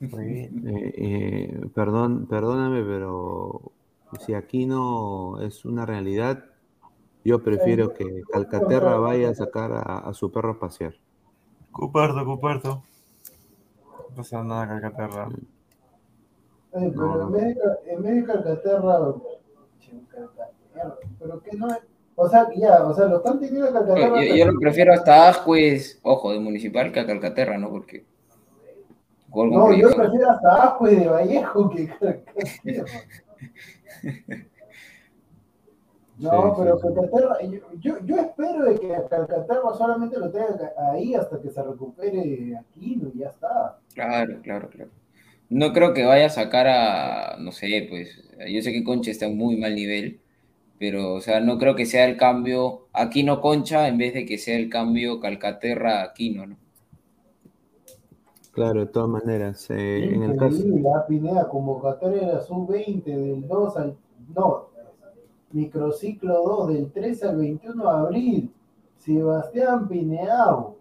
Muy bien. Eh, eh, perdón, perdóname, pero si Aquino es una realidad, yo prefiero que Calcaterra vaya a sacar a, a su perro a pasear. Comparto, comparto. Pasa nada, Calcaterra. Pero en, vez de, en vez de Calcaterra, pero que no es, o sea, ya, o sea, lo están teniendo a Calcaterra. Yo, yo lo prefiero hasta Ascuez, ojo, de Municipal que a Calcaterra, ¿no? Porque. No, yo prefiero hasta Ascue de Vallejo que Calcaterra. [laughs] No, Sí, pero sí, sí. Calcaterra, yo, yo, yo espero de que Calcaterra solamente lo tenga ahí hasta que se recupere Aquino y ya está. Claro, claro, claro. No creo que vaya a sacar a, no sé, pues, yo sé que Concha está en muy mal nivel, pero, o sea, no creo que sea el cambio Aquino Concha en vez de que sea el cambio Calcaterra Aquino, ¿no? Claro, de todas maneras. eh, en el caso, Increíble, la Pineda, convocatoria de la sub-20 del 2 al. No, microciclo 2 del 13 al 21 de abril. Sebastián Pineao.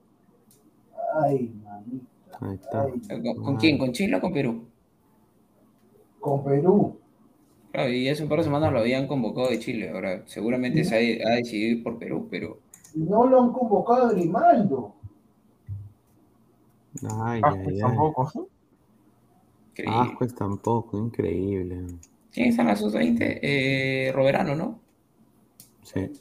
Ay, manito. ahí está. Ay, ¿Con, con quién? ¿Con Chile o con Perú? con Perú. Claro, y hace un par de semanas lo habían convocado de Chile, ahora seguramente se ha, ha decidido ir por Perú, pero no lo han convocado a Grimaldo. Ay, Ah, ay, pues ay. tampoco. increíble. Ascuez tampoco, increíble. ¿Quién está en la sub-20? Eh, Roberano, ¿no? Sí.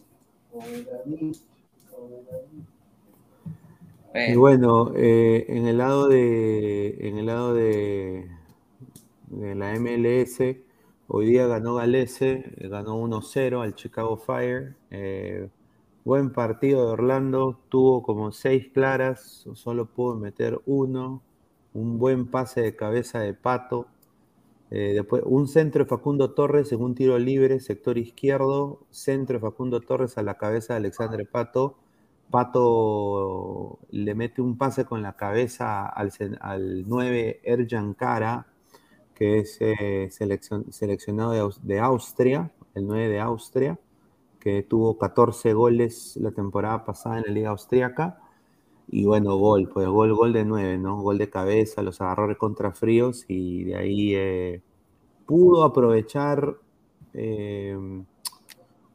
Y Bueno, eh, en el lado de, en el lado de, de la MLS, hoy día ganó Galese, ganó 1-0 al Chicago Fire. eh, buen partido de Orlando, tuvo como seis claras, solo pudo meter uno. Un buen pase de cabeza de Pato. Eh, después, un centro de Facundo Torres en un tiro libre, sector izquierdo. Centro de Facundo Torres a la cabeza de Alexandre Pato. Pato le mete un pase con la cabeza al, al 9 Erjan Kara, que es eh, seleccion- seleccionado de Austria, el 9 de Austria, que tuvo 14 goles la temporada pasada en la Liga Austriaca. Y bueno, gol, pues gol, gol de 9, ¿no? Gol de cabeza, los agarró contra fríos y de ahí eh, pudo aprovechar. eh,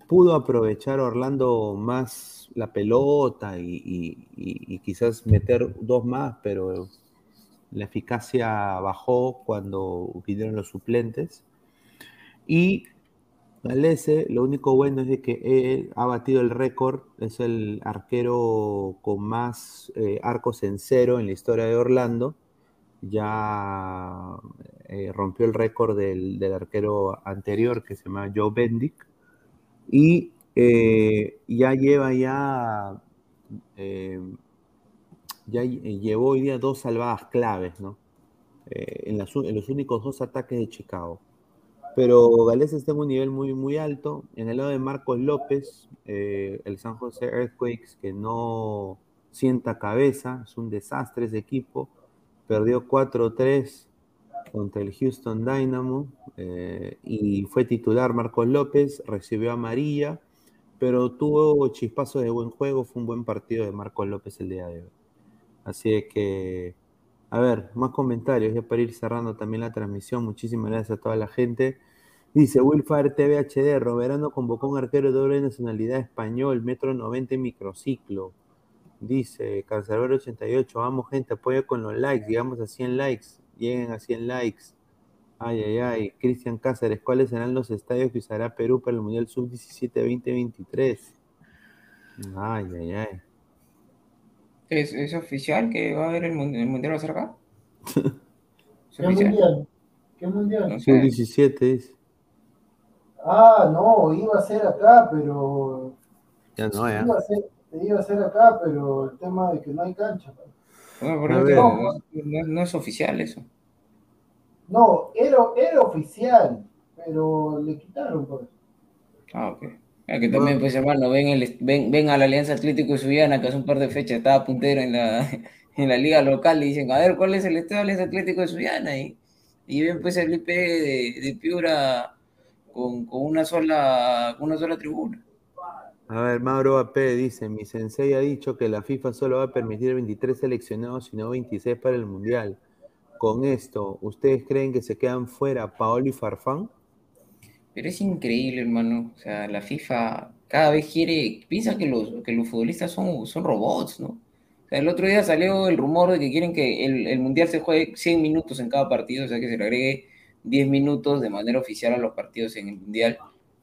pudo aprovechar Orlando más la pelota y- y quizás meter dos más, pero la eficacia bajó cuando vinieron los suplentes. Y Galese, lo único bueno es de que él ha batido el récord, es el arquero con más eh, arcos en cero en la historia de Orlando. Ya eh, rompió el récord del, del arquero anterior que se llama Joe Bendick y eh, ya lleva ya, ya lle- llevó hoy día dos salvadas claves, ¿no? En, en los únicos dos ataques de Chicago. Pero Gales está en un nivel muy, muy alto. En el lado de Marcos López, eh, el San José Earthquakes, que no sienta cabeza, es un desastre ese equipo. Perdió 4-3 contra el Houston Dynamo eh, y fue titular Marcos López, recibió amarilla, pero tuvo chispazos de buen juego, fue un buen partido de Marcos López el día de hoy. Así que, a ver, más comentarios ya para ir cerrando también la transmisión. Muchísimas gracias a toda la gente. Dice Wilfire TV HD, Roberano convocó un arquero de doble nacionalidad español, metro 90 en microciclo. Dice Cancerbero 88, vamos gente, apoya con los likes, llegamos a 100 likes, lleguen a 100 likes. Ay, ay, ay. Cristian Cáceres, ¿cuáles serán los estadios que usará Perú para el Mundial Sub-17 2023? Ay, ay, ay. ¿Es, es oficial que va a haber el, mun- el Mundial va a ser acá? [laughs] ¿Es ¿Qué oficial? mundial? ¿Qué mundial? No sé. Sub-17 dice. Ah, no, iba a ser acá, pero. Ya no, ya. Iba a ser, iba a ser acá, pero el tema de que no hay cancha. Bueno, ver. digo, no, no- no es oficial eso. No, era, era oficial, pero le quitaron por eso. Ah, ok. Ah, que también, pues, hermano, ven, el, ven, ven a la Alianza Atlético de Subiana, que hace un par de fechas estaba puntero en la, [laughs] en la liga local, y dicen, a ver, ¿cuál es el estadio Alianza Atlético de Subiana? Y, y ven, pues, el IP de, de Piura con, con, una sola, una sola tribuna. A ver, Mauro AP dice, mi sensei ha dicho que la FIFA solo va a permitir 23 seleccionados y no 26 para el Mundial. Con esto, ¿ustedes creen que se quedan fuera Paolo y Farfán? Pero es increíble, hermano. O sea, la FIFA cada vez quiere, piensa que los, que los futbolistas son, son robots, ¿no? O sea, el otro día salió el rumor de que quieren que el, el Mundial se juegue 100 minutos en cada partido, o sea, que se le agregue 10 minutos de manera oficial a los partidos en el Mundial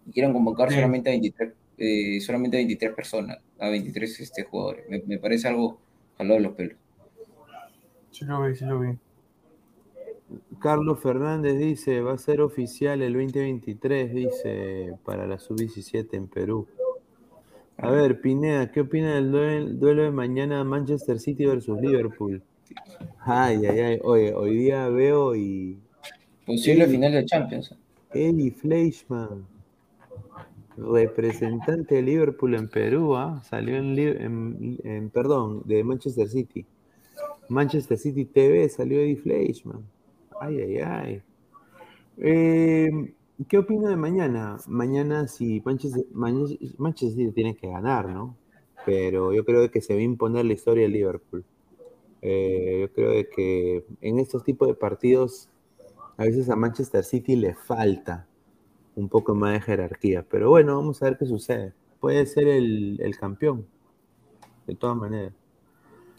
y quieren convocar sí. solamente a 23 eh, solamente 23 personas, a 23 este, jugadores. Me, me parece algo jalado de los pelos. Sí lo vi, sí lo vi. Carlos Fernández dice, va a ser oficial el 2023, dice, para la sub-17 en Perú. A ver, Pineda, ¿qué opina del duelo, duelo, de mañana Manchester City versus Liverpool? Ay, ay, ay, oye, hoy día veo y... Posible final de Champions. Eddie Fleischmann representante de Liverpool en Perú, ¿eh? salió en, en, en, perdón, de Manchester City. Manchester City TV salió Eddie Fleischmann. Ay, ay, ay. Eh, ¿Qué opina de mañana? Mañana si Manchester, Manchester City tiene que ganar, ¿no? Pero yo creo que se va a imponer la historia de Liverpool. Eh, yo creo de que en estos tipos de partidos a veces a Manchester City le falta un poco más de jerarquía. Pero bueno, vamos a ver qué sucede. Puede ser el, campeón, de todas maneras.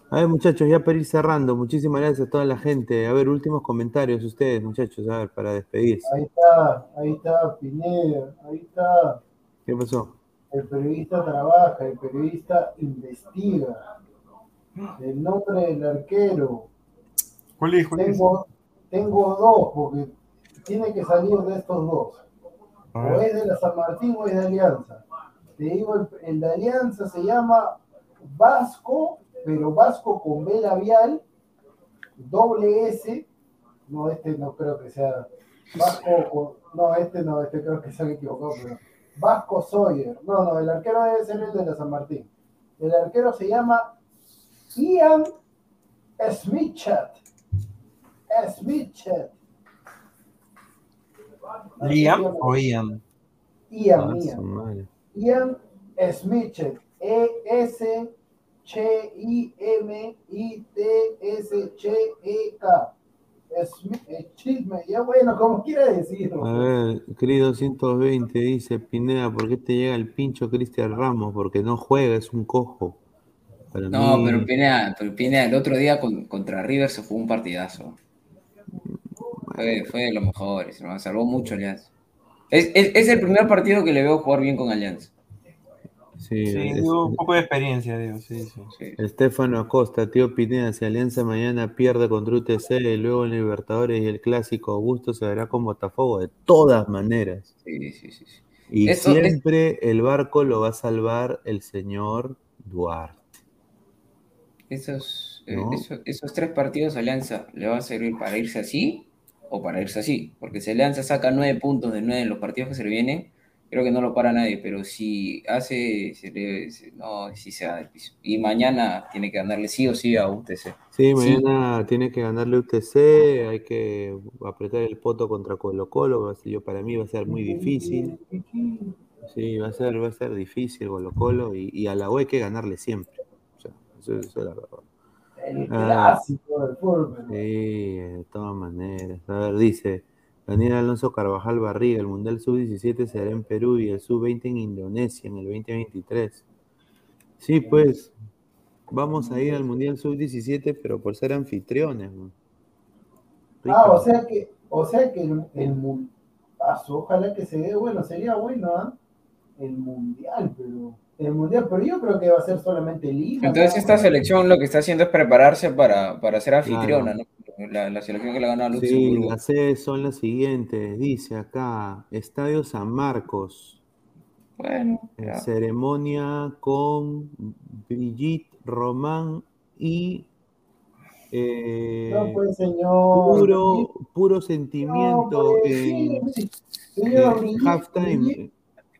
A ver, muchachos, ya para ir cerrando, muchísimas gracias a toda la gente. A ver, últimos comentarios ustedes, muchachos, a ver, para despedirse. Ahí está, ahí está, Pineda, ahí está. ¿Qué pasó? El periodista trabaja, el periodista investiga. El nombre del arquero. ¿Cuál es? ¿Cuál tengo, tengo dos, porque tiene que salir de estos dos. O es de la San Martín o es de Alianza. Te digo, el, el de Alianza se llama Vasco, pero Vasco con B labial, doble S. No, este no creo que sea. Vasco No, este no, este creo que se han equivocado, pero. Vasco Sawyer. No, no, el arquero debe ser el de la San Martín. El arquero se llama Ian Smithchat. Smithchat. ¿Liam o Ian? Ian, Ian. Ian Smith, E-S C-I-M-I-T-S-H-E-K. Chisme, ya bueno, como quiera decirlo. A ver, querido 120 dice Pineda, ¿por qué te llega el pincho Cristian Ramos? Porque no juega, es un cojo. Para no, mí... pero Pineda, pero Pineda, el otro día con, contra River se fue un partidazo. Fue, fue de los mejores, ¿no? salvó mucho Alianza. Es, es, es, el primer partido que le veo jugar bien con Alianza. Sí, sí es, un poco de experiencia, digo, sí, sí. sí. Estefano Acosta, tío Pineda, si Alianza mañana pierde contra UTC y luego en Libertadores y el Clásico Augusto se verá con Botafogo, de todas maneras. Sí, sí, sí. Y Eso siempre el barco lo va a salvar el señor Duarte. Esos, ¿No? eh, esos, esos tres partidos Alianza le va a servir para irse así o para irse así. Porque si Alianza saca nueve puntos de nueve en los partidos que se le vienen, creo que no lo para nadie. Pero si hace, se le, se, no, si se da del piso. Y mañana tiene que ganarle sí o sí a UTC. Sí, mañana sí. tiene que ganarle UTC, hay que apretar el poto contra Colo Colo, yo para mí va a ser muy difícil. Sí, va a ser, va a ser difícil Colo Colo y, y a la U hay que ganarle siempre. O sea, eso, eso es la verdad. El clásico ah, del fútbol. Sí, de todas maneras. A ver, dice Daniel Alonso Carvajal Barriga, el Mundial Sub-17 será en Perú y el Sub-20 en Indonesia en el 2023. Sí, pues, vamos a ir al Mundial Sub-17, pero por ser anfitriones. Ah, o sea que, o sea que el, el ojalá que se dé, bueno, sería bueno, ¿eh? El Mundial, pero el mundial, pero yo creo que va a ser solamente Lima. Entonces ¿no? esta selección lo que está haciendo es prepararse para, para ser anfitriona, claro. ¿no? La, la, selección que la gana Luxemburgo. Sí, las sedes son las siguientes, dice acá, Estadio San Marcos. Bueno. Ceremonia con Brigitte Román y eh, no, pues, señor. Puro, puro sentimiento. No, pues, en, sí, Señor, Brigitte- halftime. Brigitte-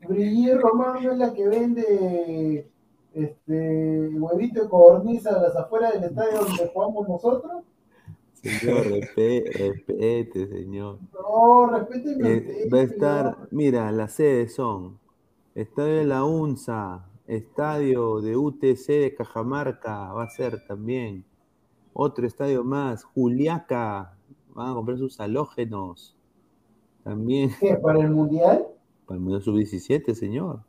Brigitte Román no es la que vende este huevito de codorniz a las afueras del estadio donde jugamos nosotros. Señor, respe- respete, señor. No, respétenme Eh, va a estar, mira, las sedes son Estadio de la UNSA, Estadio de UTC de Cajamarca, va a ser también. Otro estadio más, Juliaca, van a comprar sus halógenos. También, ¿Qué? ¿Para el mundial? para el Mundial Sub-17, señor.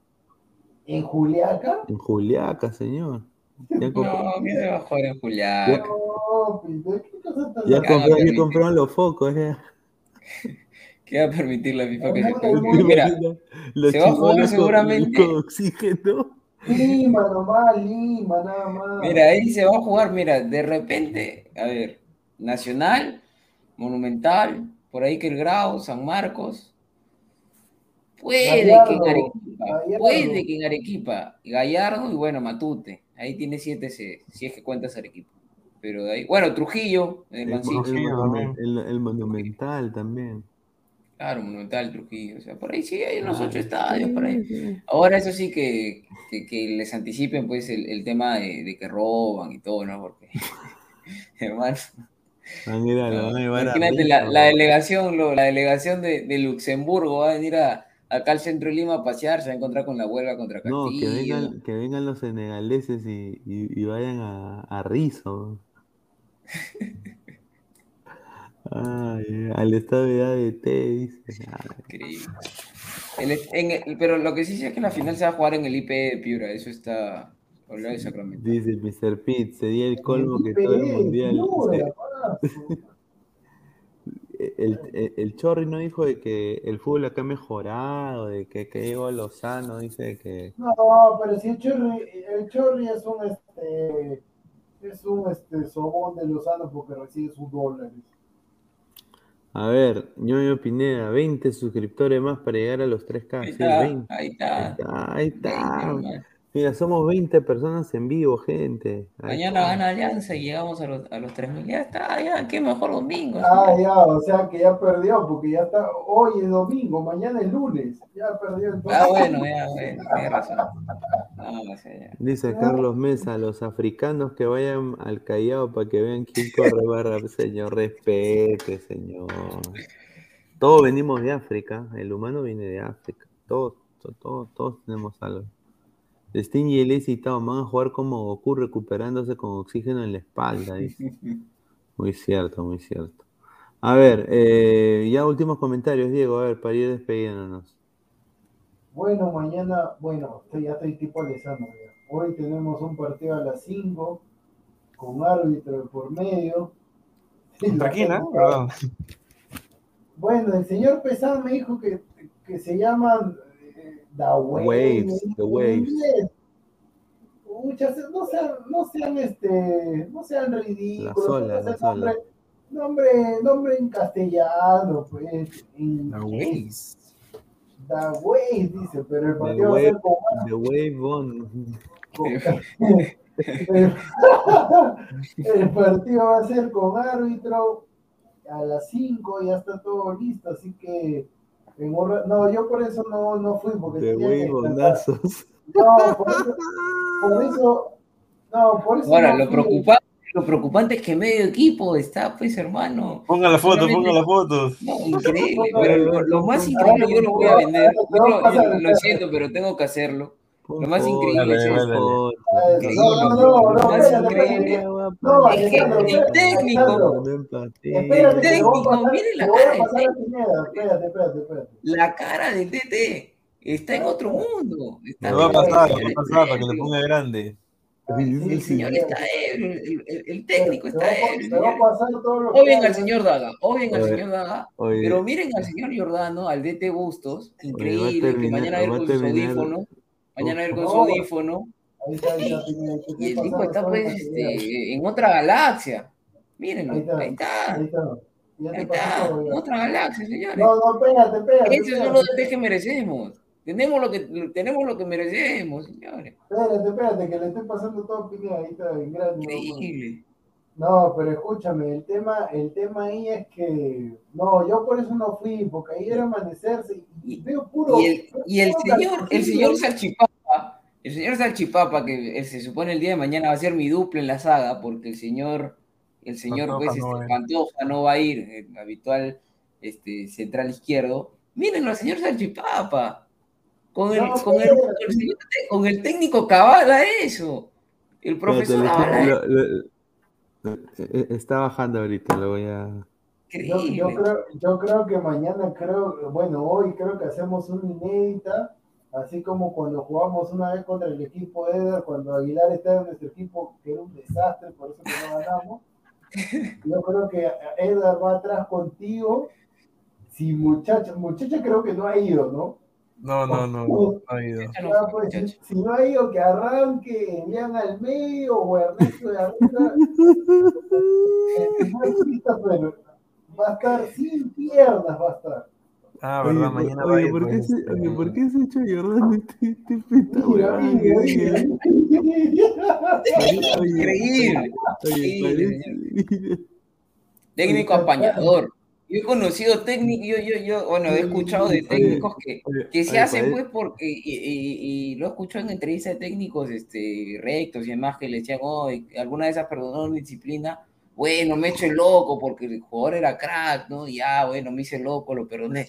¿En Juliaca? En Juliaca, señor. Ya, No, ¿qué se va a jugar en tan ya compraron los focos. ya. ¿Qué va a permitir la FIFA que se no, Mira, Los se va a jugar seguramente- Con oxígeno. Lima nomás, Lima, nada más. mira, ahí se va a jugar, mira, de repente, a ver, Nacional, Monumental, por ahí que el Grau, San Marcos. Puede que en Arequipa, Gallardo. puede que en Arequipa, Gallardo y bueno, Matute. Ahí tiene siete C, si es que cuentas Arequipa. Pero de ahí, bueno, Trujillo, el El, Mansilla. el monumen- el- el monumental también. Claro, Monumental, Trujillo. O sea, por ahí sí hay unos ocho estadios, por ahí. Ahora eso sí que, que, que les anticipen pues el, el tema de, de que roban y todo, ¿no? Porque, [laughs] hermano, Van a ir a- lo van a llevar a imagínate la, la delegación, lo- la delegación de, de Luxemburgo va a venir a, acá al centro de Lima a pasear, se va a encontrar con la huelga contra No, Castillo. que vengan, que vengan los senegaleses y, y- y vayan a, a Rizo. [laughs] Ay, al estado de ADT, dice. Increíble. El- en el- pero lo que sí sé es que la final se va a jugar en el IP de Piura, eso está Sacramento. dice Mr. Pitt, sería el colmo que todo el mundial. El, el, el Chorri no dijo de que el fútbol acá ha mejorado, de que, que llegó a Lozano, dice que. No, pero si el Chorri, el Chorri es un este es un este sobón de Lozano porque recibe sus dólares. A ver, ñoño Pineda, 20 suscriptores más para llegar a los 3K. Ahí sí, está, 20. ahí Ahí está. ahí está. 20 nomás. Mira, somos 20 personas en vivo, gente. Ahí Mañana gana Alianza y llegamos a los, a los 3.000. Ya está, ya, qué mejor domingo. Ah, ya, o sea que ya perdió porque ya está hoy es domingo, mañana es lunes. Ya perdió entonces. Ah, bueno, ya, bueno, tienes razón. No. Dice Carlos Mesa, los africanos que vayan al Callao para que vean quién corre barra. Señor, respete, señor. Todos venimos de África, el humano viene de África. Todos, to- todos, todos tenemos algo. Sting y el citado van a jugar como Goku recuperándose con oxígeno en la espalda. dice. Muy cierto, muy cierto. A ver, eh, ya últimos comentarios, Diego, a ver, para ir despidiéndonos. Bueno, mañana, bueno, estoy- ya estoy tipo Alessandro. ya. Hoy tenemos un partido a las 5 con árbitro de por medio. [laughs] ¿Contra quién? Perdón. Bueno, el señor Pesán me dijo que, que se llaman The Waves. Waves, The Waves. Muchas, no sean, no sean este, no sean ridículos. sola, la sola. nombre, nombre, nombre en castellano, pues. en La inglés. The Waves, dice, pero el The partido va a ser the wave on. el, [laughs] el partido va a ser con árbitro a las 5, ya está todo listo, así que en no, yo por eso no, no fui, porque wave descansar. onazos. No, por eso, por eso, no, por eso Ahora, no lo preocupante, lo preocupante es que medio equipo está, pues, hermano. Ponga la foto, ponga la foto. No, increíble, [laughs] pero lo, lo más increíble yo lo voy a vender. Yo lo, yo lo siento, pero tengo que hacerlo. Lo más increíble es dale. Ah, No, no, no, no, Lo más increíble. No, es que el técnico, el técnico, mire la cara del técnico. La cara del DT está en otro mundo. Está Lo va a pasar, lo va a pasar para que lo ponga grande. El señor está el, el- el técnico está que Odien al señor Daga, odien al señor Daga, oye. pero miren al señor Giordano, al DT Bustos, increíble, que mañana va con su terminar- audífono, mañana a ir con No, su audífono, Ahí está, ahí está, Pineda, te estoy y el tipo está pues este, en otra galaxia. Mírenlo, Ahí está, ahí está, ahí está. Ahí está, otra galaxia, señores. No, no, espérate, espérate. Esos son espérate. los DT que merecemos. Tenemos lo que, tenemos lo que merecemos, señores. Espérate, espérate, que le estoy pasando todo está, en grande. Increíble. No, pero escúchame, el tema, el tema ahí es que no, yo por eso no fui, porque ahí era amanecerse y, veo puro. Y el, y el señor, el señor el señor Salchipapa, que se supone el día de mañana va a ser mi dupla en la saga, porque el señor, el señor Pantoja pues, no este, va a ir. Pantoja no va a ir, el habitual este, central izquierdo. Mírenlo al señor Salchipapa. Con el, No, con, el, con el señor- con el técnico cabala eso. El profesor Espérate, Avala lo- lo- lo- eh, está bajando ahorita, lo voy a. Yo, yo creo, yo creo que mañana creo, bueno, hoy creo que hacemos una inédita, así como cuando jugamos una vez contra el equipo Eder, cuando Aguilar estaba en nuestro equipo, que era un desastre, por eso que no ganamos. Yo creo que Eder va atrás contigo. Si muchacha, muchacha creo que no ha ido, ¿no? No, no, no, no ha ido. Ya, pues, si, si no ha ido, que arranque Elian al medio o Ernesto de arriba. [laughs] No exista, pero va a estar sin piernas, va a estar. Ah, Oye, verdad, mañana va a oye, ir. ¿por qué se, este, oye, ¿por qué se echa Jordán este, este peta Increíble. Técnico apañador. Yo he conocido técnicos, yo, yo, yo, bueno, he escuchado de técnicos que, que se hacen pues porque, y, y- y lo he escuchado en entrevistas de técnicos este, rectos y demás que le decían, oh, alguna de esas perdonaron disciplina, bueno, me el loco porque el jugador era crack, ¿no? Ya, bueno, me hice loco, lo perdoné.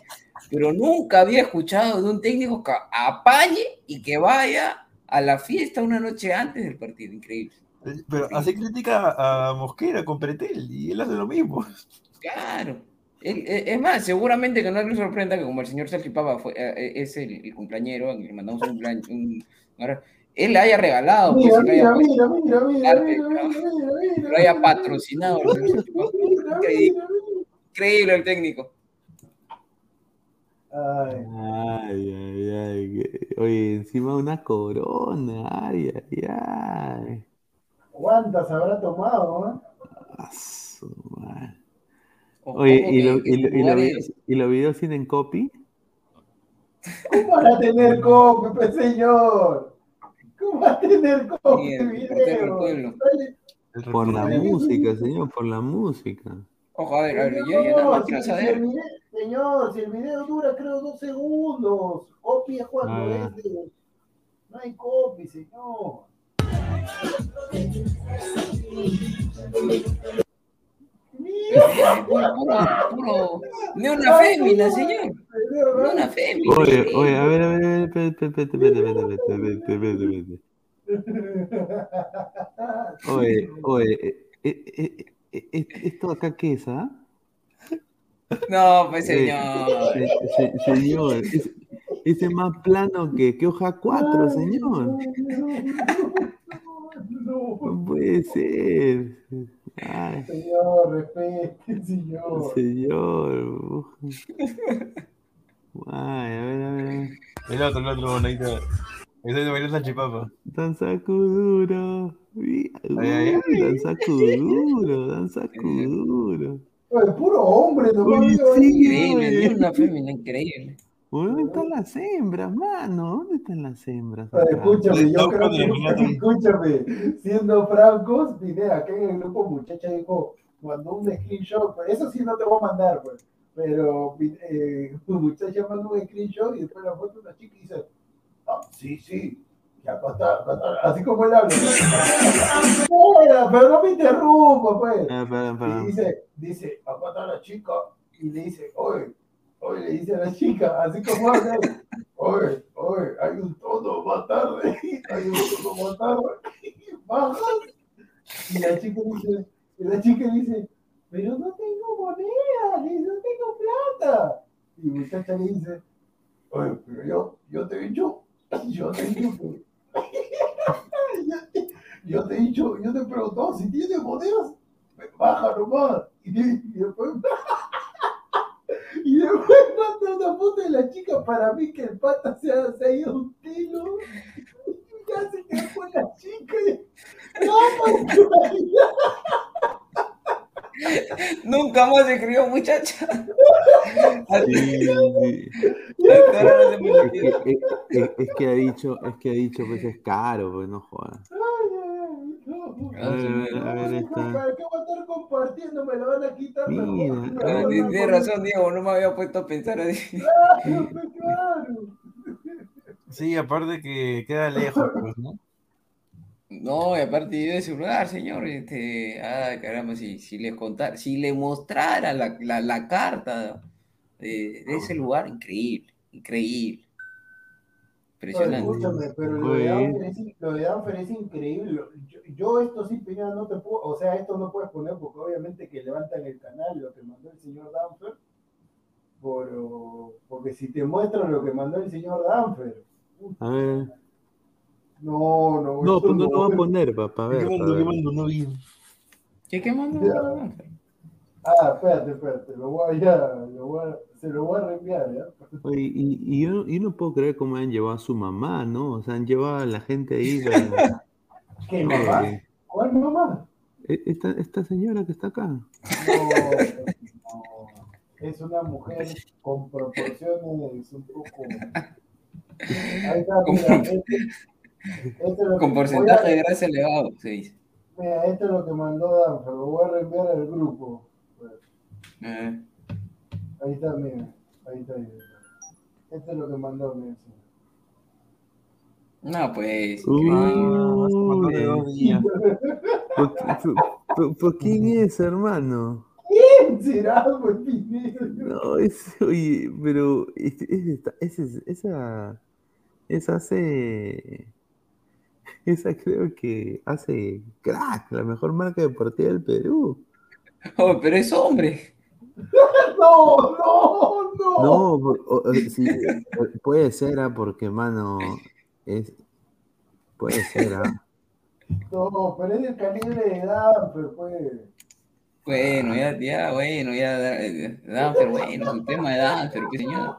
Pero nunca había escuchado de un técnico que apañe y que vaya a la fiesta una noche antes del partido, increíble. Pero hace crítica a Mosquera con Pretel y él hace lo mismo. Claro. Eh, es más, seguramente que no le sorprenda que como el señor Salchipapa fue, eh, eh, es el, el cumpleañero, le mandamos un un- ahora, él le haya regalado, pues, Mira, le haya, mira, mira, mira, mira, arte, mira, mira, mira, mira, lo haya mira, patrocinado. Increíble, el técnico. Ay, Ay, ay, ay. Oye, encima una corona. Ay, ay, ay. ¿Cuántas habrá tomado? eh? A su madre. Ojo Oye, ¿y, lo- y, lo- y, videos, ¿y los videos tienen copy? ¿Cómo van a tener copia, pues, señor? ¿Cómo va a tener del video? Por la música, señor, por la música. Ojo, a ver, a ver, yo, nada más quiero saber. señor, si el video dura creo dos segundos, copia cuando Ah. es de... No hay copia, señor. Puro, Ni una fémina, señor. Ni una fémina. Oye, oye, a ver, a ver, a ver, espérate, espérate, espérate, espérate, espérate. Oye, oye, eh, eh, eh, eh, eh, ¿esto acá qué es, ah? No, pues Eh, señor. se- se- señor, es- ese es más plano que, que hoja 4, señor. No puede ser. Ay, Señor, respete, señor. señor. Ay, a ver, a ver. El otro, el otro, bonito. Ese es bailar salchipapa. Danza Kuduro. Uy. Danza Kuduro, danza Kuduro. Oye, puro hombre, Oye, veo sí, ahí. Increíble, oye. una fémina, increíble. ¿Dónde están las hembras, mano? ¿Dónde están las hembras? Escúchame, yo creo que, [laughs] escúchame, siendo francos, vine acá en el grupo muchacha dijo, mandó un screenshot, pues, eso sí no te voy a mandar, pues, pero eh, [laughs] muchacha mandó un screenshot y después la foto de una chica y dice, ah, sí, sí, y acá está, acá está, así como él habla. Espera, pero no me interrumpa, pues. Perdón, Y dice, dice, acá está la chica, y le dice, oye, oye, le dice a la chica, así como él, oye, oye, hay un tono más tarde, [laughs] hay un tono más tarde, [laughs] bajas, y la chica dice, y la chica dice, pero no tengo moneda, no tengo plata, y la muchacha le dice, oye, pero yo, yo te he dicho, yo te he dicho [laughs] yo te- he dicho, yo te he preguntado si tienes monedas, baja nomás. Y, y después, y después [laughs] manda una foto de la chica para mí que el pata se ha, se ha ido a un telo. Y ya se quedó con la chica. Y, no, pues, [laughs] Nunca más se escribió muchacha. Sí, [laughs] Es que, es, es- es que ha dicho, es que ha dicho, pues es caro, pues no jodas. ay. A ver, a ver, esta. ¿Para qué voy a estar compartiendo? Me lo van a quitar. mejor. Mira, Ah, Tienes razón, Diego, no me había puesto a pensar así. [laughs] Claro, pues, claro. Sí, aparte que queda lejos, pues, ¿no? No, y aparte yo de celular, señor, este, ah, caramba, si, si le contara, si le mostrara la, la, la carta de, de ese lugar, increíble, increíble. Impresionante. escúchame, pero lo de, Danfer es, lo de Danfer es increíble. Yo, yo esto sí, Peña, no te puedo, o sea, esto no puedes poner porque obviamente que levantan el canal lo que mandó el señor Danfer, por, porque si te muestran lo que mandó el señor Danfer, A ver. no, no, No, pues no lo voy a poner, papá. A ver, ¿Qué a mundo, qué ver. mundo? No vi. ¿Qué, qué mandó? Ah, espérate, espérate, lo voy a, ya, lo voy a, se lo voy a reenviar, ¿ya? [laughs] Oye, y, y yo, yo no puedo creer cómo han llevado a su mamá, ¿no? O sea, han llevado a la gente ahí. [laughs] ¿Qué mamá? Eh, ¿Cuál mamá? e- esta, esta señora que está acá. No, no, es una mujer con proporciones un poco. Ahí está, Con- mira, este- este es lo Con que- porcentaje a- de grasa elevado, se dice. Mira, esto es lo que mandó Danfer, lo voy a reenviar al grupo. Eh, Ahí está, mira, ahí está. ahí está. Esto es lo que mandó, mira. sí. no, pues. ¿Por, por- por- por quién es, hermano? ¿Quién será, pues, Pineda? No, es, oye, pero es, es es- es- esa, esa hace, esa creo que hace crack, la mejor marca deportiva del Perú. Oh, pero es hombre. [laughs] No, no, no. No, por- o- o- sí, puede ser, ah, porque, mano, es, puede ser, ah. No, pero es del calibre de Danfer, pues. Bueno, ya, ya, bueno, ya, eh, Danfer, bueno, su tema de Danfer, pues señor.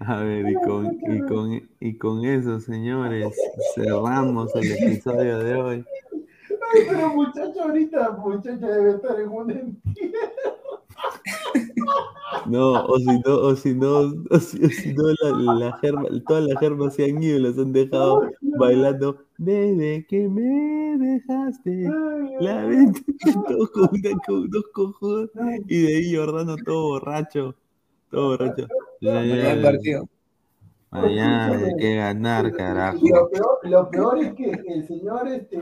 A ver, y con, y con, y con eso, señores, cerramos el episodio de hoy. Ay, pero muchacho, ahorita, muchacho debe estar en un entierro. No, o si no, o si no, o si, o si no la, la germa, todas las germas se han ido y las han dejado bailando. Desde que me dejaste, la venta, [laughs] todos con, con dos cojudos, y de ahí Jordano todo borracho, todo borracho. Mañana hay que ganar, carajo. Y lo peor, lo peor es que el señor este,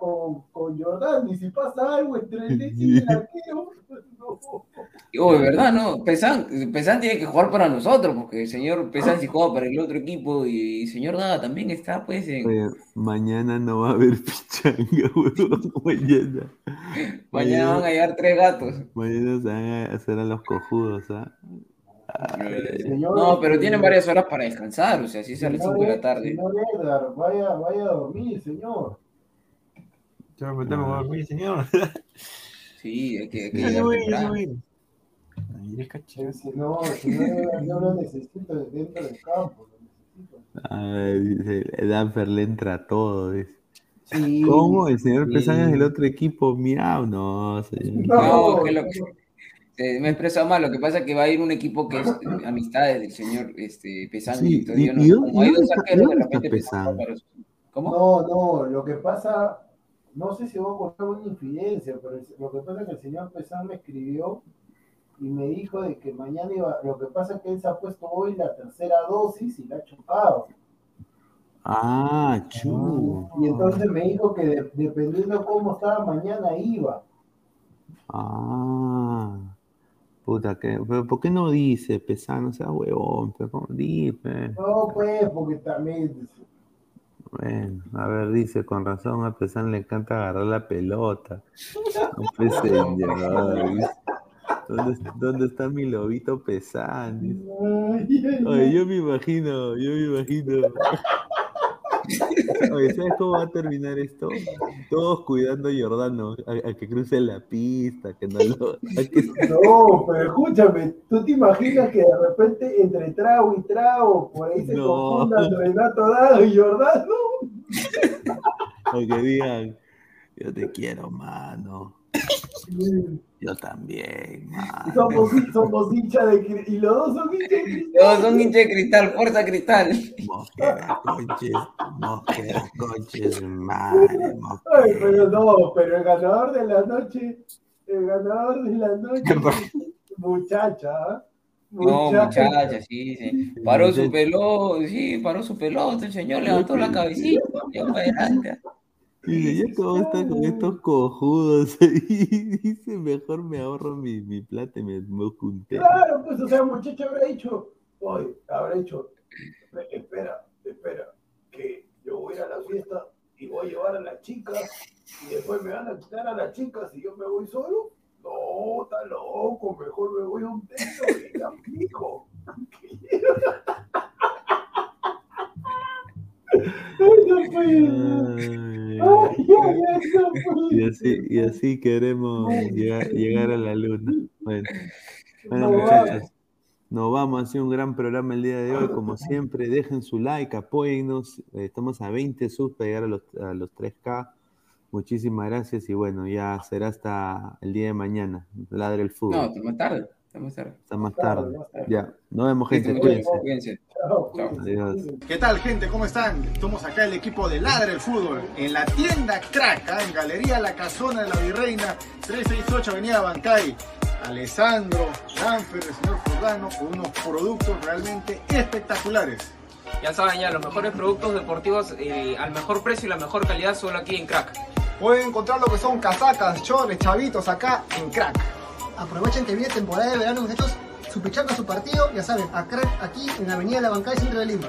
con, con Jordán y si pasa algo entre el [laughs] y el arquero, no. Oh, de verdad, no. Pesan, Pesan tiene que jugar para nosotros, porque el señor Pesan sí juega para el otro equipo y el señor Daga también está, pues, en... Oye, mañana no va a haber [laughs] pichanga. [laughs] Mañana. Mañana van a llegar tres gatos. Mañana se van a hacer a los cojudos, ¿ah? Señor, No, pero tienen varias horas para descansar, o sea, si a las señor 5 de la tarde. Señor Edgar, vaya, vaya a dormir, señor. Yo me tengo que dormir, señor. Sí, hay que, hay que Ya llegar temprano. voy. Ahí eres caché. Si no, señor Edgar, yo lo necesito dentro del campo. lo necesito. A ver, dice, Danfer le entra a todo, dice. Sí, ¿Cómo? ¿El señor sí. Pesán es del otro equipo? Miau, no, señor. No, que lo que... eh, me he expresado mal, lo que pasa es que va a ir un equipo que es eh, amistades del señor este, Pesán. Sí, y- no- y como hay y. No, no, lo que pasa, no sé si voy a contar una infidencia, pero lo que pasa es que el señor Pesán me escribió y me dijo de que mañana iba, lo que pasa es que él se ha puesto hoy la tercera dosis y la ha chocado. Ah, chu. Y entonces me dijo que de- dependiendo cómo estaba mañana iba. Ah. Puta, que, pero ¿por qué no dice Pesán? No sea huevón, pero ¿cómo dice? No, pues, porque también. Bueno, a ver, dice, con razón a Pesán le encanta agarrar la pelota. No, señor, dice, [laughs] ¿Dónde, está- dónde está mi lobito Pesán? Oye, yo me imagino, yo me imagino. [laughs] Oye, ¿sabes cómo va a terminar esto? Todos cuidando a Jordano, a, a que cruce la pista, que no lo. que- [laughs] No, pero escúchame, ¿tú te imaginas que de repente entre trago y trago por ahí se No. confundan Renato Dado y Jordano? [laughs] o que digan, yo te quiero, mano. [laughs] Yo también, man. Somos, somos hinchas de Y los dos son hinchas de cristal. Los dos son hinchas de cristal, fuerza cristal. Mosquera, coches, mosquera, coches, madre, Ay, pero no, pero el ganador de la noche, el ganador de la noche, muchacha, ¿ah? No, muchacha, sí, sí. Paró su pelota, sí, paró su pelota, el señor levantó la cabecita, ya para adelante. Y ya todo está con estos cojudos [laughs] y dice, mejor me ahorro mi, mi plata y me, me junté. Claro, pues, o sea, muchacho habrá dicho, oye, habrá dicho, espera, espera, que yo voy a ir a la fiesta y voy a llevar a las chicas y después me van a quitar a las chicas y yo me voy solo. No, está loco, mejor me voy a un techo y la pico. Y, así, y así queremos llegar, llegar a la luna. Bueno, bueno muchachos, nos vamos. Ha sido un gran programa el día de hoy. Como siempre, dejen su like, apóyennos. Estamos a 20 subs para llegar a los, a los 3K. Muchísimas gracias y bueno, ya será hasta el día de mañana. Ladre el fútbol. No, más tarde. Está más tarde. Está más tarde. Ya, nos vemos, gente. Cuídense. Adiós. ¿Qué tal, gente? ¿Cómo están? Estamos acá el equipo de Ladre el Fútbol en la tienda Crack, en Galería La Casona de la Virreina, 368 Avenida Bancay. Alessandro, Danfer, el señor Jordano, con unos productos realmente espectaculares. Ya saben, ya los mejores productos deportivos eh, al mejor precio y la mejor calidad solo aquí en Crack. Pueden encontrar lo que son casacas, chores, chavitos acá en Crack. Aprovechen que viene temporada de verano, muchachos. Su pichanga, su partido, ya saben, a Crack aquí en la Avenida La Bancay, centro de Lima.